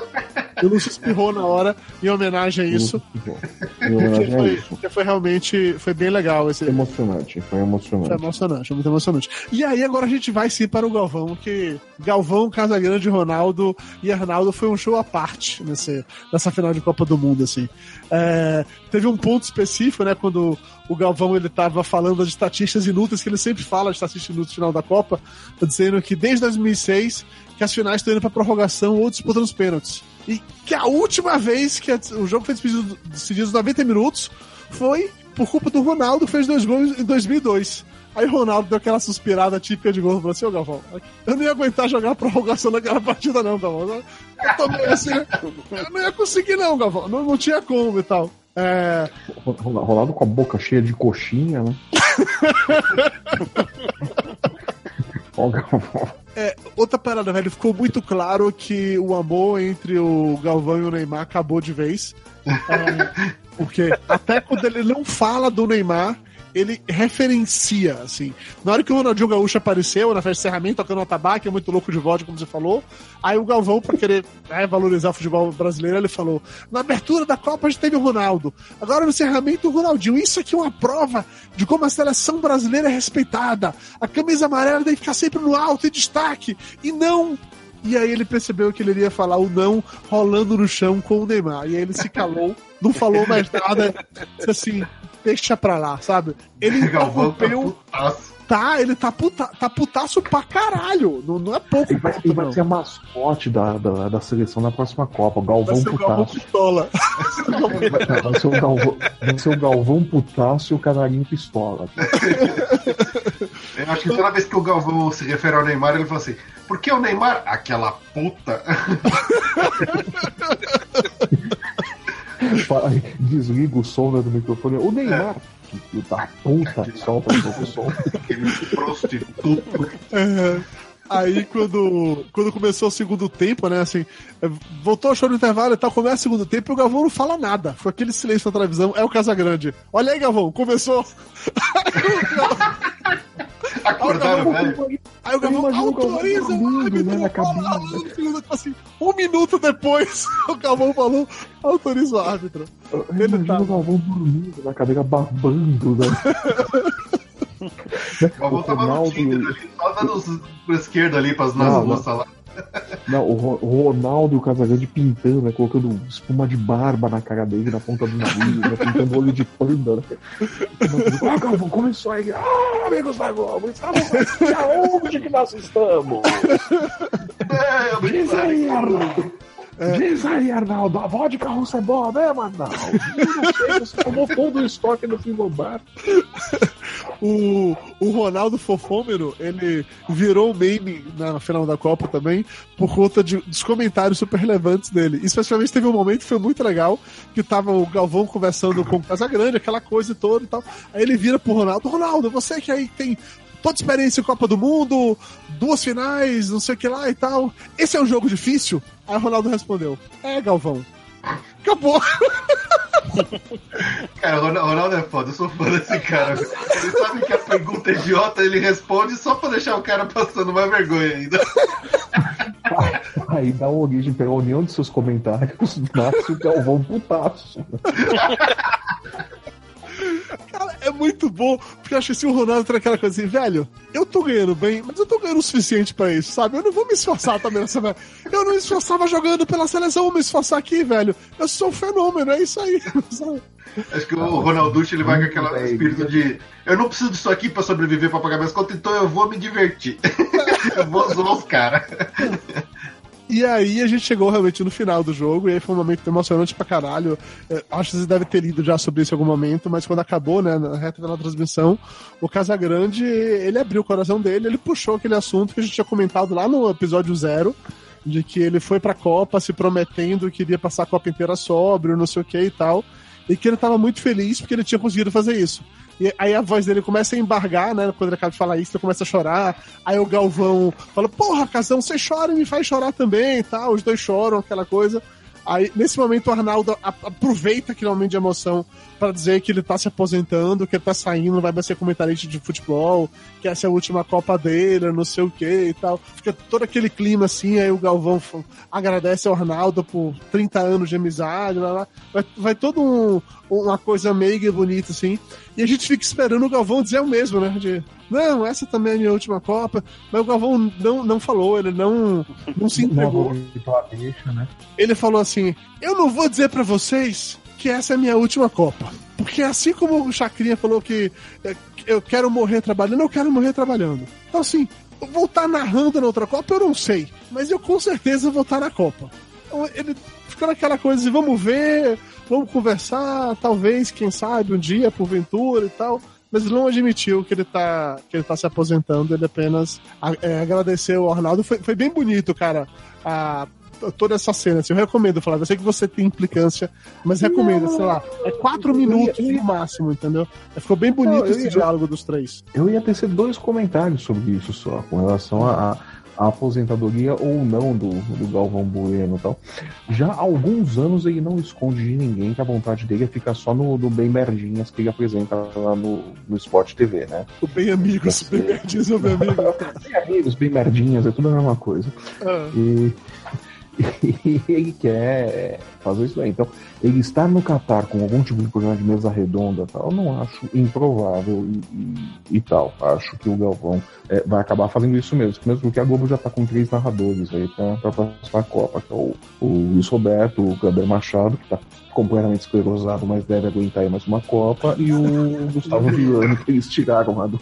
O Lúcio espirrou na hora, em homenagem a isso. Porque foi, porque foi realmente, foi bem legal esse, Emocionante, foi foi emocionante. emocionante, foi muito emocionante. E aí agora a gente vai sim para o Galvão, que Galvão, Casagrande, Ronaldo e Arnaldo foi um show à parte nesse, nessa final de Copa do Mundo, assim. É, teve um ponto específico, né, quando o Galvão ele tava falando das estatísticas inúteis, que ele sempre fala de estatísticas inúteis no final da Copa, tá dizendo que desde 2006 que as finais estão indo pra prorrogação ou disputa nos pênaltis. E que a última vez que o jogo foi decidido, decidido nos 90 minutos foi por culpa do Ronaldo, fez dois gols em 2002. Aí o Ronaldo deu aquela suspirada típica de gol e falou assim: Ô Galvão, eu não ia aguentar jogar a prorrogação naquela partida, não, Galvão. Eu meio assim, eu não ia conseguir, não, Galvão. Não, não tinha como e tal. É, Ronaldo com a boca cheia de coxinha, né? É, outra parada, velho, ficou muito claro que o amor entre o Galvão e o Neymar acabou de vez. É, porque até quando ele não fala do Neymar, ele referencia, assim. Na hora que o Ronaldinho Gaúcho apareceu na festa de encerramento, tocando o tabaco, é muito louco de vodka, como você falou, aí o Galvão, pra querer né, valorizar o futebol brasileiro, ele falou, na abertura da Copa a gente teve o Ronaldo, agora no encerramento o Ronaldinho. Isso aqui é uma prova de como a seleção brasileira é respeitada. A camisa amarela deve ficar sempre no alto e destaque, e não e aí ele percebeu que ele iria falar o não rolando no chão com o Neymar. E aí ele se calou, não falou mais nada. Assim, deixa pra lá, sabe? Ele interrompeu. Tá, ele tá, puta, tá putaço pra caralho. Não, não é pouco. Ele vai, puto, ele vai ser a mascote da, da, da seleção na próxima Copa, o Galvão Vai ser o Galvão Putaço. Pistola. Vai, vai ser o Galvão, vai ser o Galvão Putaço e o Canarinho Pistola. Eu acho que toda vez que o Galvão se refere ao Neymar, ele fala assim: por que o Neymar? Aquela puta. Desliga o som né, do microfone. O Neymar, filho da puta, solta um pouco o som. Aquele prostituto. É. Aí quando, quando começou o segundo tempo, né, assim, é, voltou o show no intervalo e tal, começa o segundo tempo e o Galvão não fala nada. Foi aquele silêncio na televisão, é o Casagrande. Olha aí, Galvão, começou. Acordaram, velho. Aí o Galvão autoriza o árbitro, tempo, assim, um minuto depois, o Galvão falou, autoriza o árbitro. Eu Ele imagino tá- o Galvão dormindo na cadeira, babando, né? O Galvão tava no Tinder ali, só dando pra esquerda ali pras nas Não, moças lá. Não, o Ro- o Ronaldo e o Casagrande pintando, né? Colocando espuma de barba na cara dele, na ponta do nariz, né, pintando olho de panda. Né? Ah, Galvão, começou aí. Ah, amigos da Globo, estamos aqui aonde que nós estamos? É, Diz aí, sei. Arnaldo. Diz aí, Arnaldo, a vodka russa é boa mesmo, Arnaldo? Eu não sei, você tomou todo o estoque no frigobar. O, o Ronaldo Fofômero, ele virou meme na final da Copa também, por conta de, dos comentários super relevantes dele. Especialmente teve um momento que foi muito legal, que tava o Galvão conversando com o Casagrande, aquela coisa toda e tal. Aí ele vira pro Ronaldo, Ronaldo, você que aí tem toda experiência em Copa do Mundo, duas finais, não sei o que lá e tal. Esse é um jogo difícil? Aí o Ronaldo respondeu, é, Galvão. Acabou. Cara, o Ronaldo é foda, eu sou fã desse cara. Ele sabe que a pergunta é idiota, ele responde só pra deixar o cara passando mais vergonha ainda. Aí dá origem pela união de seus comentários, nasce o Galvão putaço. Cara, é muito bom, porque eu acho que assim, o Ronaldo tem aquela coisa assim, velho, eu tô ganhando bem, mas eu tô ganhando o suficiente pra isso, sabe? Eu não vou me esforçar também nessa. velho. Eu não me esforçava jogando pela seleção, vou me esforçar aqui, velho. Eu sou um fenômeno, é isso aí. sabe? Acho que o Ronalducci ele vai com aquele espírito de eu não preciso disso aqui pra sobreviver, pra pagar minhas contas, então eu vou me divertir. eu vou zoar os caras. E aí a gente chegou realmente no final do jogo, e aí foi um momento emocionante pra caralho. É, acho que vocês devem ter lido já sobre isso em algum momento, mas quando acabou, né, na reta da transmissão, o Casagrande, ele abriu o coração dele, ele puxou aquele assunto que a gente tinha comentado lá no episódio zero, de que ele foi pra Copa se prometendo que iria passar a Copa inteira sóbrio, não sei o que e tal, e que ele tava muito feliz porque ele tinha conseguido fazer isso. E aí a voz dele começa a embargar, né? Quando ele acaba de falar isso, ele começa a chorar. Aí o Galvão fala: Porra, Casão, você chora e me faz chorar também e tal. Os dois choram, aquela coisa. Aí, nesse momento, o Arnaldo aproveita aquele momento de emoção pra dizer que ele tá se aposentando, que ele tá saindo, vai ser comentarista de futebol, que essa é a última Copa dele, não sei o que e tal. Fica todo aquele clima assim, aí o Galvão agradece ao Arnaldo por 30 anos de amizade, lá. Vai, vai todo um, uma coisa meiga e bonita assim. E a gente fica esperando o Galvão dizer o mesmo, né? De, não, essa também é a minha última Copa. Mas o Galvão não, não falou, ele não, não se entregou. deixa, né? Ele falou assim: Eu não vou dizer pra vocês que essa é a minha última Copa. Porque assim como o Chacrinha falou que é, eu quero morrer trabalhando, eu quero morrer trabalhando. Então, assim, eu vou estar narrando na outra Copa, eu não sei. Mas eu com certeza vou estar na Copa. Então, ele ficou naquela coisa de vamos ver, vamos conversar, talvez, quem sabe, um dia, porventura e tal. Mas ele não admitiu que ele tá, que ele tá se aposentando, ele apenas é, agradeceu ao Arnaldo. Foi, foi bem bonito, cara. A, toda essa cena, assim, eu recomendo, Flávio. Eu sei que você tem implicância, mas recomendo, sei lá, é quatro Eu minutos ia- no máximo, entendeu? Ficou bem bonito Não, esse ia- diálogo dos três. Eu ia tecer dois comentários sobre isso só, com relação a, a- a aposentadoria ou não do, do Galvão Bueno e tal. Já há alguns anos ele não esconde de ninguém que a vontade dele é ficar só no, no Bem Merdinhas que ele apresenta lá no, no Sport TV, né? O Bem Amigos, Bem Merdinhas é o Bem Amigo. bem Amigos, Bem Merdinhas, é tudo a mesma coisa. Ah. E, e ele quer fazer isso aí. Então, ele estar no Catar com algum tipo de programa de mesa redonda tal, eu não acho improvável e, e- e tal. Acho que o Galvão é, vai acabar fazendo isso mesmo. Mesmo porque a Globo já tá com três narradores aí pra próxima Copa, que é o, o Luiz Roberto, o Gabriel Machado, que tá completamente esclerosado, mas deve aguentar aí mais uma Copa, e o Gustavo Villano, que eles tiraram lá do,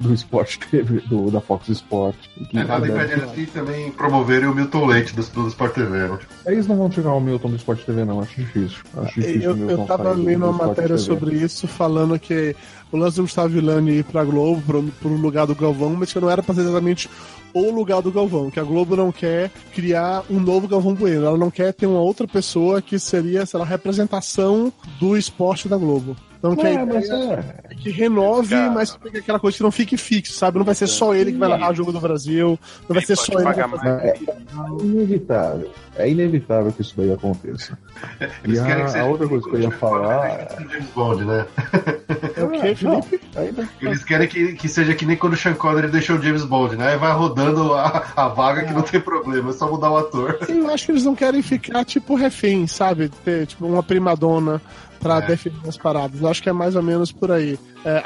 do Sport TV, do, da Fox Sport. que É, nada impede eles de também promoverem o Milton Leite do, do Sport TV. né? Eles não vão tirar o Milton do Sport TV, não. Acho difícil. Acho difícil Eu, eu tava lendo do uma matéria TV. sobre isso, falando que o lance do Gustavo Villani ir pra Globo, pro, pro lugar do Galvão, mas que não era pra ser exatamente o lugar do Galvão, que a Globo não quer criar um novo Galvão Bueno, ela não quer ter uma outra pessoa que seria, sei lá, representação do esporte da Globo. Então que a É, mas é. é que renove, Cara. mas que aquela coisa que não fique fixo, sabe? Não vai ser só ele que vai narrar o jogo do Brasil, não vai ser só ele que vai fazer. É inevitável. É inevitável que isso daí aconteça. Eles E querem a- que seja a outra coisa que eu ia falar é James Bond, né? É o quê, Felipe? Ainda- Eles querem que, que seja que nem quando o Sean Connery deixou o James Bond, né? Aí vai rodando a, a vaga que não tem problema, é só mudar o ator. Eu acho que eles não querem ficar, tipo, refém, sabe? Ter, tipo, uma primadona pra É. definir as paradas. Eu acho que é mais ou menos por aí. É,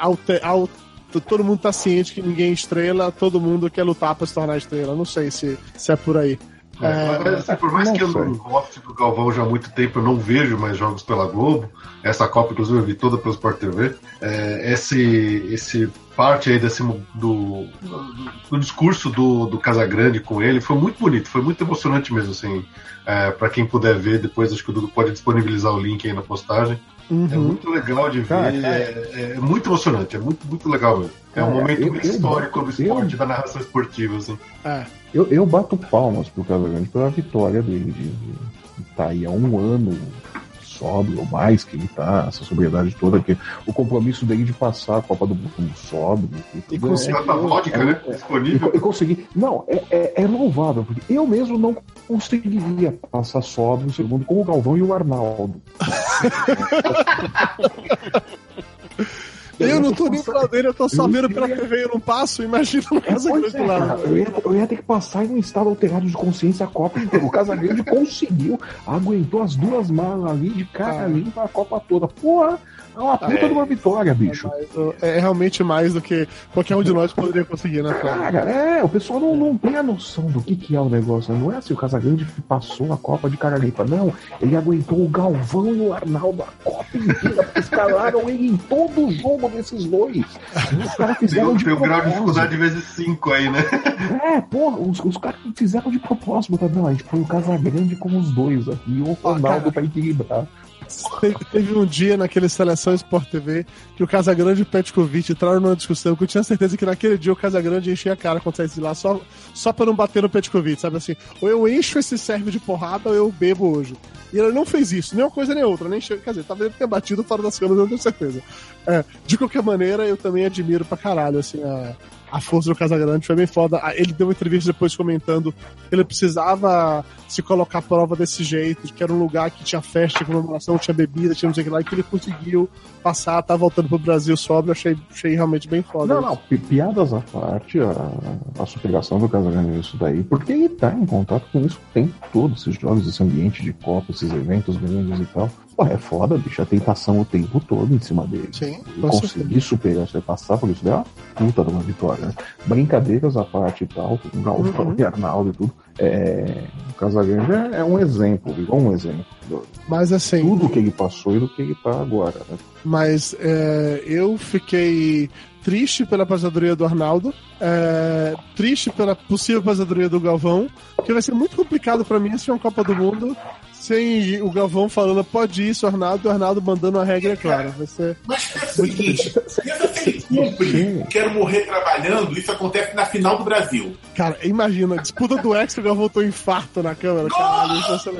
todo mundo tá ciente que ninguém é estrela, todo mundo quer lutar pra se tornar estrela. Não sei se, se é por aí. É, mas, assim, por mais não que eu não goste do Galvão já há muito tempo, eu não vejo mais jogos pela Globo. Essa Copa, inclusive, eu vi toda pelo Sport TV. É, esse, esse parte aí desse, do, do, do discurso do, do Casagrande com ele foi muito bonito, foi muito emocionante mesmo, assim. É, para quem puder ver, depois acho que o Dudu pode disponibilizar o link aí na postagem. É Uhum. muito legal de ver, é, é muito emocionante, é muito, muito legal mesmo. É um É, momento eu- eu- histórico do eu- esporte, da narração esportiva, assim. É. Eu, eu bato palmas pro Casagrande pela vitória dele. De, de tá aí há um ano sóbrio ou mais que ele tá, essa sobriedade toda, que o compromisso dele de passar a Copa do Mundo sóbrio. E, E conseguir- é- Tanta vodka, né? é- Disponível. Eu, eu consegui. Não, é, é, é louvável, porque eu mesmo não conseguiria passar sóbrio segundo com o Galvão e o Arnaldo. Eu não tô nem dele, eu tô só vendo pela TV e eu não passo. Imagina no casa grande é, lá. eu, ia, eu ia ter que passar em um estado alterado de consciência a Copa inteira. O Casagrande conseguiu, aguentou as duas malas ali de cara Ah. limpa a Copa toda. Porra, é uma puta É. de uma vitória, bicho. Mas, uh, é realmente mais do que qualquer um de nós poderia conseguir, né, cara? Cara, é, o pessoal não, não tem a noção do que, que é o negócio. né? Não é assim, o Casagrande passou a Copa de cara limpa. Não, ele aguentou o Galvão e o Arnaldo a Copa inteira, porque escalaram ele em todo o jogo desses dois. Os caras fizeram Tem, de tem o grau de dificuldade vezes 5 aí, né? É, porra, os, os caras fizeram de propósito. botaram, Não, a gente põe o Casagrande com os dois aqui e o Ronaldo cara. pra equilibrar. Teve, um dia naquele Seleção Sport TV que o Casagrande e o Petkovic entraram numa discussão que eu tinha certeza que naquele dia o Casagrande enchia a cara quando saísse lá só, só pra não bater no Petkovic, sabe assim? Ou eu encho esse serve de porrada ou eu bebo hoje. E ele não fez isso, nem uma coisa nem outra, nem chegou. Quer dizer, talvez ele tenha batido fora das câmeras, não tenho certeza. É, de qualquer maneira, eu também admiro pra caralho, assim, a, a força do Casagrande foi bem foda. Ah, Ele deu uma entrevista depois comentando que ele precisava se colocar à prova desse jeito, que era um lugar que tinha festa, tinha comemoração, tinha bebida, tinha não sei o que lá, e que ele conseguiu passar, tá voltando pro Brasil sóbrio, achei, achei realmente bem foda. Não, não, pi- piadas à parte, a, a superação do Casagrande nisso daí, porque ele tá em contato com isso o tempo todo, esses jogos, esse ambiente de Copa, esses eventos grandes e tal. Pô, é foda, bicho, a tentação o tempo todo em cima dele. Sim, E com conseguir superar isso passar por isso daí é uma puta de uma vitória. Né? Brincadeiras à parte e tal, com o Galvão Uhum. e Arnaldo e tudo. É, o Casagrande é, é um exemplo, igual um exemplo. Mas assim, Tudo que ele passou e do que ele tá agora. Né? mas é, eu fiquei triste pela aposentadoria do Arnaldo, é, triste pela possível aposentadoria do Galvão, porque vai ser muito complicado pra mim assistir uma Copa do Mundo sem o Galvão falando pode isso, Arnaldo, e o Arnaldo mandando a regra clara. Vai ser. Mas é o seguinte, pensa se ele cumpre, quero morrer trabalhando, isso acontece na final do Brasil. Cara, imagina, disputa do X, o Galvão tô infarto na câmera. Caralho, isso.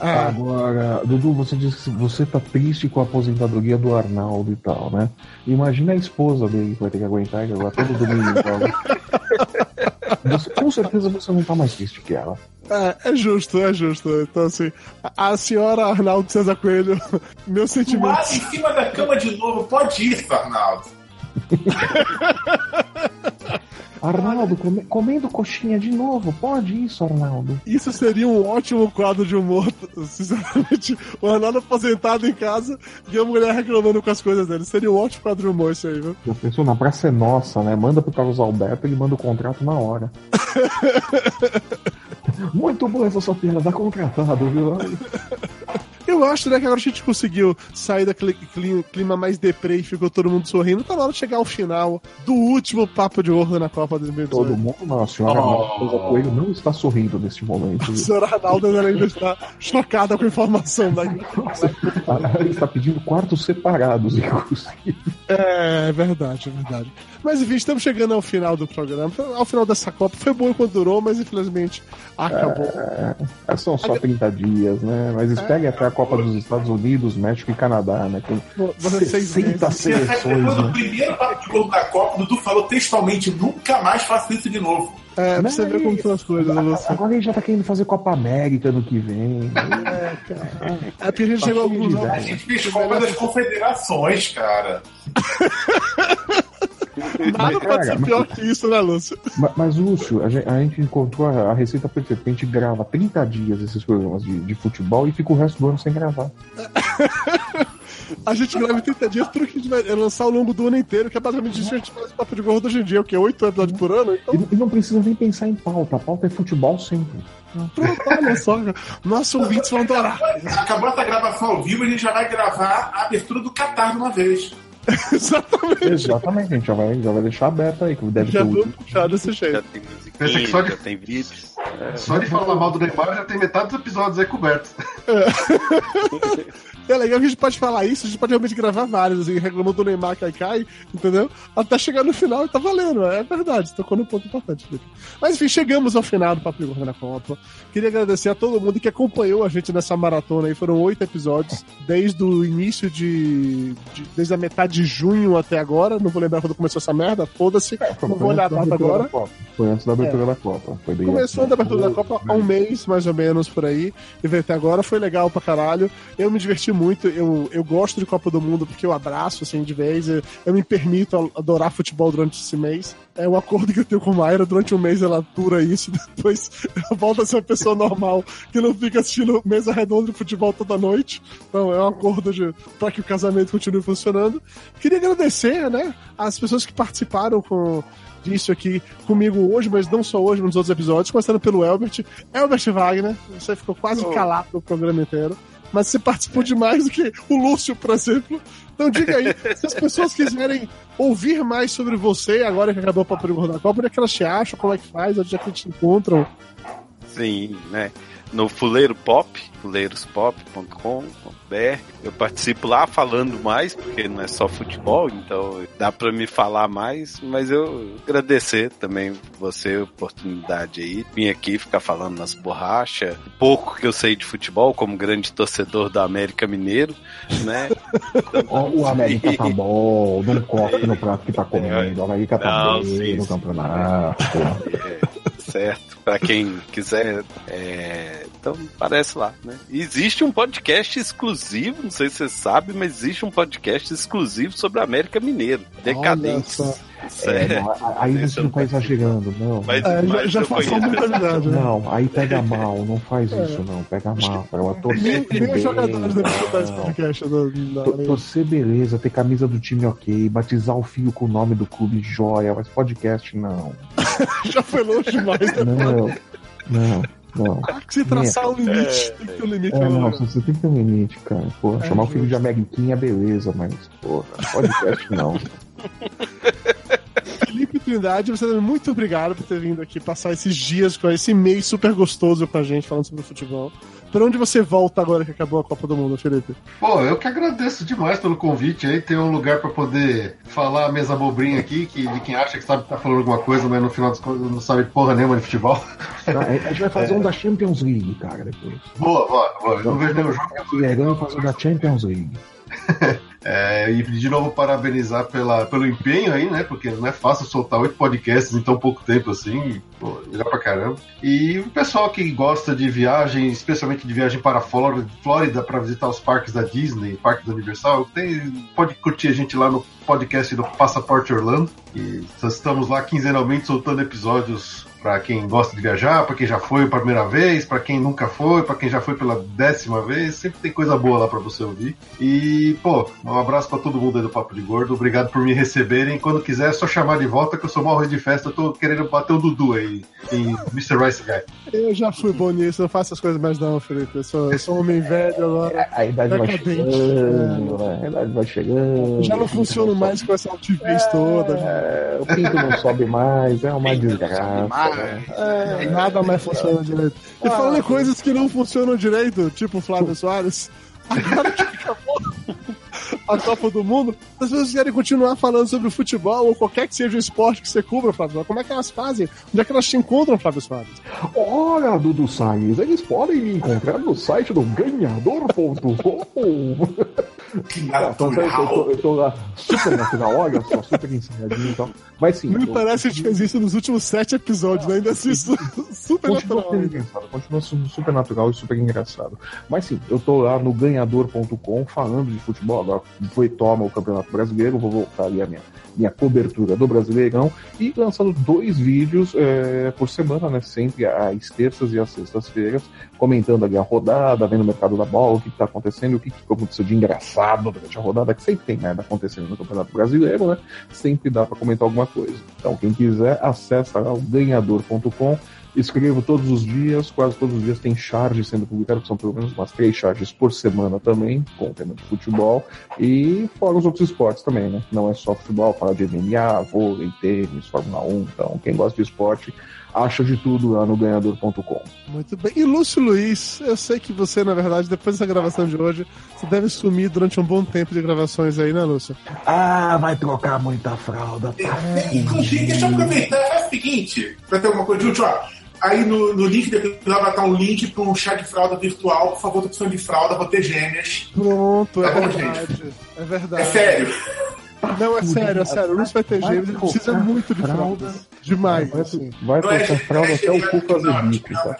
Ah, Agora, Dudu, você disse que você tá triste com a aposentadoria do Arnaldo e tal, né? Imagina a esposa dele que vai ter que aguentar agora todo domingo. Então. Você, com certeza você não tá mais triste que ela. É, é justo, é justo. Então, assim, a, a senhora Arnaldo César Coelho, meu sentimento. Mas em cima da cama de novo, pode ir, Arnaldo. Arnaldo, come, comendo coxinha de novo. Pode isso, Arnaldo. Isso seria um ótimo quadro de humor, sinceramente. O Arnaldo aposentado em casa e a mulher reclamando com as coisas dele. Seria um ótimo quadro de humor isso aí, viu? Já pensou na praça é nossa, né? Manda pro Carlos Alberto, ele manda o contrato na hora. Muito boa essa sua piada, tá contratado, viu? Eu acho, né, que agora a gente conseguiu sair daquele clima mais deprê e ficou todo mundo sorrindo. Tá na hora de chegar ao final do último Papo de Gordo na Copa 2018. Todo mundo não, a senhora oh. Coelho não está sorrindo neste momento. A senhora Arnaldo ainda está chocada com a informação da Ele está pedindo quartos separados, inclusive. É, é verdade, é verdade. Mas enfim, estamos chegando ao final do programa. Ao final dessa Copa. Foi bom enquanto durou, mas infelizmente acabou. É, é são só 30 dias, né? Mas espere é. até a Copa dos Estados Unidos, México e Canadá, né? Com 60 seleções. Depois do primeiro partido da Copa, o Dudu falou textualmente: nunca mais faço isso de novo. É, pra você ver como são as coisas. Né? Agora a gente já tá querendo fazer Copa América no que vem. É, cara. É porque a gente chegou a alguns A gente fez Copa das Confederações, cara. Nada pode ser pior que isso, né, Lúcio? Mas, mas Lúcio, a gente, a gente encontrou a, a, receita perfeita. A gente grava 30 dias esses programas de, de futebol e fica o resto do ano sem gravar. a gente grava 30 dias, tudo que a gente vai lançar ao longo do ano inteiro, que é basicamente isso que a gente faz papo de gordo hoje em dia, o que? 8 episódios por ano? Então... E, e não precisa nem pensar em pauta. A pauta é futebol sempre. Pronto, olha só, nossos ouvintes vão adorar. Acabou essa gravação ao vivo, a gente já vai gravar a abertura do Catar de uma vez. Exatamente. Exatamente, a gente já vai, já vai deixar aberto aí, que deve já ter puxado desse jeito. Já tem musiquinha, só de... já tem vídeos. É, só de falar mal do Neymar já tem metade dos episódios aí cobertos. É. É legal que a gente pode falar isso, a gente pode realmente gravar vários, assim, reclamando do Neymar que cai, entendeu? Até chegar no final e tá valendo, é verdade, tocou num ponto importante. Mas enfim, chegamos ao final do Papo Gordo na Copa. Queria agradecer a todo mundo que acompanhou a gente nessa maratona aí, foram oito episódios, desde o início de, de, desde a metade de junho até agora, não vou lembrar quando começou essa merda, foda-se, é, não vou olhar a data agora. Foi antes da abertura é. da Copa. Foi Começou a abertura da Copa há um mês, mais ou menos, por aí, e veio até agora, foi legal pra caralho. Eu me diverti muito. Eu, eu gosto de Copa do Mundo porque eu abraço, assim, de vez. Eu, eu me permito adorar futebol durante esse mês. É um acordo que eu tenho com a Mayra. Durante um mês ela dura isso. Depois ela volta a ser uma pessoa normal que não fica assistindo mesa redonda de futebol toda noite. Então é um acordo de, para que o casamento continue funcionando. Queria agradecer, né, as pessoas que participaram com disso aqui comigo hoje, mas não só hoje, nos outros episódios, começando pelo Elbert. Elbert Wagner, você ficou quase calado no programa inteiro mas você participou de mais do que o Lúcio, por exemplo. Então diga aí, se as pessoas quiserem ouvir mais sobre você, agora que acabou o Papo da Copa, onde é que elas te acham, como é que faz, onde é que te encontram? Sim, né? No Fuleiro Pop, fuleirospop.com.br. Eu participo lá falando mais, porque não é só futebol, então dá para me falar mais, mas eu agradecer também você a oportunidade aí, vim aqui ficar falando nas borrachas, pouco que eu sei de futebol, como grande torcedor do América Mineiro, né? o América tá bom, não corte no prato que tá comendo, o América tá bem no campeonato. É certo. Para quem quiser, é... então aparece lá, né? existe um podcast exclusivo, não sei se você sabe, mas existe um podcast exclusivo sobre a América Mineiro, Decadentes. É, aí você não tá exagerando, não. Mas, é, mas já, passou muita verdade. Né? Não, aí pega mal, não faz é. isso, não. Pega mal. É uma torcer. Nem jogadores devem escutar esse podcast. Torcer beleza, ter camisa do time ok, batizar o filho com o nome do clube joia, mas podcast não. já foi longe demais, né? Não, não. Não. Se traçar um limite, é, tem que ter um limite. É, não, você tem que ter um limite, cara. Pô, é, chamar o filho de Ameriquinha, beleza, mas, porra, podcast não. Trindade, você é muito obrigado por ter vindo aqui passar esses dias com esse mês super gostoso com a gente falando sobre futebol. Pra onde você volta agora que acabou a Copa do Mundo, Felipe? Pô, eu que agradeço demais pelo convite aí, ter um lugar para poder falar a mesa bobrinha aqui, que de quem acha que sabe que tá falando alguma coisa, mas no final das contas não sabe porra nenhuma de futebol. a gente vai fazer é. um da Champions League, cara, depois. Boa, boa, boa. Eu não vejo nenhum jogo. Legal fazer um da Champions League. É, e de novo parabenizar pela, pelo empenho aí, né? Porque não é fácil soltar oito podcasts em tão pouco tempo assim. Pô, legal pra caramba. E o pessoal que gosta de viagem, especialmente de viagem para a Flórida para visitar os parques da Disney, parque da Universal, tem, pode curtir a gente lá no podcast do Passaporte Orlando. E estamos lá quinzenalmente soltando episódios para quem gosta de viajar, para quem já foi a primeira vez, para quem nunca foi, para quem já foi pela décima vez, sempre tem coisa boa lá para você ouvir. E, pô, um abraço para todo mundo aí do Papo de Gordo, obrigado por me receberem. Quando quiser, é só chamar de volta que eu sou mal de festa, eu tô querendo bater o Dudu aí, em Mr. Rice Guy. Eu já fui bom nisso, não faço as coisas mais não, Felipe. Eu sou, eu sou um homem velho agora. A idade vai chegando, é. a idade vai chegando. Já não funciona mais com essa altivez é, toda. É, o pinto não sobe mais, é uma desgraça. É, nada mais funciona direito. E falando em coisas que não funcionam direito, tipo Flávio Soares, agora que acabou a Copa do Mundo, as pessoas querem continuar falando sobre o futebol ou qualquer que seja o esporte que você cubra, Flávio. Como é que elas fazem? Onde é que elas te encontram, Flávio Soares? Olha, Dudu Salles, eles podem me encontrar no site do ganhador.com. Que natural. Eu, tô, eu tô lá super natural, olha só, super ensaiadinho e então. tal. Mas sim. Me parece que a gente fez isso nos últimos sete episódios, né? Ainda assisto super natural. Continua sendo super natural e super engraçado. Mas sim, eu tô lá no ganhador.com falando de futebol. Agora foi toma o Campeonato Brasileiro, vou voltar ali a minha, minha cobertura do Brasileirão e lançando dois vídeos é, por semana, né? Sempre às terças e às sextas-feiras, comentando ali a rodada, vendo o mercado da bola, o que, está acontecendo, o que, que aconteceu de engraçado durante a rodada, que sempre tem merda acontecendo no Campeonato Brasileiro, né? Sempre dá para comentar alguma coisa. Então, quem quiser, acessa lá o ganhador.com Escrevo todos os dias, quase todos os dias tem charges sendo publicadas, que são pelo menos umas três charges por semana também, com o tema de futebol, e fora os outros esportes também, né? Não é só futebol, fala de MMA, vôlei, tênis, Fórmula 1, então quem gosta de esporte acha de tudo lá no ganhador.com. Muito bem. E Lúcio Luiz, eu sei que você, na verdade, depois dessa gravação de hoje, você deve sumir durante um bom tempo de gravações aí, né, Lúcio? Ah, vai trocar muita fralda. Inclusive, deixa eu aproveitar, é o seguinte, pra ter alguma coisa de útil, ó. Aí no, no link do episódio vai estar um link para um chá de fralda virtual. Por favor, tô precisando de fralda, vou ter gêmeas. Pronto, tá é bom, verdade. Gente? É verdade. É sério. Não, é sério, é sério. O Luiz vai ter gêmeos, ele precisa muito de fralda. Demais. Vai, assim. vai trocar fralda até o cu fazer bico, tá?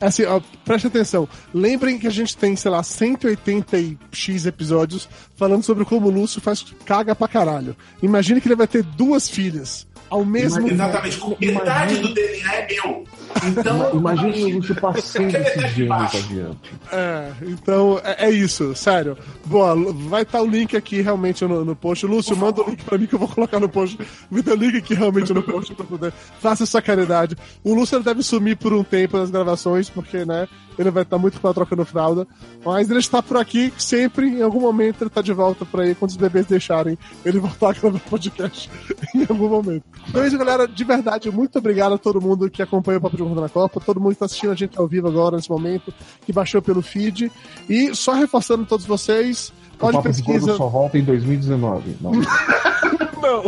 É assim, ó, preste atenção. Lembrem que a gente tem, sei lá, 180x episódios falando sobre como o Lúcio faz caga pra caralho. Imagine que ele vai ter duas filhas ao mesmo tempo. Exatamente, metade do DNA é meu. Então, imagine o Lúcio passando esses gêmeos adiante. É, então é, é, isso, sério. Boa, vai estar tá o link aqui realmente no, no post. Lúcio, manda o link pra mim que eu vou colocar no post. Me dá o link aqui realmente no post pra poder. Faça essa caridade. O Lúcio deve sumir por um tempo nas gravações, porque, né, ele vai estar muito com a trocando fralda. Mas ele está por aqui sempre, em algum momento ele está de volta por aí, quando os bebês deixarem ele voltar a gravar podcast em algum momento. Então é isso, galera. De verdade, muito obrigado a todo mundo que acompanha o Papo de Gordo na Copa, todo mundo que está assistindo a gente ao vivo agora, nesse momento, que baixou pelo feed. E só reforçando todos vocês, pode o Papo pesquisa... de Gordo só volta em 2019. Não. não.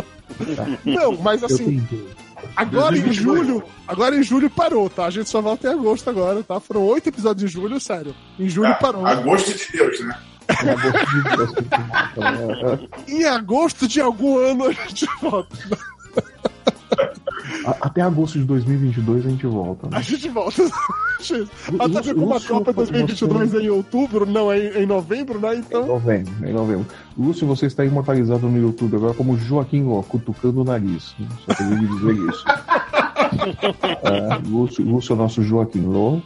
Tá. Não, mas assim. Agora em julho, agora em julho parou, tá? A gente só volta em agosto agora, tá? Foram oito episódios em julho, sério. Em julho ah, parou. Agosto de Deus, né? em agosto de algum ano a gente volta. Até agosto de 2022 a gente volta. Né? A gente volta. Até porque como a Copa 2022 é em outubro, não, é em novembro, né? Então... Em novembro, em novembro. Lúcio, você está imortalizado no YouTube agora como Joaquim Ló, cutucando o nariz. Só queria dizer isso. é, Lúcio, Lúcio é nosso Joaquim Ló.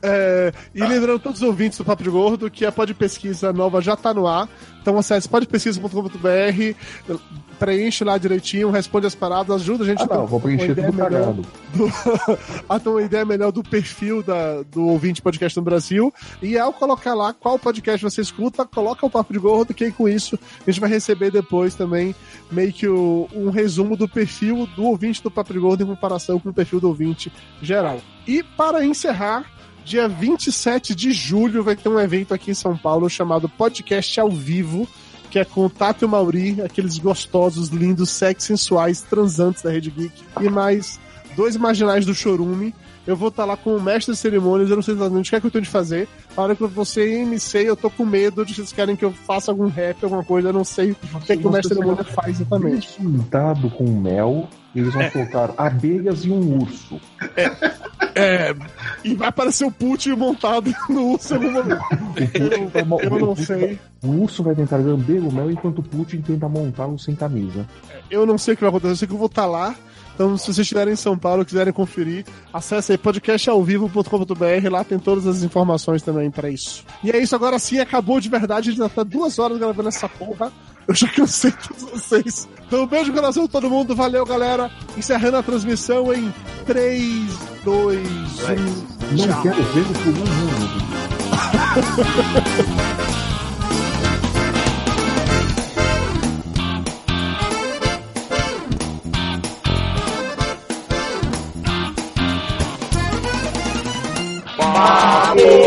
É, e lembrando todos os ouvintes do Papo de Gordo que a Pod Pesquisa nova já está no ar. Então acesse podpesquisa.com.br, preenche lá direitinho, responde as paradas, ajuda a gente ah, não, vou preencher tudo cagado. Do, a ter uma ideia melhor do perfil da, do ouvinte podcast no Brasil. E ao colocar lá qual podcast você escuta, coloca o Papo de Gordo, que aí com isso a gente vai receber depois também meio que o, um resumo do perfil do ouvinte do Papo de Gordo em comparação com o perfil do ouvinte geral. E para encerrar, Dia 27 de julho vai ter um evento aqui em São Paulo chamado Podcast ao Vivo, que é com o Tato e o Mauri, aqueles gostosos, lindos, sexy, sensuais, transantes da Rede Geek, e mais dois marginais do Chorume. Eu vou estar lá com o mestre de cerimônias, eu não sei exatamente o que é que eu tenho de fazer. A hora que você MC, eu tô com medo de vocês querem que eu faça algum rap, alguma coisa, eu não sei o que, é que o mestre de cerimônia faz exatamente. Pintado com mel, eles vão É. colocar abelhas e um urso. É. E vai aparecer o Putin montado no urso em algum momento. Eu, eu não sei. O urso vai tentar lamber o mel enquanto o Putin tenta montá-lo sem camisa. Eu não sei o que vai acontecer, eu sei que eu vou estar lá. Então, se vocês estiverem em São Paulo e quiserem conferir, acesse aí podcastalvivo.com.br, lá tem todas as informações também pra isso. E é isso, agora sim, acabou de verdade, a gente já tá duas horas gravando essa porra. Eu já cansei todos vocês. Então, um beijo no coração de todo mundo, valeu, galera. Encerrando a transmissão em 3, 2, 1. Não quero ver o fulano. Papu.